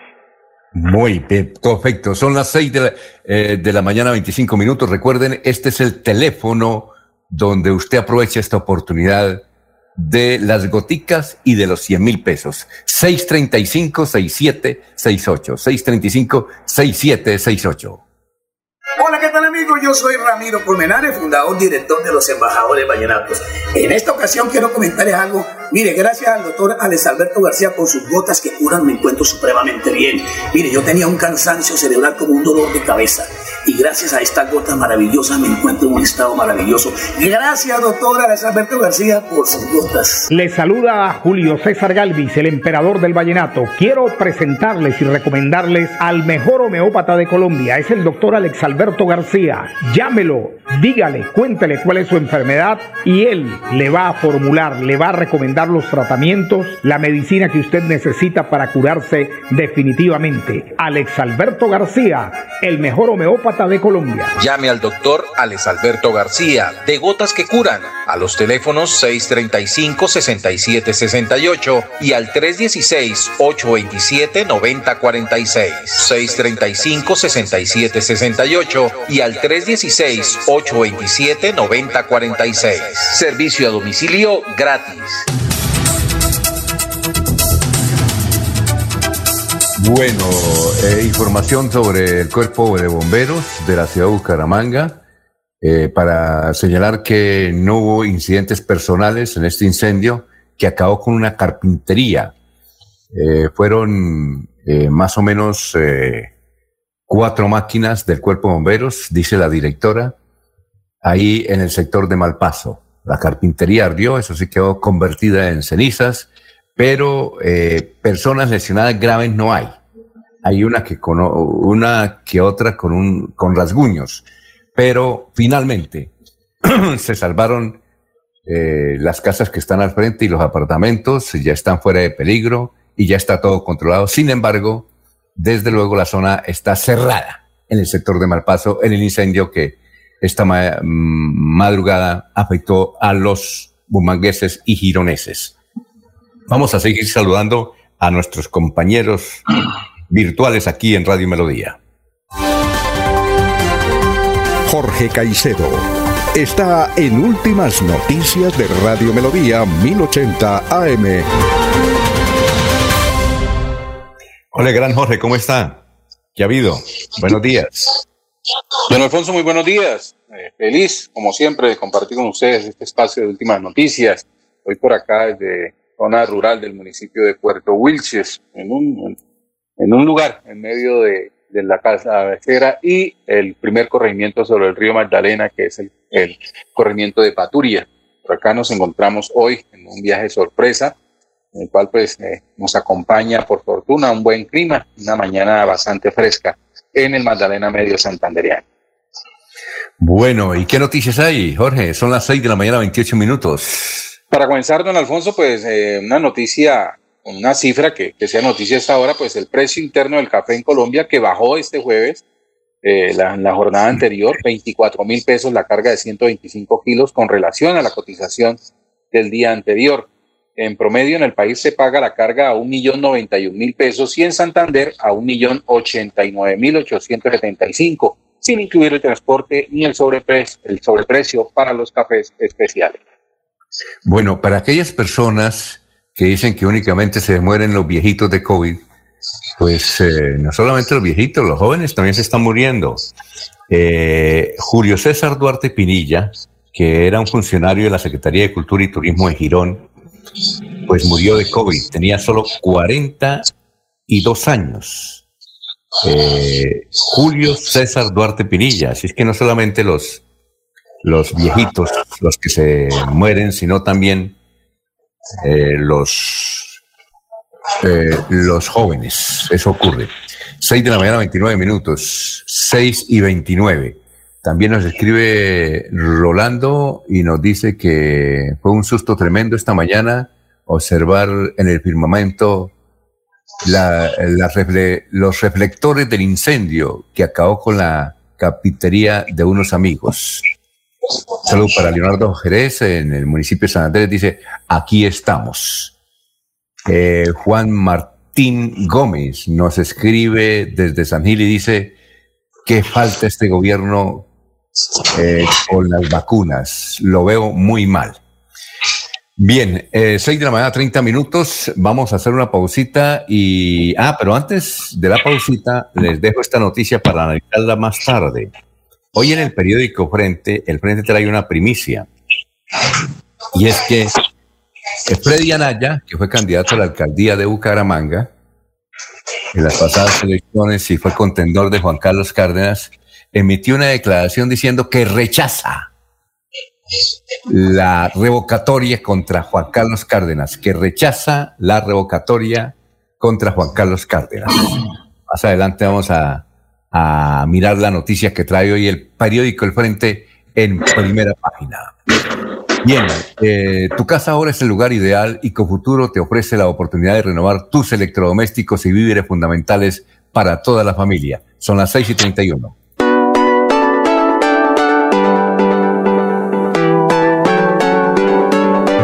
Muy bien, perfecto. Son las 6 de la, eh, de la mañana, 25 minutos. Recuerden, este es el teléfono donde usted aprovecha esta oportunidad de las goticas y de los 100 mil pesos. 635-6768. 635-6768. Yo soy Ramiro Colmenares, fundador, director de los Embajadores Vallenatos. En esta ocasión quiero comentarles algo. Mire, gracias al doctor Alex Alberto García con sus gotas que curan me encuentro supremamente bien. Mire, yo tenía un cansancio cerebral como un dolor de cabeza y gracias a esta gota maravillosa me encuentro en un estado maravilloso. Gracias, doctor Alex Alberto García, por sus gotas. Le saluda a Julio César Galvis, el emperador del vallenato. Quiero presentarles y recomendarles al mejor homeópata de Colombia. Es el doctor Alex Alberto García. Llámelo, dígale, cuéntele cuál es su enfermedad y él le va a formular, le va a recomendar los tratamientos, la medicina que usted necesita para curarse definitivamente. Alex Alberto García, el mejor homeópata de Colombia. Llame al doctor Alex Alberto García, de Gotas que Curan, a los teléfonos 635-6768 y al 316-827-9046. 635-6768 y al 316-827-9046. Servicio a domicilio gratis. Bueno, eh, información sobre el cuerpo de bomberos de la ciudad de Bucaramanga. Eh, para señalar que no hubo incidentes personales en este incendio que acabó con una carpintería. Eh, fueron más o menos cuatro máquinas del cuerpo de bomberos, dice la directora, ahí en el sector de Malpaso. La carpintería ardió, eso sí quedó convertida en cenizas, pero personas lesionadas graves no hay. Hay una que, con, una que otra con, un, con rasguños pero finalmente (clears throat) se salvaron eh, las casas que están al frente y los apartamentos ya están fuera de peligro y ya está todo controlado. Sin embargo, desde luego la zona está cerrada en el sector de Malpaso en el incendio que esta mm, madrugada afectó a los bumangueses y gironeses. Vamos a seguir saludando a nuestros compañeros virtuales aquí en Radio Melodía. Jorge Caicedo. Está en Últimas Noticias de Radio Melodía 1080 AM. Hola, gran Jorge, ¿cómo está? ¿Qué ha habido? Buenos días. Don Alfonso, muy buenos días. Eh, feliz, como siempre, de compartir con ustedes este espacio de Últimas Noticias. Hoy por acá desde zona rural del municipio de Puerto Wilches, en un, lugar en medio de de la casa vecera y el primer corregimiento sobre el río Magdalena, que es el, corregimiento de Paturia. Por acá nos encontramos hoy en un viaje sorpresa, en el cual pues eh, nos acompaña por fortuna un buen clima, una mañana bastante fresca en el Magdalena Medio Santanderiano. Bueno, ¿y qué noticias hay, Jorge? Son las 6 de la mañana, 28 minutos. Para comenzar, don Alfonso, pues eh, una noticia una cifra que, que sea noticia esta hora, pues el precio interno del café en Colombia que bajó este jueves, eh, la, la, jornada anterior, 24 mil pesos la carga de 125 kilos con relación a la cotización del día anterior. En promedio en el país se paga la carga a un millón noventa y mil pesos y en Santander a un millón ochenta y nueve mil ochocientos setenta y cinco, sin incluir el transporte ni el sobreprecio, el sobreprecio para los cafés especiales. Bueno, para aquellas personas que dicen que únicamente se mueren los viejitos de COVID, pues eh, no solamente los viejitos, los jóvenes también se están muriendo. Eh, Julio César Duarte Pinilla, que era un funcionario de la Secretaría de Cultura y Turismo de Girón, pues murió de COVID, tenía solo 42 años. Eh, Julio César Duarte Pinilla, así es que no solamente los, los viejitos los que se mueren, sino también eh, los, eh, los jóvenes. Eso ocurre. 6 de la mañana, 29 minutos. 6 y 29. También nos escribe Rolando y nos dice que fue un susto tremendo esta mañana observar en el firmamento los reflectores del incendio que acabó con la capitería de unos amigos. Salud para Leonardo Jerez en el municipio de San Andrés. Dice, aquí estamos. Eh, Juan Martín Gómez nos escribe desde San Gil y dice, ¿qué falta este gobierno eh, con las vacunas? Lo veo muy mal. Bien, eh, 6 de la mañana, 30 minutos. Vamos a hacer una pausita y... Ah, pero antes de la pausita, les dejo esta noticia para analizarla más tarde. Hoy en el periódico Frente, el Frente trae una primicia. Y es que Freddy Anaya, que fue candidato a la alcaldía de Bucaramanga en las pasadas elecciones y fue contendor de Juan Carlos Cárdenas, emitió una declaración diciendo que rechaza la revocatoria contra Juan Carlos Cárdenas, que rechaza la revocatoria contra Juan Carlos Cárdenas. Más adelante vamos a mirar la noticia que trae hoy el periódico El Frente en primera página. Bien, eh, tu casa ahora es el lugar ideal y Cofuturo te ofrece la oportunidad de renovar tus electrodomésticos y víveres fundamentales para toda la familia. Son las 6 y 31.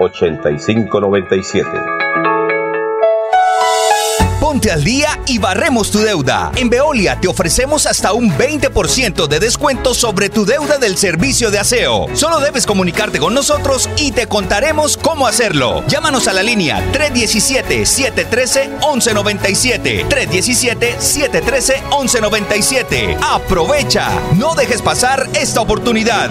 8597. Ponte al día y barremos tu deuda. En Veolia te ofrecemos hasta un 20% de descuento sobre tu deuda del servicio de aseo. Solo debes comunicarte con nosotros y te contaremos cómo hacerlo. Llámanos a la línea 317-713-1197. 317-713-1197. Aprovecha. No dejes pasar esta oportunidad.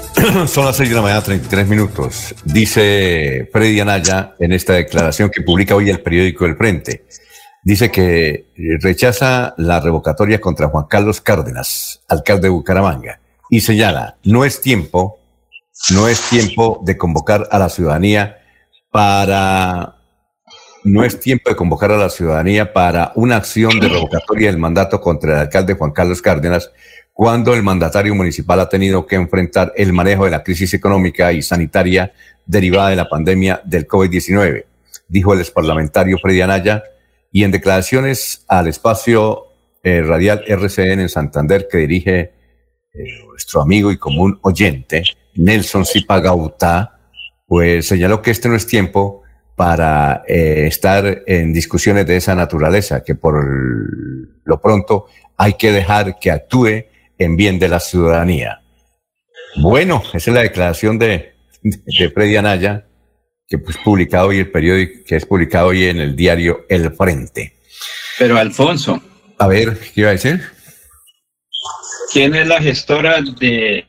(clears throat) son las 6 de la mañana, 33 minutos. Dice Freddy Anaya en esta declaración que publica hoy el periódico El Frente. Dice que eh, rechaza la revocatoria contra Juan Carlos Cárdenas, alcalde de Bucaramanga, y señala, no es tiempo, no es tiempo de convocar a la ciudadanía para, no es tiempo de convocar a la ciudadanía para una acción de revocatoria del mandato contra el alcalde Juan Carlos Cárdenas, cuando el mandatario municipal ha tenido que enfrentar el manejo de la crisis económica y sanitaria derivada de la pandemia del COVID-19, dijo el exparlamentario Freddy Anaya, y en declaraciones al espacio eh, radial RCN en Santander que dirige eh, nuestro amigo y común oyente, Nelson Zipagauta, pues señaló que este no es tiempo para eh, estar en discusiones de esa naturaleza, que por lo pronto hay que dejar que actúe en bien de la ciudadanía. Bueno, esa es la declaración de, de Freddy Anaya, que pues publicado hoy el periódico, que es publicado hoy en el diario El Frente. Pero Alfonso. A ver, ¿qué iba a decir? ¿Quién es la gestora de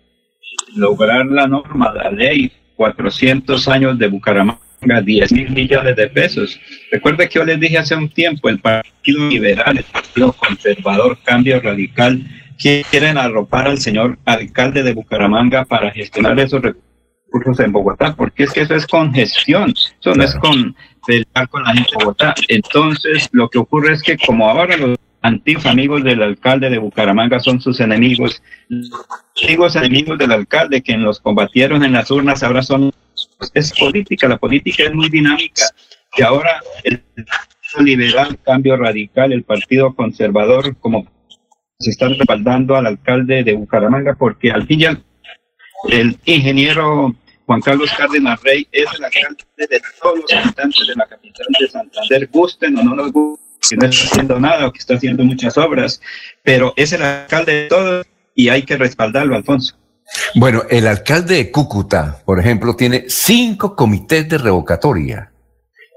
lograr la norma, la ley 400 años de Bucaramanga, 10 mil millones de pesos? Recuerda que yo les dije hace un tiempo, el Partido Liberal, el Partido Conservador, Cambio Radical, quieren arropar al señor alcalde de Bucaramanga para gestionar esos recursos en Bogotá, porque es que eso es congestión, eso no es con pelear con la gente de Bogotá. Entonces, lo que ocurre es que como ahora los antiguos amigos del alcalde de Bucaramanga son sus enemigos, los antiguos enemigos del alcalde que los combatieron en las urnas ahora son es política, la política es muy dinámica y ahora el liberal, cambio radical, el partido conservador, como se están respaldando al alcalde de Bucaramanga, porque al fin y al el ingeniero Juan Carlos Cárdenas Rey es el alcalde de todos los habitantes de la capital de Santander, gusten o no nos gusten, que no está haciendo nada o que está haciendo muchas obras, pero es el alcalde de todos y hay que respaldarlo, Alfonso. Bueno, el alcalde de Cúcuta, por ejemplo, tiene cinco comités de revocatoria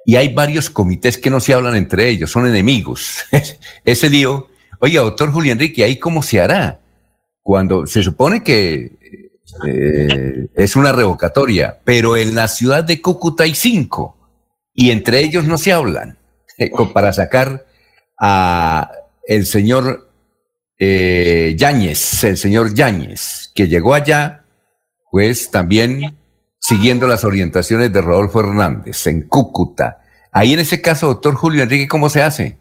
y hay varios comités que no se hablan entre ellos, son enemigos. (laughs) Ese lío, oye, doctor Julián Enrique, ¿ahí cómo se hará? Cuando se supone que eh, es una revocatoria, pero en la ciudad de Cúcuta hay cinco y entre ellos no se hablan (laughs) para sacar a el señor eh, Yáñez, el señor Yáñez, que llegó allá, pues también siguiendo las orientaciones de Rodolfo Hernández en Cúcuta. Ahí en ese caso, doctor Julio Enrique, ¿cómo se hace?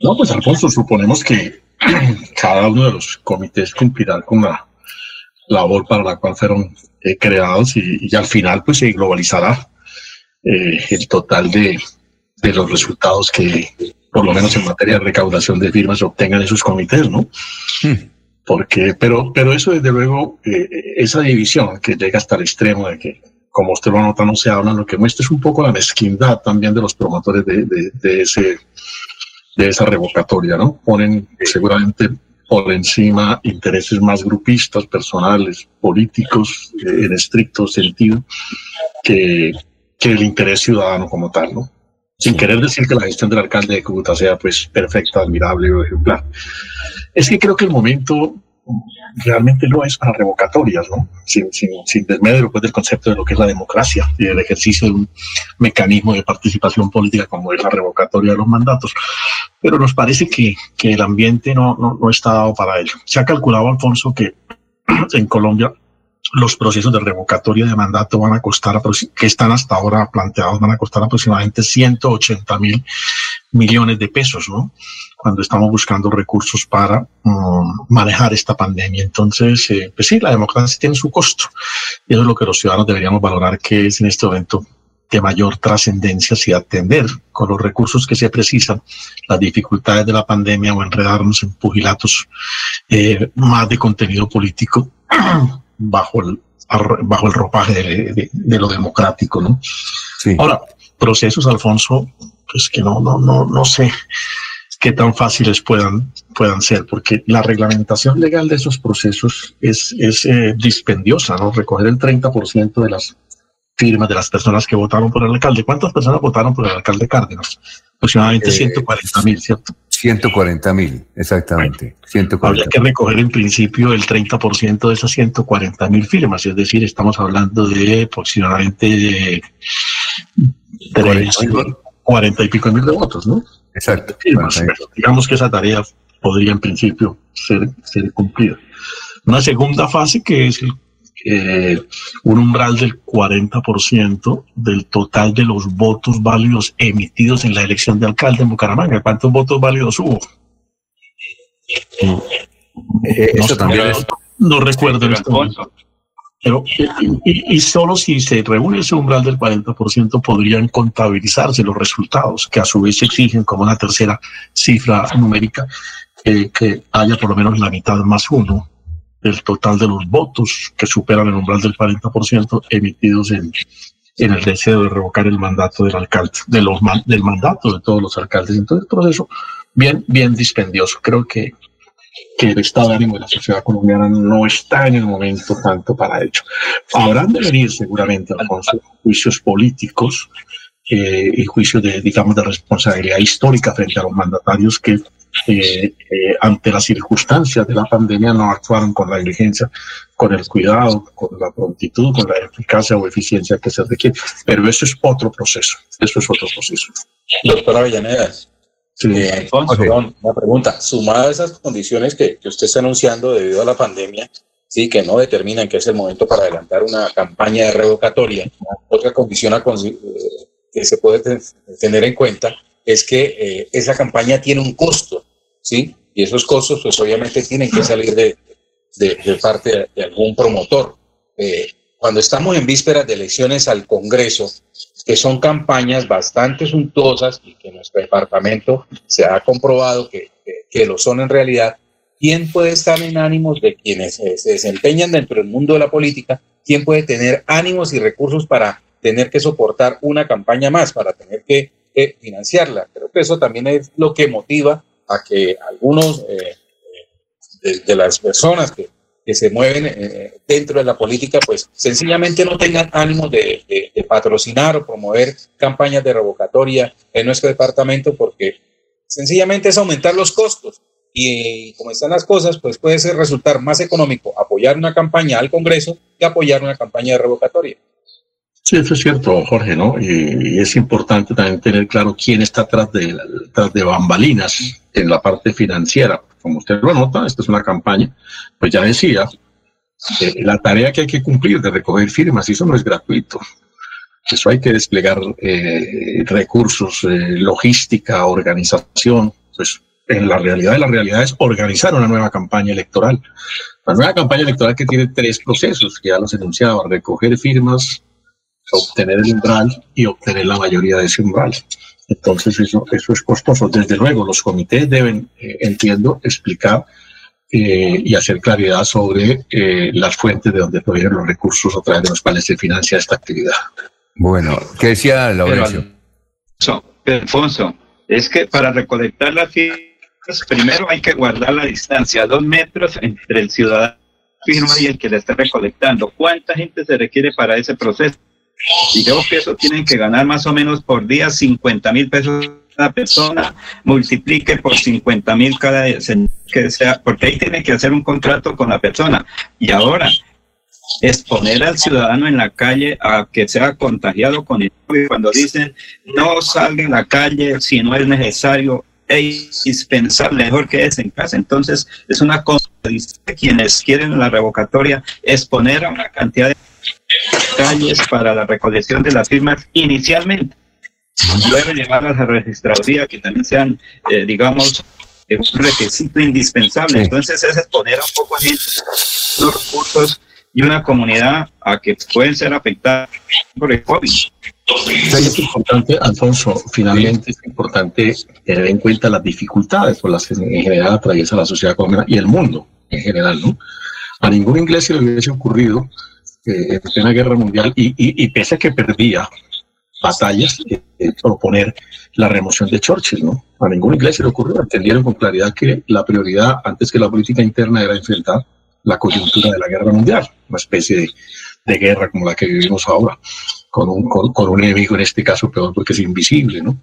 No, pues Alfonso, suponemos que (clears throat) cada uno de los comités cumplirá con la labor para la cual fueron eh, creados y, al final pues se globalizará eh, el total de, de, los resultados que por lo menos en materia de recaudación de firmas obtengan esos comités, ¿no? Hmm. Porque, pero, pero eso desde luego, eh, esa división que llega hasta el extremo de que como usted lo anota, no se habla, lo que muestra es un poco la mezquindad también de los promotores de, de, de ese, de esa revocatoria, ¿no? Ponen seguramente por encima intereses más grupistas, personales, políticos, eh, en estricto sentido, que, que el interés ciudadano como tal, ¿no? Sin querer decir que la gestión del alcalde de Cúcuta sea pues perfecta, admirable o ejemplar. Es que creo que el momento realmente no es para revocatorias, ¿no? Sin, sin, sin desmedro pues, del concepto de lo que es la democracia y el ejercicio de un mecanismo de participación política como es la revocatoria de los mandatos. Pero nos parece que, que el ambiente no, no, no está dado para ello. Se ha calculado, Alfonso, que (clears throat) en Colombia los procesos de revocatoria de mandato van a costar, que están hasta ahora planteados, van a costar aproximadamente 180 mil millones de pesos, ¿no? Cuando estamos buscando recursos para mm, manejar esta pandemia. Entonces, eh, pues sí, la democracia tiene su costo. Y eso es lo que los ciudadanos deberíamos valorar, que es en este momento de mayor trascendencia si atender con los recursos que se precisan las dificultades de la pandemia o enredarnos en pugilatos eh, más de contenido político bajo el, bajo el ropaje de, lo democrático, ¿no? Ahora, procesos, Alfonso, pues que no, no, no, no sé qué tan fáciles puedan, puedan ser, porque la reglamentación legal de esos procesos es, es eh, dispendiosa, ¿no? Recoger el 30% de las firmas de las personas que votaron por el alcalde. ¿Cuántas personas votaron por el alcalde Cárdenas? Aproximadamente 140 eh, mil, ¿cierto? 140 mil, exactamente. 140. Habría que recoger en principio el 30% de esas 140 mil firmas, es decir, estamos hablando de aproximadamente 40 y pico mil de votos, ¿no? Exacto. digamos que esa tarea podría en principio ser, ser cumplida. Una segunda fase que es el eh, un umbral del 40% del total de los votos válidos emitidos en la elección de alcalde en Bucaramanga. ¿Cuántos votos válidos hubo? Eh, no, también no recuerdo en este momento. Pero, y, y, solo si se reúne ese umbral del 40% podrían contabilizarse los resultados, que a su vez exigen como una tercera cifra numérica eh, que haya por lo menos la mitad más uno del total de los votos que superan el umbral del 40% emitidos en, en el deseo de revocar el mandato del alcalde, de los, del mandato de todos los alcaldes. Entonces, el proceso bien, bien dispendioso. Creo que, que el estado de ánimo de la sociedad colombiana no está en el momento tanto para ello. Habrán de venir seguramente, Alfonso, juicios políticos eh, y juicios de, digamos, de responsabilidad histórica frente a los mandatarios que eh, ante las circunstancias de la pandemia no actuaron con la diligencia, con el cuidado, con la prontitud, con la eficacia o eficiencia que se requiere. Pero eso es otro proceso, eso es otro proceso. Doctora Avellanedas, sí. Eh, Alfonso, una pregunta. Sumada a esas condiciones que, que usted está anunciando debido a la pandemia, sí, que no determinan que es el momento para adelantar una campaña de revocatoria, otra condición a, eh, que se puede tener en cuenta es que eh, esa campaña tiene un costo, ¿sí? Y esos costos, pues obviamente tienen que salir de, de, parte de, algún promotor. Eh, cuando estamos en vísperas de elecciones al Congreso, que son campañas bastante suntuosas y que nuestro departamento se ha comprobado que, que, lo son en realidad, ¿quién puede estar en ánimos de quienes se desempeñan dentro del mundo de la política? ¿Quién puede tener ánimos y recursos para tener que soportar una campaña más, para tener que financiarla. Creo que eso también es lo que motiva a que algunos eh, de, las personas que, que se mueven eh, dentro de la política, pues sencillamente no tengan ánimo de, de, patrocinar o promover campañas de revocatoria en nuestro departamento porque sencillamente es aumentar los costos. Y como están las cosas, pues puede ser resultar más económico apoyar una campaña al Congreso que apoyar una campaña de revocatoria. Sí, eso es cierto, Jorge, ¿no? Y, es importante también tener claro quién está atrás de, tras de bambalinas en la parte financiera. Como usted lo nota, esta es una campaña, pues ya decía, eh, la tarea que hay que cumplir de recoger firmas, eso no es gratuito. Eso hay que desplegar eh, recursos, eh, logística, organización, pues en la realidad de la realidad es organizar una nueva campaña electoral. La nueva campaña electoral que tiene tres procesos, ya los enunciaba, recoger firmas, obtener el umbral y obtener la mayoría de ese umbral. Entonces eso, eso es costoso. Desde luego, los comités deben, eh, entiendo, explicar eh, y hacer claridad sobre eh, las fuentes de donde provienen los recursos a través de los cuales se financia esta actividad. Bueno, ¿qué decía Laurencio? Alfonso, es que para recolectar las firmas, primero hay que guardar la distancia, dos metros entre el ciudadano firma y el que le está recolectando. ¿Cuánta gente se requiere para ese proceso? Y yo que eso tienen que ganar más o menos por día 50 mil pesos cada persona, multiplique por 50 mil cada que sea, porque ahí tiene que hacer un contrato con la persona. Y ahora, exponer al ciudadano en la calle a que sea contagiado con el COVID, cuando dicen no salga en la calle si no es necesario, es indispensable, mejor que es en casa. Entonces, es una cosa, quienes quieren la revocatoria, exponer a una cantidad de calles para la recolección de las firmas inicialmente. Luego llevarlas a registraduría, que también sean, eh, digamos, un requisito indispensable. Entonces, es exponer a un poco de los recursos y una comunidad a que pueden ser afectadas por el COVID. Es importante, Alfonso, finalmente es importante tener en cuenta las dificultades por las que en general atraviesa la sociedad colombiana y el mundo en general, ¿no? A ningún inglés se le hubiese ocurrido en plena guerra mundial y, pese a que perdía batallas, eh, eh, proponer la remoción de Churchill, ¿no? A ningún inglés se le ocurrió, entendieron con claridad que la prioridad antes que la política interna era enfrentar la coyuntura de la guerra mundial, una especie de, de guerra como la que vivimos ahora, con un, con, un, enemigo en este caso peor porque es invisible, ¿no?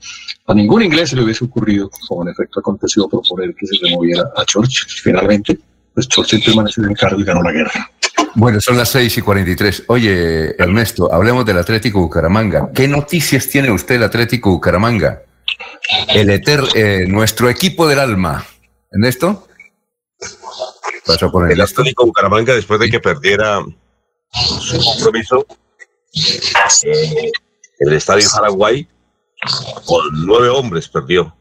A ningún inglés se le hubiese ocurrido, como en efecto aconteció, proponer que se removiera a Churchill. Finalmente, pues Churchill permaneció en el cargo y ganó la guerra. Bueno, son las 6 y 43. Oye, Ernesto, hablemos del Atlético Bucaramanga. ¿Qué noticias tiene usted del Atlético Bucaramanga? El Eter, eh, nuestro equipo del alma. ¿Ernesto? el Atlético Bucaramanga, después de que perdiera su compromiso eh, el Estadio Paraguay, con nueve hombres perdió.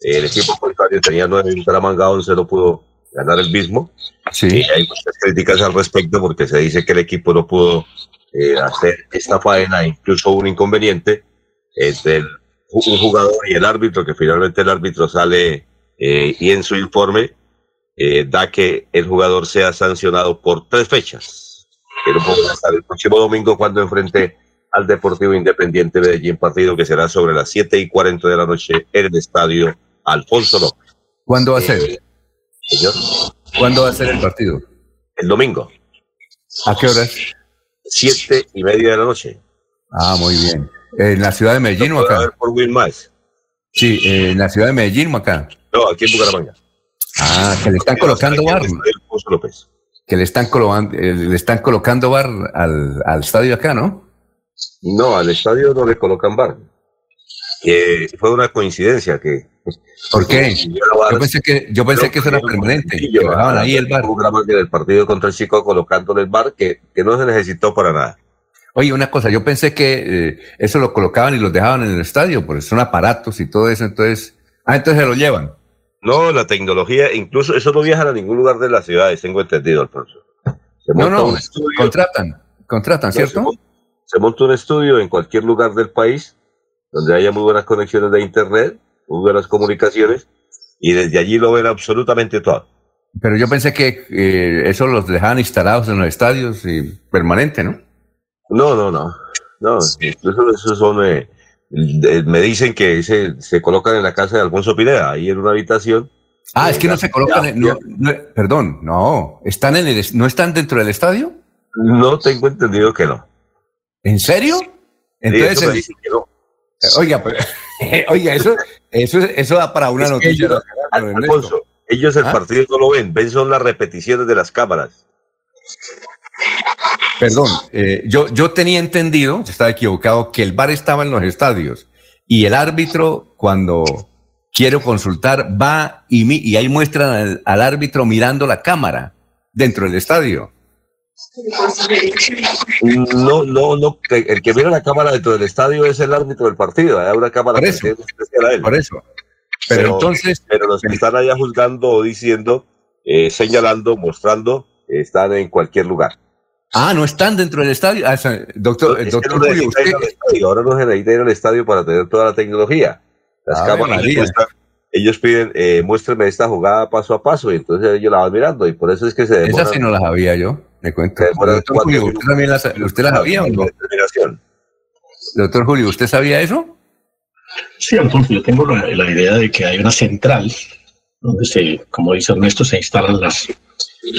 El equipo contrario tenía nueve, Bucaramanga once, no pudo ganar el mismo. Sí. Y hay muchas críticas al respecto porque se dice que el equipo no pudo eh, hacer esta faena, incluso un inconveniente entre un jugador y el árbitro, que finalmente el árbitro sale eh, y en su informe eh, da que el jugador sea sancionado por tres fechas. Que no podrá estar el próximo domingo cuando enfrente al Deportivo Independiente Medellín, partido que será sobre las 7 y 40 de la noche en el estadio Alfonso López. ¿Cuándo va a ser? Señor. ¿Cuándo va a ser el partido? El domingo. ¿A qué horas? Siete y media de la noche. Ah, muy bien. ¿En la ciudad de Medellín o acá? por Will Más. Sí, ¿en la ciudad de Medellín o acá? No, aquí en Bucaramanga. Ah, que le están colocando bar. Que le están, eh, le están colocando bar al, al estadio acá, ¿no? No, al estadio no le colocan bar. Que fue una coincidencia que ¿Por qué? Yo pensé que, yo pensé que eso era permanente. Que bajaban ahí el bar. del partido contra el Chico colocándole el bar que, que no se necesitó para nada. Oye, una cosa, yo pensé que eh, eso lo colocaban y los dejaban en el estadio, porque son aparatos y todo eso, entonces. Ah, entonces se lo llevan. No, la tecnología, incluso eso no viaja a ningún lugar de la ciudad, tengo entendido, Alfonso. no, no, contratan, contratan, ¿cierto? se monta un estudio en cualquier lugar del país donde haya muy buenas conexiones de internet de las comunicaciones, y desde allí lo ven absolutamente todo. Pero yo pensé que eh, eso los dejaban instalados en los estadios y permanente, ¿no? No, no, no. No, eso son, eh, me dicen que se, se colocan en la casa de Alfonso Pineda, ahí en una habitación. Ah, es que no se colocan, en, perdón, no, ¿están en el, ¿no están dentro del estadio? No tengo entendido que no. ¿En serio? Entonces, Oiga, pero, (laughs) oiga, eso, eso, eso da para una noticia. Ellos, el ¿Ah? partido no lo ven, ven son las repeticiones de las cámaras. Perdón, eh, yo, yo tenía entendido, estaba equivocado, que el bar estaba en los estadios y el árbitro cuando quiero consultar va y, y ahí muestran al árbitro mirando la cámara dentro del estadio. No, no, no. El que mira la cámara dentro del estadio es el árbitro del partido. Hay una cámara por eso, especial a él. Por eso. Pero, entonces. Pero los que están allá juzgando o diciendo, eh, señalando, mostrando, están en cualquier lugar. Ah, no están dentro del estadio. Ah, doctor, Es que doctor no Julio, usted. estadio, ahora no se necesita ir al estadio para tener toda la tecnología. Las Ave cámaras muestran- ellos piden, eh, muéstrame esta jugada paso a paso, y entonces ellos la van mirando, y por eso es que se demoran. Esa sí no la sabía yo. Me cuento. Doctor Julio, ¿usted también la, sa- ¿usted la sabía o no? Determinación. Doctor Julio, ¿usted sabía eso? Sí, Alfonso, yo tengo la, la idea de que hay una central donde se, como dice Ernesto, se instalan las,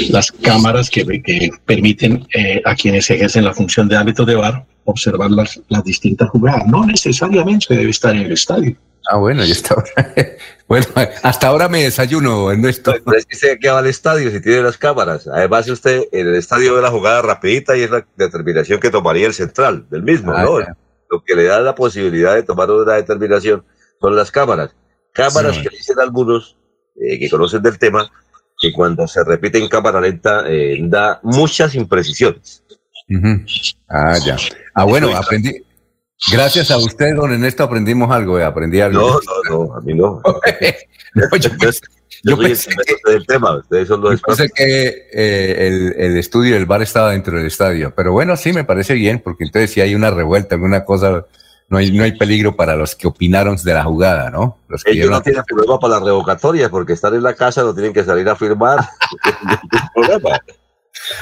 las cámaras que, que permiten eh, a quienes ejercen la función de árbitros de bar observar las, las distintas jugadas. No necesariamente debe estar en el estadio. Ah, bueno, ya está. (laughs) bueno, hasta ahora me desayuno, Ernesto. Pero es que se queda al estadio si tiene las cámaras. Además, usted en el estadio ve la jugada rapidita y es la determinación que tomaría el central del mismo, Ah, ¿no? ya. Lo que le da la posibilidad de tomar una determinación son las cámaras. Cámaras Sí. que dicen algunos eh, que conocen del tema que cuando se repite en cámara lenta eh, da muchas imprecisiones. Ah, ya. Ah, bueno, aprendí. Gracias a usted, don Ernesto, aprendimos algo. eh, Aprendí algo. No, no, no, a mí no. (laughs) No, yo pensé, Yo yo pensé que, del tema, ustedes son los yo pensé que, eh, el, el estudio del bar estaba dentro del estadio. Pero bueno, sí, me parece bien, porque entonces si hay una revuelta, alguna cosa, no hay, no hay peligro para los que opinaron de la jugada, ¿no? Los que Ellos no tienen problema para las revocatorias porque están en la casa, no tienen que salir a firmar. (laughs)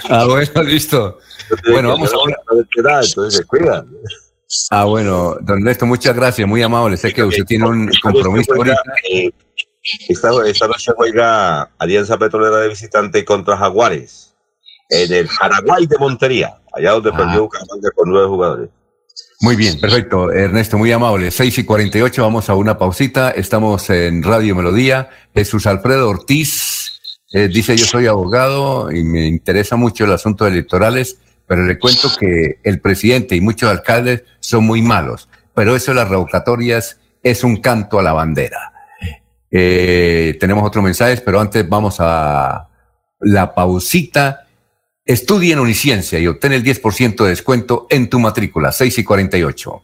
Ah, bueno, listo. Bueno, vamos a ahora. Entonces se cuidan. Ah, bueno, don Ernesto, muchas gracias, muy amable. Sé que usted tiene un compromiso ahorita. eh, esta, esta noche juega Alianza Petrolera de visitante contra Jaguares en el Paraguay de Montería, allá donde Ah. perdió Bucaramanga con nueve jugadores. Muy bien, perfecto. Ernesto, muy amable. 6 y 48, vamos a una pausita. Estamos en Radio Melodía. Jesús Alfredo Ortiz eh, dice, yo soy abogado y me interesa mucho el asunto de electorales, pero le cuento que el presidente y muchos alcaldes son muy malos. Pero eso de las revocatorias es un canto a la bandera. Eh, tenemos otros mensajes, pero antes vamos a la pausita. Estudia en Uniciencia y obtén el 10% de descuento en tu matrícula, 6 y 48.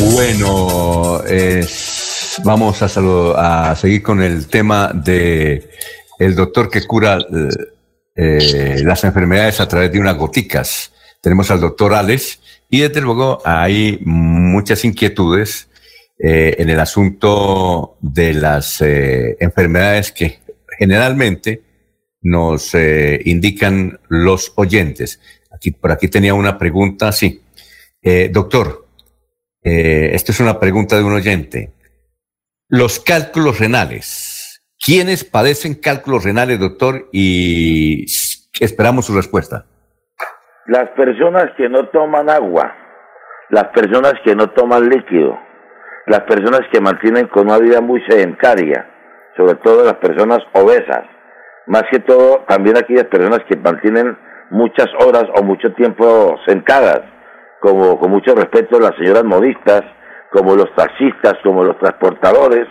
Bueno, eh, vamos a, seguir con el tema de el doctor que cura eh, eh, las enfermedades a través de unas goticas. Tenemos al doctor Alex y desde luego hay muchas inquietudes en el asunto de las enfermedades que generalmente nos indican los oyentes. Aquí, por aquí tenía una pregunta, sí. Doctor, eh, esta es una pregunta de un oyente. Los cálculos renales. ¿Quiénes padecen cálculos renales, doctor? Y esperamos su respuesta. Las personas que no toman agua, las personas que no toman líquido, las personas que mantienen con una vida muy sedentaria, sobre todo las personas obesas, más que todo también aquellas personas que mantienen muchas horas o mucho tiempo sentadas, como con mucho respeto las señoras modistas, como los taxistas, como los transportadores,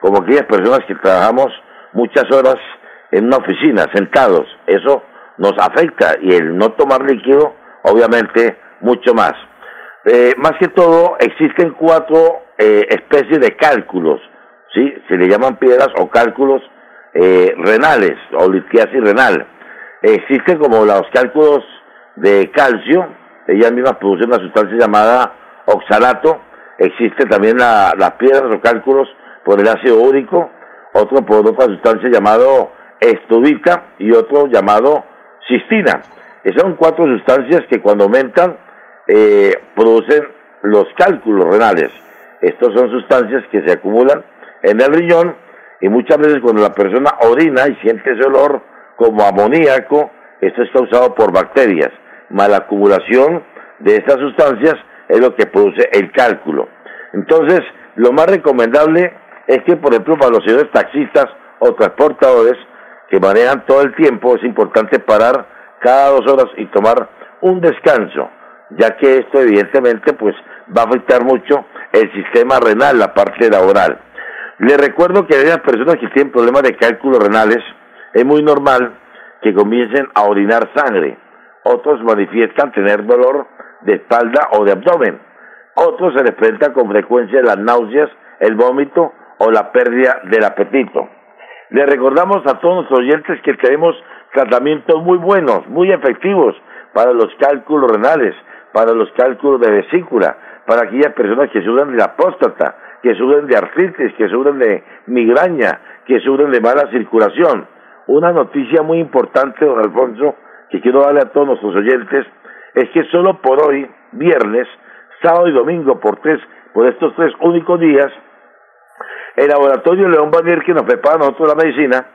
como aquellas personas que trabajamos muchas horas en una oficina, sentados. Eso nos afecta y el no tomar líquido, obviamente, mucho más. Eh, más que todo, existen cuatro eh, especies de cálculos, ¿sí? Se le llaman piedras o cálculos eh, renales o litiasis renal. Existen como los cálculos de calcio, ellas mismas producen una sustancia llamada oxalato, existe también la- las piedras o cálculos por el ácido úrico, otro por otra sustancia llamado estudita y otro llamado cistina. Esas son cuatro sustancias que cuando aumentan eh, producen los cálculos renales. Estas son sustancias que se acumulan en el riñón y muchas veces cuando la persona orina y siente ese olor como amoníaco, esto es causado por bacterias. Mala acumulación de estas sustancias es lo que produce el cálculo. Entonces, lo más recomendable es que, por ejemplo, para los señores taxistas o transportadores que manejan todo el tiempo, es importante parar cada dos horas y tomar un descanso, ya que esto evidentemente pues va a afectar mucho el sistema renal, la parte laboral. Les recuerdo que aquellas personas que tienen problemas de cálculos renales, es muy normal que comiencen a orinar sangre. Otros manifiestan tener dolor de espalda o de abdomen. Otros se les presenta con frecuencia las náuseas, el vómito o la pérdida del apetito. Les recordamos a todos nuestros oyentes que tenemos tratamientos muy buenos, muy efectivos para los cálculos renales, para los cálculos de vesícula, para aquellas personas que sufren de la próstata, que sufren de artritis, que sufren de migraña, que sufren de mala circulación. Una noticia muy importante, don Alfonso, que quiero darle a todos nuestros oyentes, es que solo por hoy, viernes, sábado y domingo, por tres, por estos tres únicos días, el laboratorio León Banier, que nos prepara nosotros la medicina,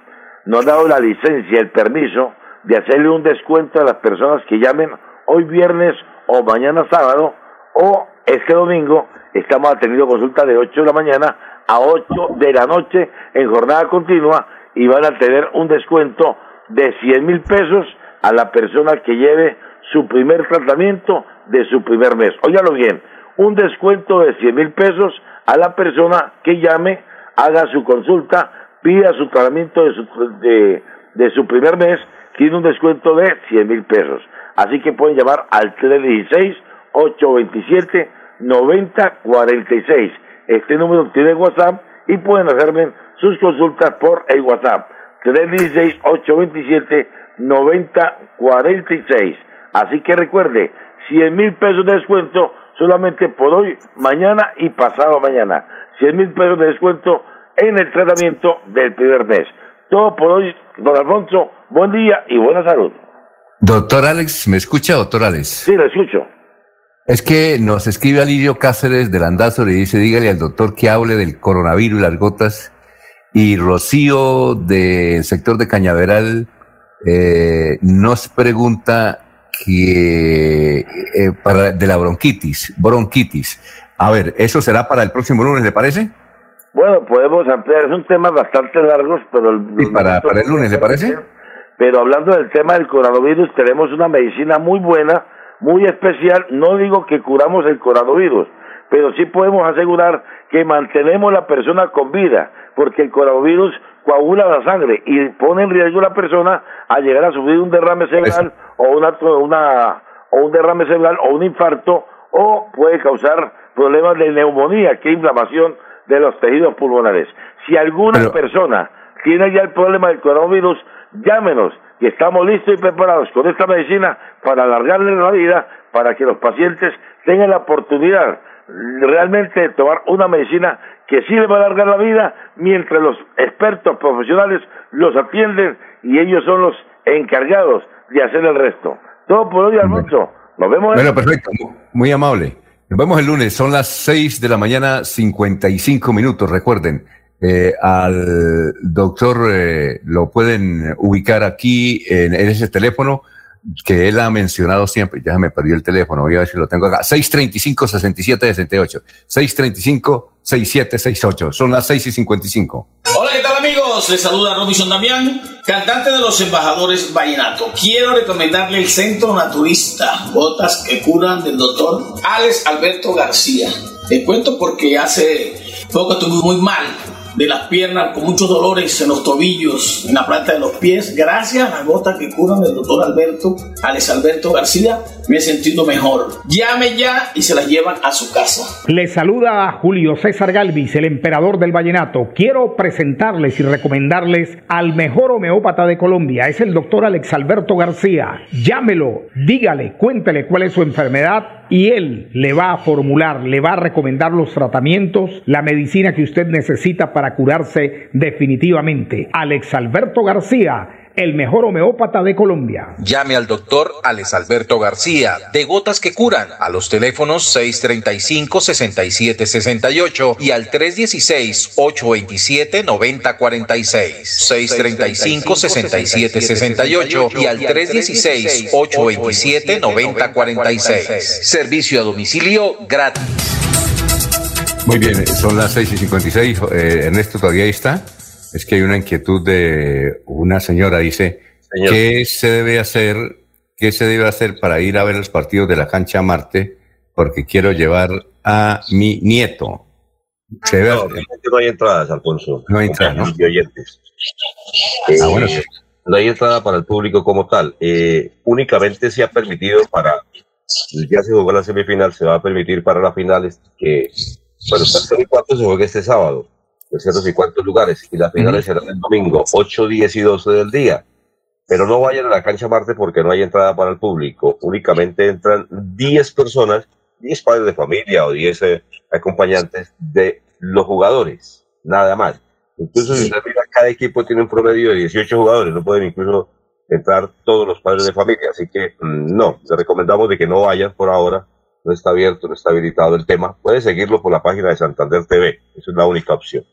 nos ha dado la licencia, el permiso de hacerle un descuento a las personas que llamen hoy viernes o mañana sábado o este domingo. Estamos atendiendo consulta de 8 de la mañana a 8 de la noche en jornada continua y van a tener un descuento de 100 mil pesos a la persona que lleve su primer tratamiento de su primer mes. Óyalo bien, un descuento de 100 mil pesos a la persona que llame, haga su consulta, pida su tratamiento de su, de, su primer mes, tiene un descuento de 100 mil pesos. Así que pueden llamar al 316-827-9046. Este número tiene WhatsApp y pueden hacerme sus consultas por el WhatsApp. 316-827-9046. Así que recuerde, 100 mil pesos de descuento solamente por hoy, mañana y pasado mañana. 100 mil pesos de descuento en el tratamiento del primer mes. Todo por hoy, don Alfonso. Buen día y buena salud. Doctor Alex, ¿me escucha, doctor Alex? Sí, lo escucho. Es que nos escribe Alirio Cáceres del Andazo y dice, dígale al doctor que hable del coronavirus y las gotas. Y Rocío del sector de Cañaveral eh, nos pregunta que eh, para, de la bronquitis, bronquitis. A ver, ¿eso será para el próximo lunes, le parece? Bueno, podemos ampliar, es un tema bastante largo, pero... El, para, para el lunes, ¿le parece? Pero hablando del tema del coronavirus, tenemos una medicina muy buena, muy especial. No digo que curamos el coronavirus, pero sí podemos asegurar que mantenemos la persona con vida, porque el coronavirus coagula la sangre y pone en riesgo a la persona a llegar a sufrir un derrame cerebral o una, una o un derrame cerebral o un infarto o puede causar problemas de neumonía, que es inflamación de los tejidos pulmonares. Si alguna persona tiene ya el problema del coronavirus, llámenos, que estamos listos y preparados con esta medicina para alargarle la vida, para que los pacientes tengan la oportunidad realmente de tomar una medicina que sí le va a alargar la vida, mientras los expertos profesionales los atienden y ellos son los encargados de hacer el resto. Todo por hoy, Alfonso. Nos vemos. Bueno, perfecto. Muy amable. Nos vemos el lunes. Son las 6 de la mañana, 55 minutos. Recuerden, eh, al doctor eh, lo pueden ubicar aquí en, ese teléfono que él ha mencionado siempre. Ya me perdió el teléfono. Voy a ver si lo tengo acá. 635-6768. 635-6768. Son las 6 y 55. Hola, ¿qué tal amigos? Les saluda Robinson Damián, cantante de los embajadores Vallenato. Quiero recomendarle el Centro Naturista, botas que curan del doctor Alex Alberto García. Te cuento porque hace poco estuve muy mal de las piernas, con muchos dolores en los tobillos, en la planta de los pies, gracias a las gotas que curan del doctor Alberto, Alex Alberto García me he sentido mejor. Llame ya y se la llevan a su casa. Le saluda a Julio César Galvis, el emperador del vallenato. Quiero presentarles y recomendarles al mejor homeópata de Colombia. Es el doctor Alex Alberto García. Llámelo, dígale, cuéntele cuál es su enfermedad y él le va a formular, le va a recomendar los tratamientos, la medicina que usted necesita para curarse definitivamente. Alex Alberto García el mejor homeópata de Colombia. Llame al doctor Alex Alberto García, de Gotas que Curan, a los teléfonos 635-6768 y al 316-827-9046. 635-6768 y al 316-827-9046. Servicio a domicilio gratis. Muy bien, son las 6 y 56. Eh, Ernesto todavía ahí está. Es que hay una inquietud de una señora, dice, ¿qué se debe hacer, qué se debe hacer para ir a ver los partidos de la cancha Marte? Porque quiero llevar a mi nieto. ¿Se debe No, no hay entradas, Alfonso. No hay entradas, ¿no? Y oyentes. Ah, bueno, Eh, No hay entrada para el público como tal. Eh, únicamente se ha permitido para. Ya se jugó la semifinal, se va a permitir para las finales que. Bueno, tercero y cuarto se juega este sábado. Terceros y cuartos lugares. Y las finales serán el domingo, 8, 10 y 12 del día. Pero no vayan a la cancha Marte porque no hay entrada para el público. Únicamente entran 10 personas, 10 padres de familia o 10 eh, acompañantes de los jugadores. Nada más. Incluso si usted mira, cada equipo tiene un promedio de 18 jugadores, no pueden incluso entrar todos los padres de familia. Así que mm, no, le recomendamos de que no vayan por ahora. No está abierto, no está habilitado el tema. Puede seguirlo por la página de Santander TV. Esa es la única opción.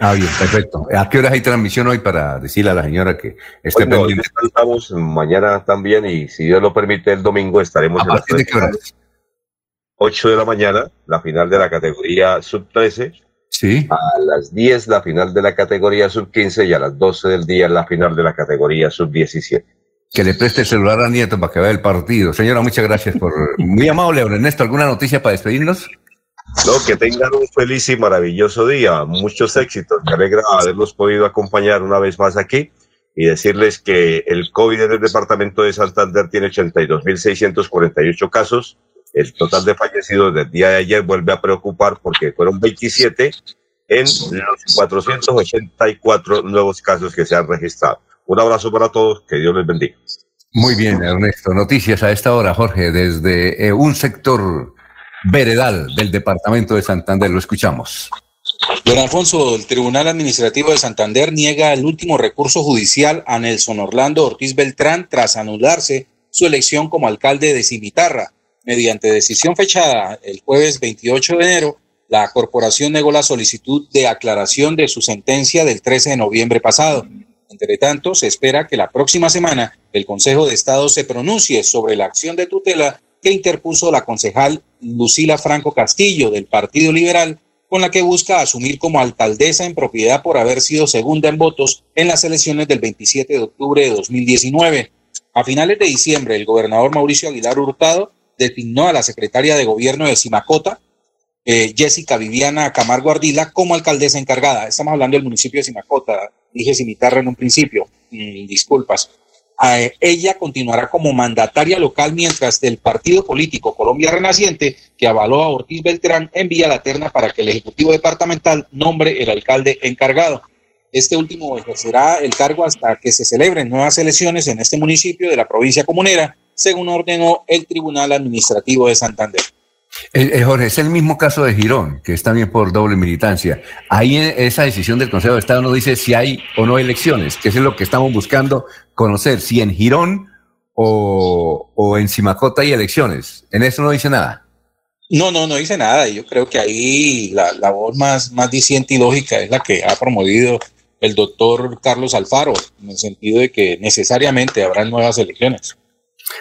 Ah, bien, perfecto. ¿A qué horas hay transmisión hoy para decirle a la señora que esté Hoy no, hoy pendiente? mañana también y si Dios lo permite el domingo estaremos ¿A en partir de qué horas? finales. 8 de la mañana, la final de la categoría sub 13. Sí. A las 10 la final de la categoría sub 15 y a las 12 del día la final de la categoría sub 17. Que le preste el celular a Nieto para que vea el partido. Señora, muchas gracias por... Muy amable, Ernesto. ¿Alguna noticia para despedirnos? No, que tengan un feliz y maravilloso día, muchos éxitos. Me alegra haberlos podido acompañar una vez más aquí y decirles que el COVID en el departamento de Santander tiene 82.648 casos. El total de fallecidos del día de ayer vuelve a preocupar porque fueron 27 en los 484 nuevos casos que se han registrado. Un abrazo para todos, que Dios les bendiga. Muy bien, Ernesto. Noticias a esta hora, Jorge, desde eh, un sector veredal del departamento de Santander. Lo escuchamos. Don Alfonso, el Tribunal Administrativo de Santander niega el último recurso judicial a Nelson Orlando Ortiz Beltrán tras anularse su elección como alcalde de Cimitarra. Mediante decisión fechada el jueves 28 de enero, la corporación negó la solicitud de aclaración de su sentencia del 13 de noviembre pasado. Entre tanto, se espera que la próxima semana el Consejo de Estado se pronuncie sobre la acción de tutela que interpuso la concejal Lucila Franco Castillo del Partido Liberal con la que busca asumir como alcaldesa en propiedad por haber sido segunda en votos en las elecciones del 27 de octubre de 2019. A finales de diciembre, el gobernador Mauricio Aguilar Hurtado designó a la secretaria de gobierno de Simacota, eh, Jessica Viviana Camargo Ardila, como alcaldesa encargada. Estamos hablando del municipio de Simacota, dije Cimitarra en un principio, mm, disculpas. Ella continuará como mandataria local mientras el partido político Colombia Renaciente, que avaló a Ortiz Beltrán, envía la terna para que el Ejecutivo Departamental nombre el alcalde encargado. Este último ejercerá el cargo hasta que se celebren nuevas elecciones en este municipio de la provincia comunera, según ordenó el Tribunal Administrativo de Santander. Eh, eh, Jorge, es el mismo caso de Girón, que es también por doble militancia. Ahí en esa decisión del Consejo de Estado no dice si hay o no elecciones, que eso es lo que estamos buscando conocer, si en Girón o, en Simacota hay elecciones. En eso no dice nada. No, no, no dice nada. Yo creo que ahí la, voz más, más diciente y lógica es la que ha promovido el doctor Carlos Alfaro, en el sentido de que necesariamente habrá nuevas elecciones.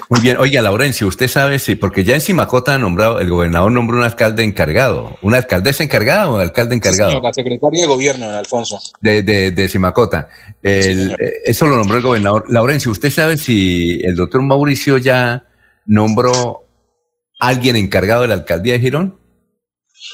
Muy bien, oiga, Laurencio, usted sabe si, porque ya en Simacota ha nombrado, el gobernador nombró un alcalde encargado, una alcaldesa encargada o un alcalde encargado Señor, la secretaria de gobierno, Alfonso. de, de, de Simacota. El- eh, eso lo nombró el gobernador. Laurencio, ¿usted sabe si el doctor Mauricio ya nombró alguien encargado de la alcaldía de Girón?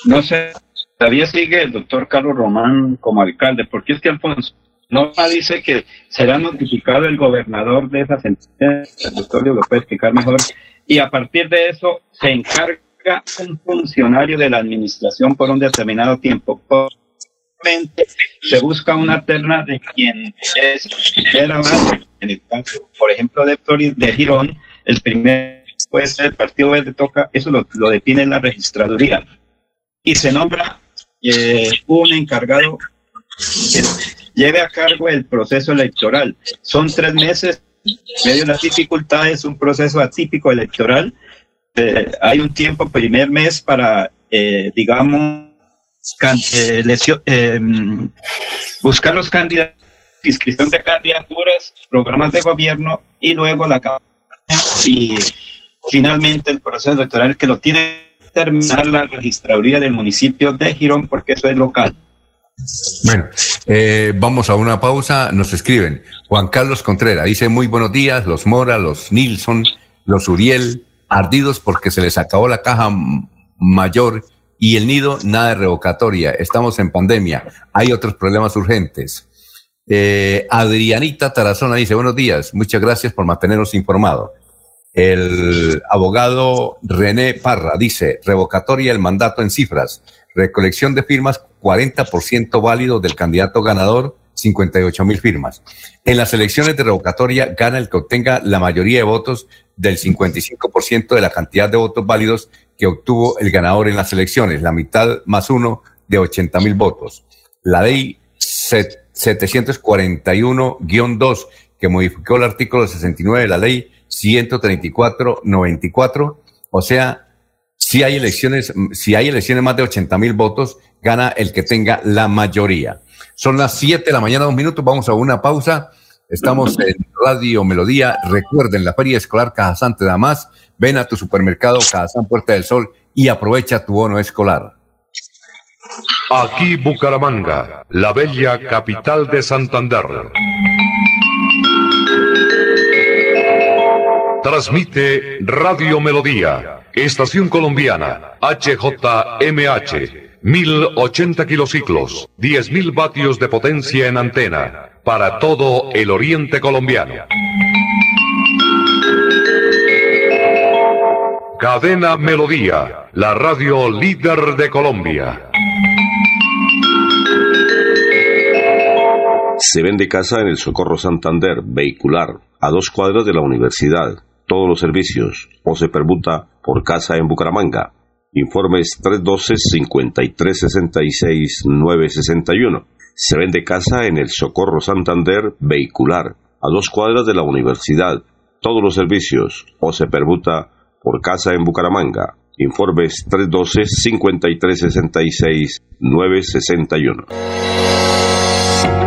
No sé, todavía sigue el doctor Carlos Román como alcalde, porque es que Alfonso Norma dice que será notificado el gobernador de esa sentencia, el doctor lo puede explicar mejor, y a partir de eso se encarga un funcionario de la administración por un determinado tiempo. Se busca una terna de quien es en el caso, por ejemplo, de, de Girón, el primer puede ser el Partido Verde toca, eso lo, lo define la registraduría. Y se nombra eh, un encargado lleve a cargo el proceso electoral. Son tres meses, medio de las dificultades, un proceso atípico electoral. Eh, hay un tiempo, primer mes, para, eh, digamos, buscar los candidatos, inscripción de candidaturas, programas de gobierno y luego la campaña y finalmente el proceso electoral que lo tiene que terminar la registraduría del municipio de Girón porque eso es local. Bueno, eh, vamos a una pausa. Nos escriben Juan Carlos Contreras. Dice muy buenos días, los Mora, los Nilsson, los Uriel, ardidos porque se les acabó la caja mayor y el nido, nada de revocatoria. Estamos en pandemia. Hay otros problemas urgentes. Eh, Adrianita Tarazona dice buenos días. Muchas gracias por mantenernos informados. El abogado René Parra dice, revocatoria el mandato en cifras, recolección de firmas, 40% válido del candidato ganador, 58 mil firmas. En las elecciones de revocatoria gana el que obtenga la mayoría de votos del 55% de la cantidad de votos válidos que obtuvo el ganador en las elecciones, la mitad más uno de 80 mil votos. La ley 741-2 que modificó el artículo 69 de la ley 134-94. O sea, si hay elecciones, si hay elecciones más de 80 mil votos, gana el que tenga la mayoría. Son las 7 de la mañana, dos minutos. Vamos a una pausa. Estamos (clears throat) en Radio Melodía. Recuerden, la Feria Escolar Cajazán te da más. Ven a tu supermercado Cajazán Puerta del Sol y aprovecha tu bono escolar. Aquí Bucaramanga, la bella capital de Santander. Transmite Radio Melodía, Estación Colombiana, HJMH, 1080 kilociclos, 10.000 vatios de potencia en antena, para todo el oriente colombiano. Cadena Melodía, la radio líder de Colombia. Se vende casa en el Socorro Santander, vehicular, a dos cuadras de la universidad todos los servicios o se permuta por casa en Bucaramanga. Informes 312-5366-961. Se vende casa en el Socorro Santander vehicular a dos cuadras de la universidad. Todos los servicios o se permuta por casa en Bucaramanga. Informes 312-5366-961.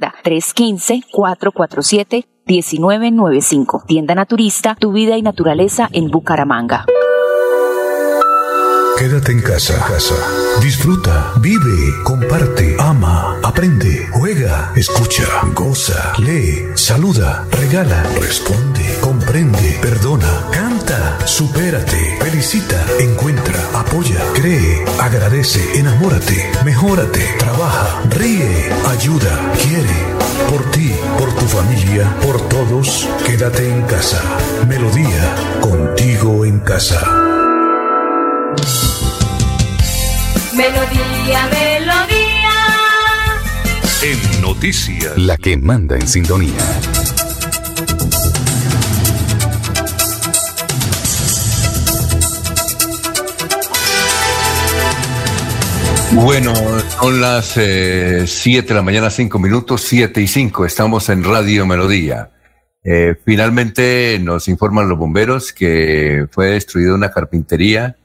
315-447-1995. Tienda Naturista, tu vida y naturaleza en Bucaramanga. Quédate en casa, casa. Disfruta, vive, comparte, ama, aprende, juega, escucha, goza, lee, saluda, regala, responde, comprende, perdona, canta, supérate, felicita, encuentra, apoya, cree, agradece, enamórate, mejórate, trabaja, ríe, ayuda, quiere. Por ti, por tu familia, por todos, quédate en casa. Melodía, contigo en casa. Melodía, melodía. En noticias. La que manda en sintonía. Bueno, son las 7 eh, de la mañana, 5 minutos, 7 y 5. Estamos en Radio Melodía. Eh, finalmente nos informan los bomberos que fue destruida una carpintería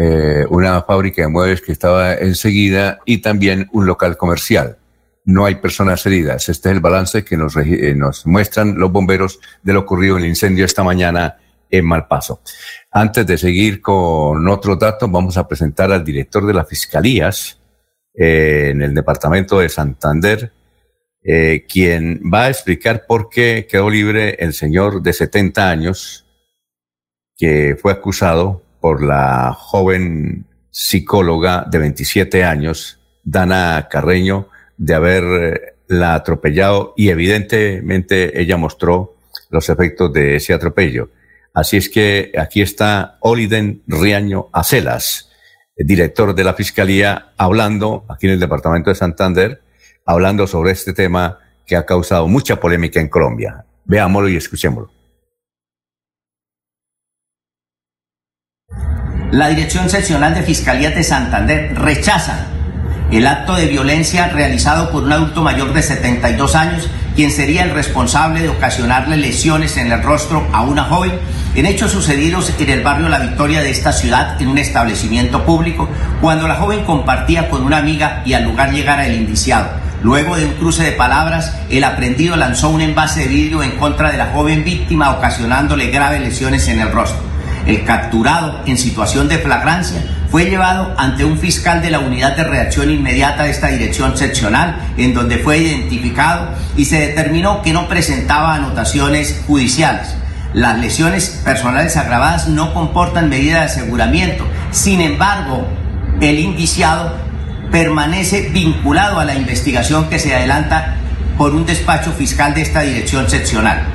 eh, una fábrica de muebles que estaba enseguida y también un local comercial. No hay personas heridas. Este es el balance que nos, eh, nos muestran los bomberos de lo ocurrido en el incendio esta mañana en Malpaso. Antes de seguir con otros datos, vamos a presentar al director de las fiscalías eh, en el departamento de Santander, eh, quien va a explicar por qué quedó libre el señor de 70 años que fue acusado por la joven psicóloga de 27 años, Dana Carreño, de haberla atropellado y evidentemente ella mostró los efectos de ese atropello. Así es que aquí está Oliden Riaño Acelas, director de la Fiscalía, hablando aquí en el Departamento de Santander, hablando sobre este tema que ha causado mucha polémica en Colombia. Veámoslo y escuchémoslo. La Dirección Seccional de Fiscalía de Santander rechaza el acto de violencia realizado por un adulto mayor de 72 años, quien sería el responsable de ocasionarle lesiones en el rostro a una joven, en hechos sucedidos en el barrio La Victoria de esta ciudad, en un establecimiento público, cuando la joven compartía con una amiga y al lugar llegara el indiciado. Luego de un cruce de palabras, el aprendido lanzó un envase de vidrio en contra de la joven víctima, ocasionándole graves lesiones en el rostro. El capturado en situación de flagrancia fue llevado ante un fiscal de la unidad de reacción inmediata de esta dirección seccional, en donde fue identificado y se determinó que no presentaba anotaciones judiciales. Las lesiones personales agravadas no comportan medida de aseguramiento. Sin embargo, el indiciado permanece vinculado a la investigación que se adelanta por un despacho fiscal de esta dirección seccional.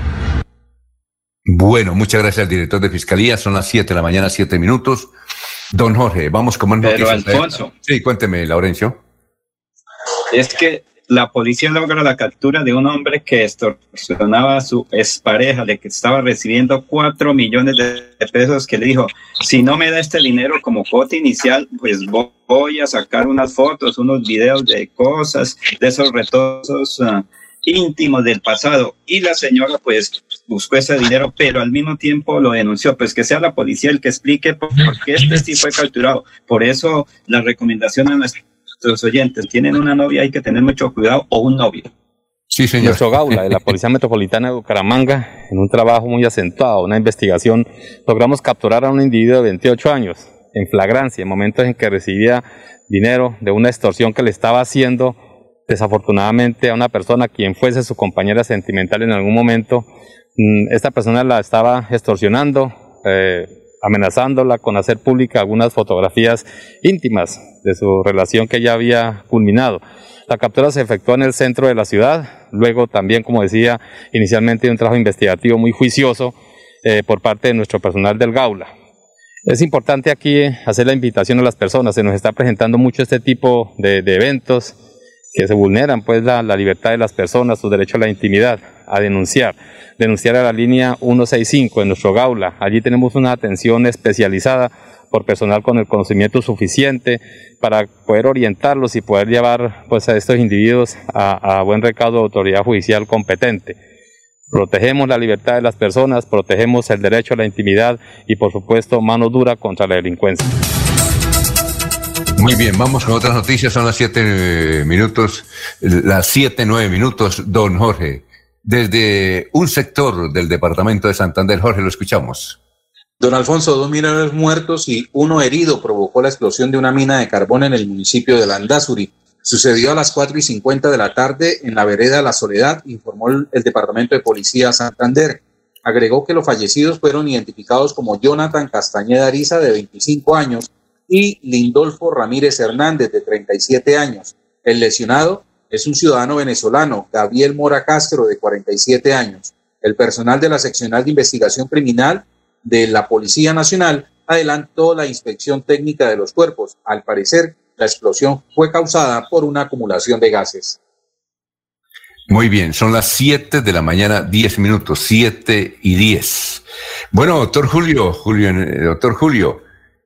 Bueno, muchas gracias director de Fiscalía. Son las 7 de la mañana, 7 minutos. Don Jorge, vamos con más Pero, noticias. Alfonso. Sí, cuénteme, Laurencio. Es que la policía logra la captura de un hombre que extorsionaba a su expareja, de que estaba recibiendo cuatro millones de pesos, que le dijo, si no me da este dinero como cuota inicial, pues vo- voy a sacar unas fotos, unos videos de cosas, de esos retosos ah, íntimos del pasado. Y la señora pues buscó ese dinero, pero al mismo tiempo lo denunció. Pues que sea la policía el que explique por qué este sí fue capturado. Por eso la recomendación a nuestros oyentes, tienen una novia, hay que tener mucho cuidado, o un novio. Sí, señor. Nuestro Gaula de la Policía Metropolitana de Bucaramanga, en un trabajo muy acentuado, una investigación, logramos capturar a un individuo de 28 años en flagrancia, en momentos en que recibía dinero de una extorsión que le estaba haciendo desafortunadamente a una persona quien fuese su compañera sentimental en algún momento. Mm, Esta persona la estaba extorsionando, eh, amenazándola con hacer pública algunas fotografías íntimas de su relación que ya había culminado. La captura se efectuó en el centro de la ciudad, luego también, como decía, inicialmente un trabajo investigativo muy juicioso eh, por parte de nuestro personal del Gaula. Es importante aquí hacer la invitación a las personas, se nos está presentando mucho este tipo de, de eventos que se vulneran pues la, la libertad de las personas, su derecho a la intimidad, a denunciar. Denunciar a la línea 165 en nuestro Gaula. Allí tenemos una atención especializada por personal con el conocimiento suficiente para poder orientarlos y poder llevar pues a estos individuos a, buen recaudo de autoridad judicial competente. Protegemos la libertad de las personas, protegemos el derecho a la intimidad y por supuesto mano dura contra la delincuencia. Muy bien, vamos con otras noticias. Son las siete eh, minutos, las siete, nueve minutos. Don Jorge, desde un sector del departamento de Santander, Jorge, lo escuchamos. Don Alfonso, dos mineros muertos y uno herido provocó la explosión de una mina de carbón en el municipio de Landazuri. Sucedió a las 4 y 50 de la tarde en la vereda La Soledad, informó el, Departamento de Policía Santander. Agregó que los fallecidos fueron identificados como Jonathan Castañeda Ariza, de 25 años, y Lindolfo Ramírez Hernández, de 37 años. El lesionado es un ciudadano venezolano, Gabriel Mora Castro, de 47 años. El personal de la seccional de investigación criminal de la Policía Nacional adelantó la inspección técnica de los cuerpos. Al parecer, la explosión fue causada por una acumulación de gases. Muy bien, son las 7 de la mañana, 10 minutos, 7 y 10. Bueno, doctor Julio, Julio, eh, doctor Julio,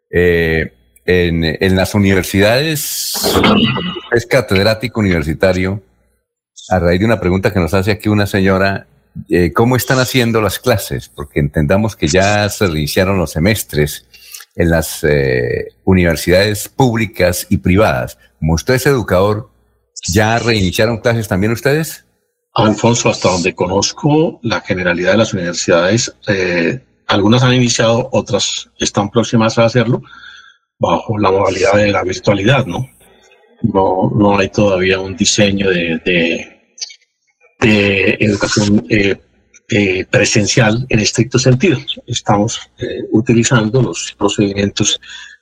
eh, en, en las universidades, es catedrático universitario, a raíz de una pregunta que nos hace aquí una señora, eh, ¿cómo están haciendo las clases? Porque entendamos que ya se reiniciaron los semestres en las eh, universidades públicas y privadas. Como usted es educador, ¿ya reiniciaron clases también ustedes? Alfonso, hasta donde conozco la generalidad de las universidades, eh, algunas han iniciado, otras están próximas a hacerlo bajo la modalidad de la virtualidad, ¿no? No, no hay todavía un diseño de, de, educación eh, eh, presencial en estricto sentido. Estamos eh, utilizando los procedimientos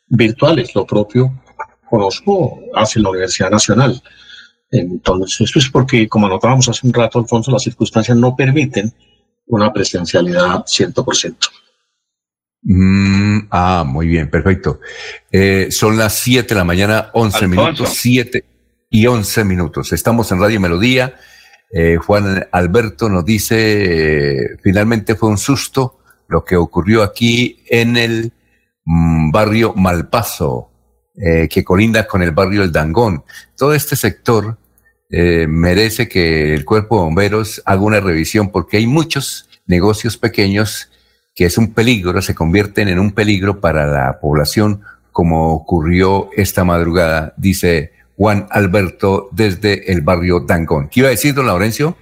virtuales. Lo propio conozco hace la Universidad Nacional. Entonces, eso es porque, como anotábamos hace un rato, Alfonso, las circunstancias no permiten una presencialidad 100%. Mm, ah, muy bien, perfecto. Eh, son las 7 de la mañana, 11 minutos, 7 y 11 minutos. Estamos en Radio Melodía. Eh, Juan Alberto nos dice, eh, finalmente fue un susto lo que ocurrió aquí en el mm, barrio Malpaso, que colinda con el barrio El Dangón. Todo este sector merece que el cuerpo de bomberos haga una revisión porque hay muchos negocios pequeños que es un peligro, se convierten en un peligro para la población, como ocurrió esta madrugada, dice Juan Alberto desde el barrio Dangón. ¿Qué iba a decir, don Laurencio?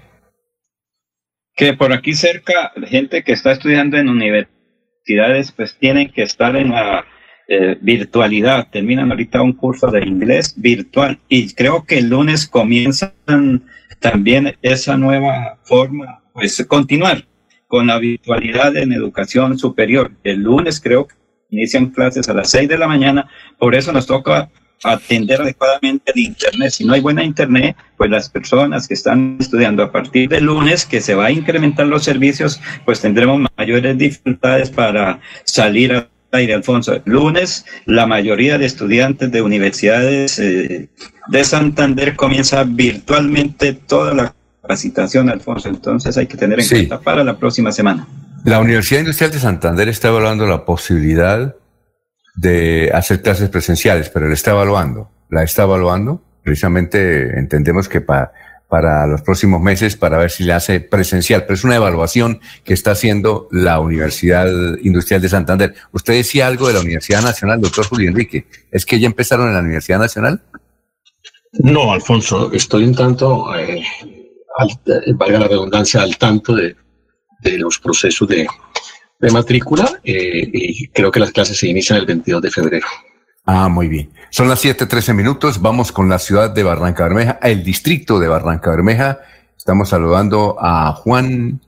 Que por aquí cerca, gente que está estudiando en universidades, pues tienen que estar en la eh, virtualidad. Terminan ahorita un curso de inglés virtual y creo que el lunes comienzan también esa nueva forma, pues continuar con la virtualidad en educación superior. El lunes creo que inician clases a las 6 de la mañana, por eso nos toca atender adecuadamente el Internet. Si no hay buena Internet, pues las personas que están estudiando a partir del lunes, que se va a incrementar los servicios, pues tendremos mayores dificultades para salir al aire, Alfonso. lunes, la mayoría de estudiantes de universidades eh, de Santander comienza virtualmente toda la capacitación, Alfonso. Entonces hay que tener en cuenta para la próxima semana. La Universidad Industrial de Santander está evaluando la posibilidad de hacer clases presenciales, pero la está evaluando. La está evaluando. Precisamente entendemos que para, para los próximos meses para ver si le hace presencial, pero es una evaluación que está haciendo la Universidad Industrial de Santander. Usted decía algo de la Universidad Nacional, doctor Julio Enrique. ¿Es que ya empezaron en la Universidad Nacional? No, Alfonso, estoy un tanto eh, al, valga la redundancia, al tanto de, los procesos de, matrícula eh, y creo que las clases se inician el 22 de febrero. Ah, muy bien. Son las 7:13 minutos. Vamos con la ciudad de Barranca Bermeja, el distrito de Barranca Bermeja. Estamos saludando a Juan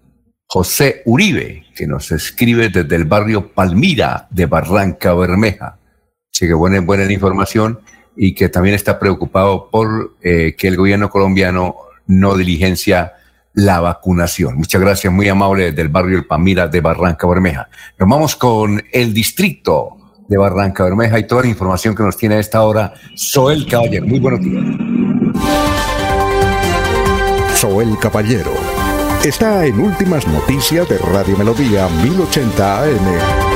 José Uribe, que nos escribe desde el barrio Palmira de Barranca Bermeja. Así que buena, buena información y que también está preocupado por eh, que el gobierno colombiano no diligencia la vacunación. Muchas gracias, muy amable del barrio El Pamira de Barranca Bermeja. Nos vamos con el distrito de Barranca Bermeja y toda la información que nos tiene a esta hora Soel Caballero. Muy buenos días. Soel Caballero está en Últimas Noticias de Radio Melodía 1080 AM.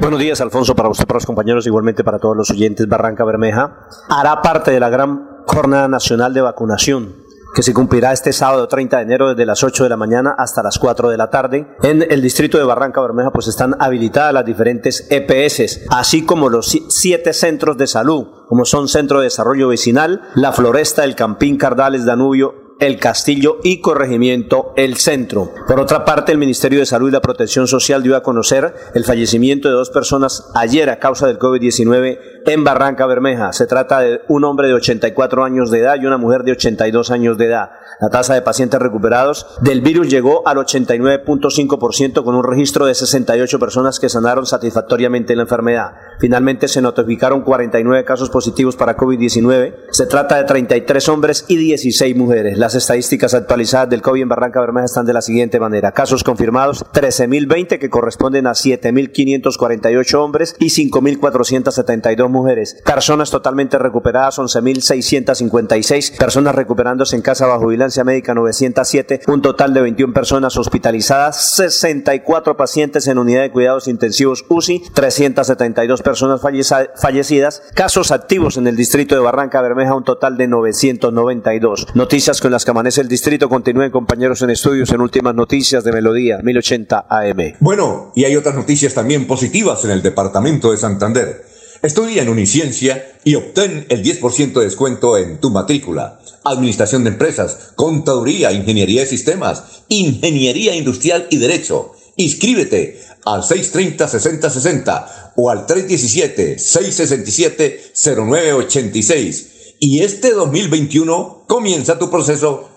Buenos días, Alfonso, para usted, para los compañeros, igualmente para todos los oyentes. Barranca Bermeja hará parte de la gran jornada nacional de vacunación que se cumplirá este sábado 30 de enero desde las 8 de la mañana hasta las 4 de la tarde. En el distrito de Barranca Bermeja pues están habilitadas las diferentes EPS, así como los siete centros de salud, como son Centro de Desarrollo Vecinal, La Floresta, el Campín Cardales Danubio el Castillo y Corregimiento El Centro. Por otra parte, el Ministerio de Salud y la Protección Social dio a conocer el fallecimiento de dos personas ayer a causa del COVID-19 en Barranca Bermeja. Se trata de un hombre de 84 años de edad y una mujer de 82 años de edad. La tasa de pacientes recuperados del virus llegó al 89.5% con un registro de 68 personas que sanaron satisfactoriamente la enfermedad. Finalmente se notificaron 49 casos positivos para COVID-19. Se trata de 33 hombres y 16 mujeres. Las estadísticas actualizadas del COVID en Barranca Bermeja están de la siguiente manera. Casos confirmados 13.020 que corresponden a 7.548 hombres y 5.472 mujeres. Personas totalmente recuperadas 11.656. Personas recuperándose en casa bajo vigilancia médica 907. Un total de 21 personas hospitalizadas. 64 pacientes en unidad de cuidados intensivos UCI. 372 personas fallecidas. Casos activos en el distrito de Barranca Bermeja un total de 992. Noticias con las que amanece el distrito. Continúen compañeros en estudios en últimas noticias de Melodía 1080 AM. Bueno, y hay otras noticias también positivas en el departamento de Santander. Estudia en Uniciencia y obtén el 10% de descuento en tu matrícula. Administración de empresas, contaduría, ingeniería de sistemas, ingeniería industrial y derecho. Inscríbete al 630-6060 o al 317-667-0986. Y este 2021 comienza tu proceso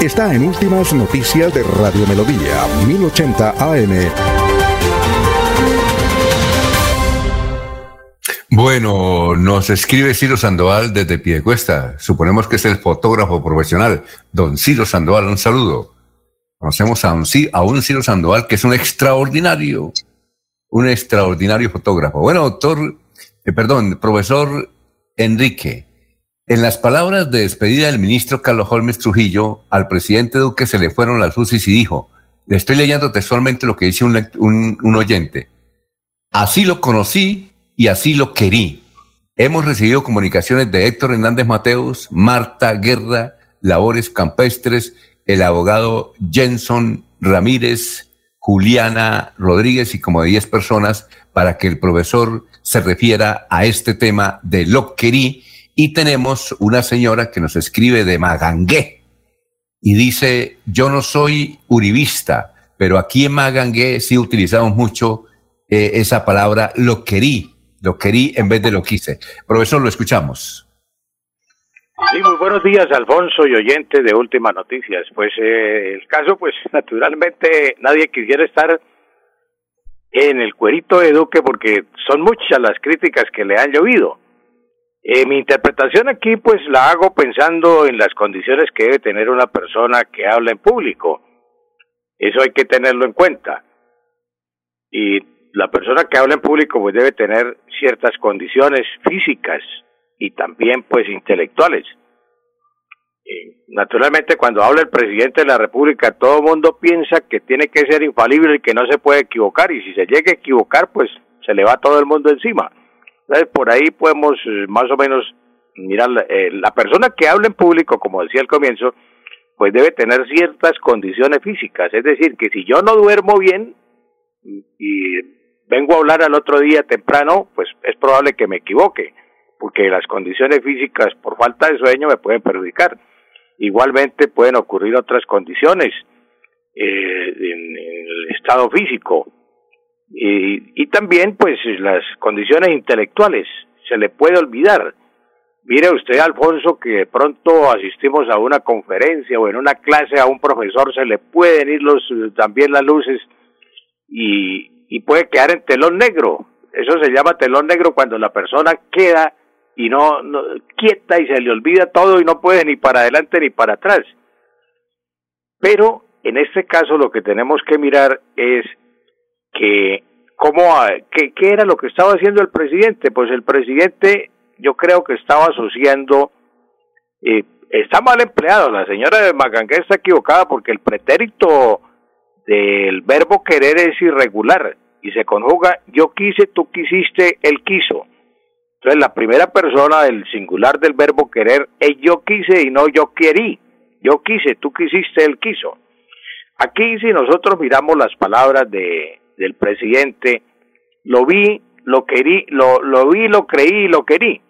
está en Últimas Noticias de Radio Melodía, 1080 AM. Bueno, nos escribe Ciro Sandoval desde Piedecuesta. Suponemos que es el fotógrafo profesional. Don Ciro Sandoval, un saludo. Conocemos a un, a Ciro Sandoval que es un extraordinario, un extraordinario fotógrafo. Bueno, doctor, eh, perdón, profesor Enrique, en las palabras de despedida del ministro Carlos Holmes Trujillo, al presidente Duque se le fueron las luces y dijo, le estoy leyendo textualmente lo que dice un, un oyente, así lo conocí y así lo querí. Hemos recibido comunicaciones de Héctor Hernández Mateos, Marta Guerra, Labores Campestres, el abogado Jenson Ramírez, Juliana Rodríguez y como de 10 personas para que el profesor se refiera a este tema de lo querí y tenemos una señora que nos escribe de Magangué y dice, yo no soy uribista, pero aquí en Magangué sí utilizamos mucho eh, esa palabra lo querí, lo querí en vez de lo quise. Profesor, lo escuchamos. Sí, muy buenos días, Alfonso y oyente de Últimas Noticias. Pues eh, el caso, pues (laughs) naturalmente nadie quisiera estar en el cuerito de Duque porque son muchas las críticas que le han llovido. Eh, mi interpretación aquí pues la hago pensando en las condiciones que debe tener una persona que habla en público. Eso hay que tenerlo en cuenta. Y la persona que habla en público pues debe tener ciertas condiciones físicas y también pues intelectuales. Eh, naturalmente cuando habla el presidente de la República todo el mundo piensa que tiene que ser infalible y que no se puede equivocar y si se llega a equivocar pues se le va todo el mundo encima por ahí podemos eh, más o menos mirar, eh, la persona que habla en público, como decía al comienzo, pues debe tener ciertas condiciones físicas. Es decir, que si yo no duermo bien y vengo a hablar al otro día temprano, pues es probable que me equivoque, porque las condiciones físicas por falta de sueño me pueden perjudicar. Igualmente pueden ocurrir otras condiciones eh, en el estado físico, y, y también pues las condiciones intelectuales, se le puede olvidar. Mire usted, Alfonso, que de pronto asistimos a una conferencia o en una clase a un profesor se le pueden ir los, también las luces y, y puede quedar en telón negro. Eso se llama telón negro cuando la persona queda y no, no quieta y se le olvida todo y no puede ni para adelante ni para atrás. Pero en este caso lo que tenemos que mirar es que cómo qué, qué era lo que estaba haciendo el presidente pues el presidente yo creo que estaba asociando eh, está mal empleado la señora de Magangué está equivocada porque el pretérito del verbo querer es irregular y se conjuga yo quise tú quisiste él quiso. Entonces la primera persona del singular del verbo querer es yo quise y no yo querí. Yo quise tú quisiste él quiso. Aquí si nosotros miramos las palabras de del presidente, lo vi, lo querí, lo, lo vi, lo creí y lo querí.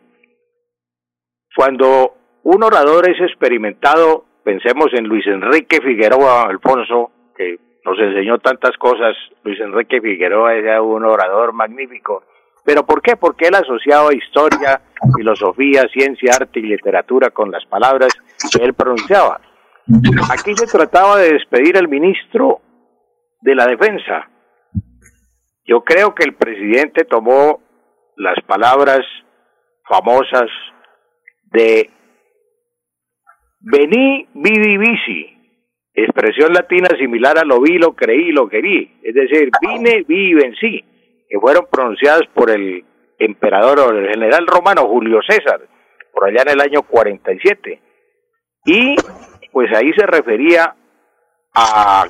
Cuando un orador es experimentado, pensemos en Luis Enrique Figueroa Alfonso, que nos enseñó tantas cosas, Luis Enrique Figueroa era un orador magnífico. ¿Pero por qué? Porque él asociaba historia, filosofía, ciencia, arte y literatura con las palabras que él pronunciaba. Aquí se trataba de despedir al ministro de la Defensa, yo creo que el presidente tomó las palabras famosas de Vení, vidi, vici, expresión latina similar a lo vi, lo creí, lo querí, es decir, vine, vi vencí, que fueron pronunciadas por el emperador o el general romano Julio César, por allá en el año 47. Y pues ahí se refería a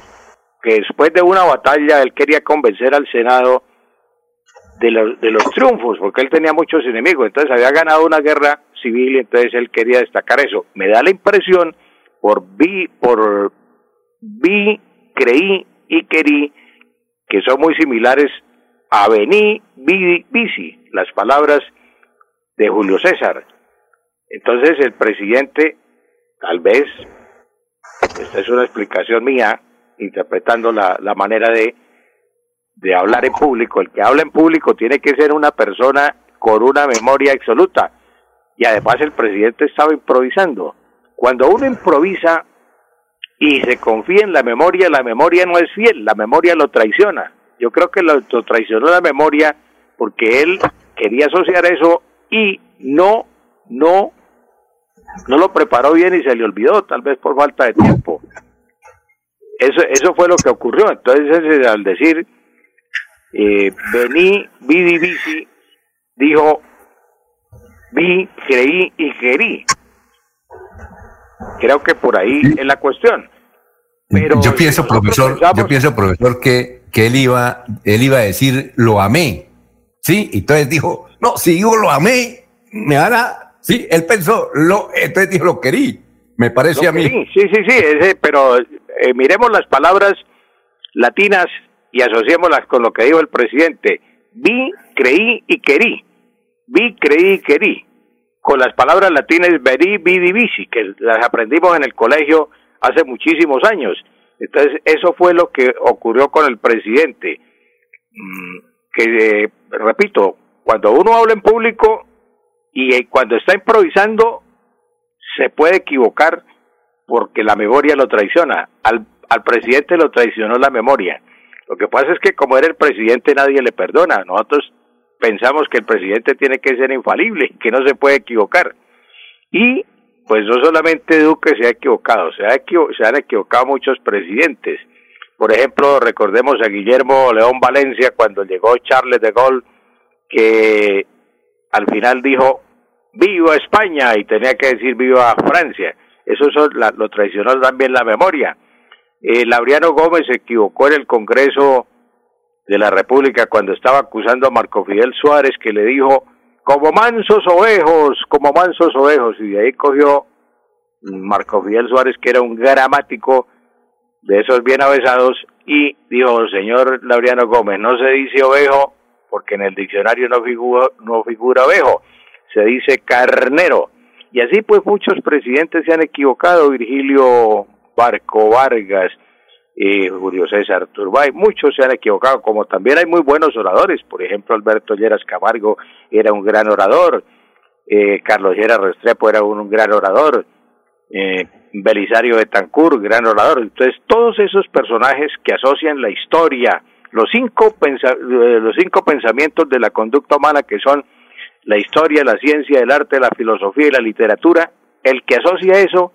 que después de una batalla él quería convencer al Senado de los, de los triunfos, porque él tenía muchos enemigos, entonces había ganado una guerra civil y entonces él quería destacar eso. Me da la impresión, por vi, por vi, creí y querí, que son muy similares a vení, vi, bici, las palabras de Julio César. Entonces el presidente, tal vez, esta es una explicación mía, interpretando la, la manera de, de hablar en público. El que habla en público tiene que ser una persona con una memoria absoluta. Y además el presidente estaba improvisando. Cuando uno improvisa y se confía en la memoria, la memoria no es fiel, la memoria lo traiciona. Yo creo que lo, traicionó la memoria porque él quería asociar eso y no, no, no lo preparó bien y se le olvidó, tal vez por falta de tiempo. Eso, eso fue lo que ocurrió. Entonces, al decir, eh, vení, vi, bici, dijo, vi, creí y querí. Creo que por ahí es la cuestión. Pero yo pienso, profesor, yo pienso, profesor, que, que él iba, él iba a decir lo amé. Sí, y entonces dijo, no, si digo lo amé, me van a, sí, él pensó, lo, entonces dijo lo querí. Me parece a mí. Sí, sí, sí, ese, pero eh, miremos las palabras latinas y asociémoslas con lo que dijo el presidente. Vi, creí y querí. Vi, creí y querí. Con las palabras latinas veri, vidi, vici, que las aprendimos en el colegio hace muchísimos años. Entonces, eso fue lo que ocurrió con el presidente. Mm, que, eh, repito, cuando uno habla en público y eh, cuando está improvisando, se puede equivocar porque la memoria lo traiciona. Al, al presidente lo traicionó la memoria. Lo que pasa es que como era el presidente nadie le perdona. Nosotros pensamos que el presidente tiene que ser infalible, que no se puede equivocar. Y pues no solamente Duque se ha equivocado, se, ha se han equivocado muchos presidentes. Por ejemplo, recordemos a Guillermo León Valencia cuando llegó Charles de Gaulle, que al final dijo viva España y tenía que decir viva Francia. Eso lo traicionó también la memoria. Eh, Laureano Gómez se equivocó en el Congreso de la República cuando estaba acusando a Marco Fidel Suárez que le dijo como mansos ovejos, como mansos ovejos, y de ahí cogió Marco Fidel Suárez, que era un gramático de esos bien avesados, y dijo, señor Laureano Gómez, no se dice ovejo porque en el diccionario no figura, no figura ovejo, se dice carnero. Y así pues muchos presidentes se han equivocado, Virgilio Barco Vargas, y Julio César Turbay, muchos se han equivocado, como también hay muy buenos oradores, por ejemplo Alberto Lleras Camargo era un gran orador, eh, Carlos Lleras Restrepo era un, gran orador, eh, Belisario Betancourt, gran orador, entonces todos esos personajes que asocian la historia, los cinco, eh, los cinco pensamientos de la conducta humana que son la historia, la ciencia, el arte, la filosofía y la literatura, el que asocia eso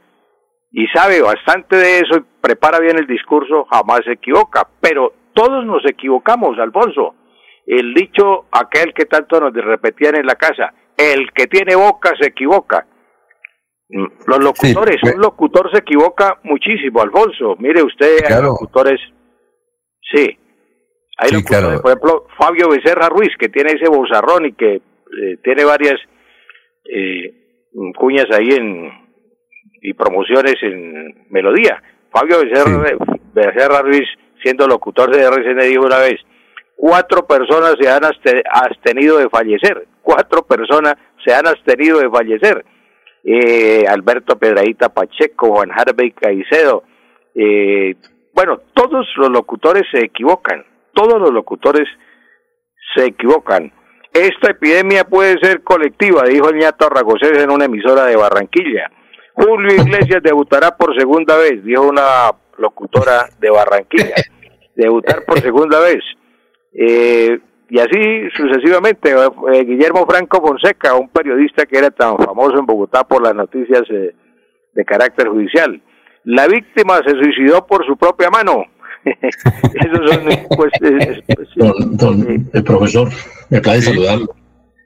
y sabe bastante de eso y prepara bien el discurso, jamás se equivoca. Pero todos nos equivocamos, Alfonso. El dicho aquel que tanto nos repetían en la casa, el que tiene boca se equivoca. Mm, los locutores, un locutor se equivoca muchísimo, Alfonso. Mire usted, hay locutores, sí, hay locutores, por ejemplo, Fabio Becerra Ruiz, que tiene ese bozarrón y que eh, tiene varias eh, cuñas ahí en, y promociones en Melodía. Fabio Becerra, Ruiz, siendo locutor de RCN, dijo una vez, cuatro personas se han abstenido de fallecer, cuatro personas se han abstenido de fallecer. Eh, Alberto Pedradita Pacheco, Juan Harvey Caicedo, eh, bueno, todos los locutores se equivocan, todos los locutores se equivocan. Esta epidemia puede ser colectiva, dijo el ñato en una emisora de Barranquilla. Julio Iglesias debutará por segunda vez, dijo una locutora de Barranquilla. Debutar por segunda vez. Eh, y así sucesivamente. Eh, Guillermo Franco Fonseca, un periodista que era tan famoso en Bogotá por las noticias eh, de carácter judicial. La víctima se suicidó por su propia mano. (laughs) Esos son, pues, eh, pues, Don, don- el profesor, me place saludarlo.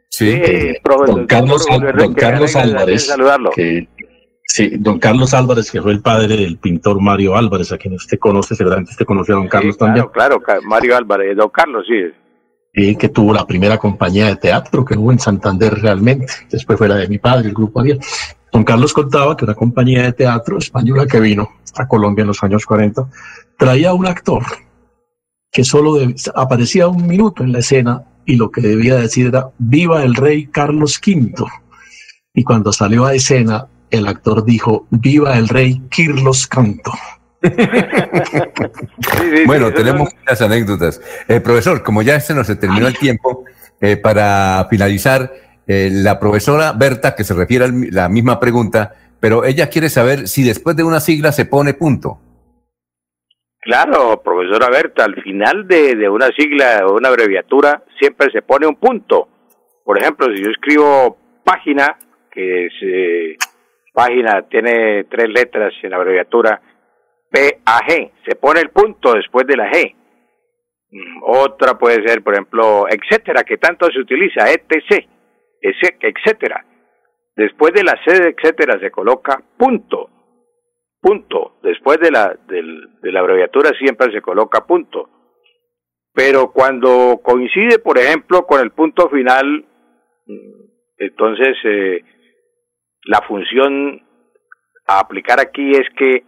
Sí, Eh, profesor, don Carlos, don Carlos Álvarez, saludarlo. que sí, don Carlos Álvarez, que fue el padre del pintor Mario Álvarez, a quien usted conoce, seguramente usted conoció a don Carlos también, Claro, Mario Álvarez, don Carlos, sí. Que tuvo la primera compañía de teatro que hubo en Santander realmente, después fue la de mi padre, el grupo Ariel. Don Carlos contaba que una compañía de teatro española que vino a Colombia en los años 40 traía un actor que solo aparecía un minuto en la escena y lo que debía decir era viva el rey Carlos V. Y cuando salió a escena, el actor dijo viva el rey Kirlos Canto. (laughs) Bueno, tenemos muchas anécdotas. Eh, profesor, como ya se nos terminó el tiempo, eh, para finalizar, eh, la profesora Berta, que se refiere a la misma pregunta, pero ella quiere saber si después de una sigla se pone punto. Claro, profesora Berta, al final de, de una sigla o una abreviatura siempre se pone un punto. Por ejemplo, si yo escribo página, que es eh, página, tiene tres letras en la abreviatura, P-A-G, se pone el punto después de la G. Mm, Otra puede ser, por ejemplo, etcétera, que tanto se utiliza, etc, etcétera. Después de la C etcétera se coloca punto punto. Después de la, de la abreviatura siempre se coloca punto. Pero cuando coincide, por ejemplo, con el punto final, mm, entonces eh, la función a aplicar aquí es que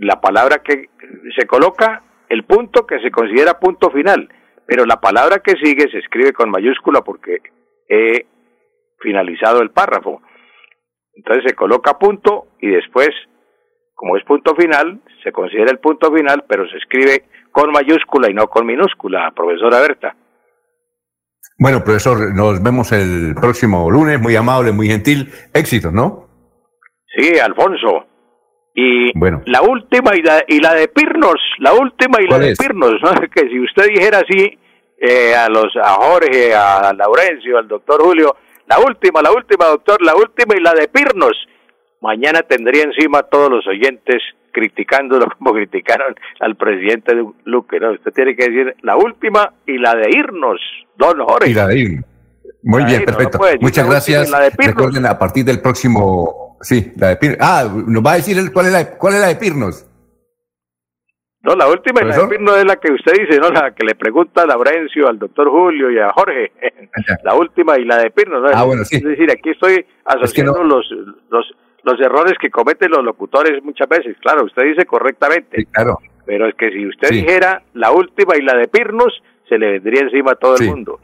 la palabra que se coloca, el punto que se considera punto final, pero la palabra que sigue se escribe con mayúscula porque he finalizado el párrafo. Entonces se coloca punto y después como es punto final, se considera el punto final, pero se escribe con mayúscula y no con minúscula, profesora Berta. Bueno, profesor, nos vemos el próximo lunes, muy amable, muy gentil. Éxito, ¿no? Sí, Alfonso. Y Bueno. la última y la, y la de Pirnos, la última y la ¿Cuál de es? Pirnos, ¿no? (laughs) que si usted dijera así eh, a los a Jorge, a Laurencio, al doctor Julio, la última, la última, doctor, la última y la de Pirnos, mañana tendría encima a todos los oyentes criticándolo (laughs) como criticaron al presidente Lu- Luque, ¿no? Usted tiene que decir la última y la de irnos, don Jorge. Y la de ir. Muy La bien, perfecto. Muchas gracias. Recuerden, a partir del próximo. Sí, la de Pirnos. Ah, nos va a decir el- cuál es la, cuál es la de Pirnos. No, la última y la de ¿Profesor? Pirno es la que usted dice, ¿no? La que le pregunta a Laurencio, al doctor Julio y a Jorge. (laughs) la última y la de Pirno, ¿no? Ah, bueno, sí. Es decir, aquí estoy asociando los, los, los errores que cometen los locutores muchas veces. Claro, usted dice correctamente. claro. Pero es que si usted Sí. dijera la última y la de Pirnos, se le vendría encima a todo Sí. el mundo.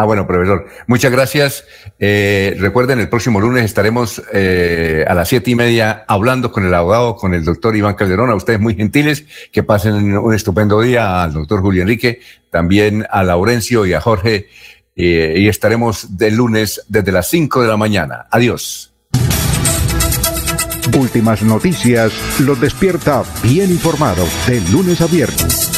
Ah, bueno, profesor. Muchas gracias. Eh, recuerden, el próximo lunes estaremos eh, a las siete y media hablando con el abogado, con el doctor Iván Calderón. A ustedes muy gentiles, que pasen un estupendo día al doctor Julio Enrique, también a Laurencio y a Jorge. eh, y estaremos del lunes desde las cinco de la mañana. Adiós. Últimas noticias los despierta bien informados de lunes a viernes.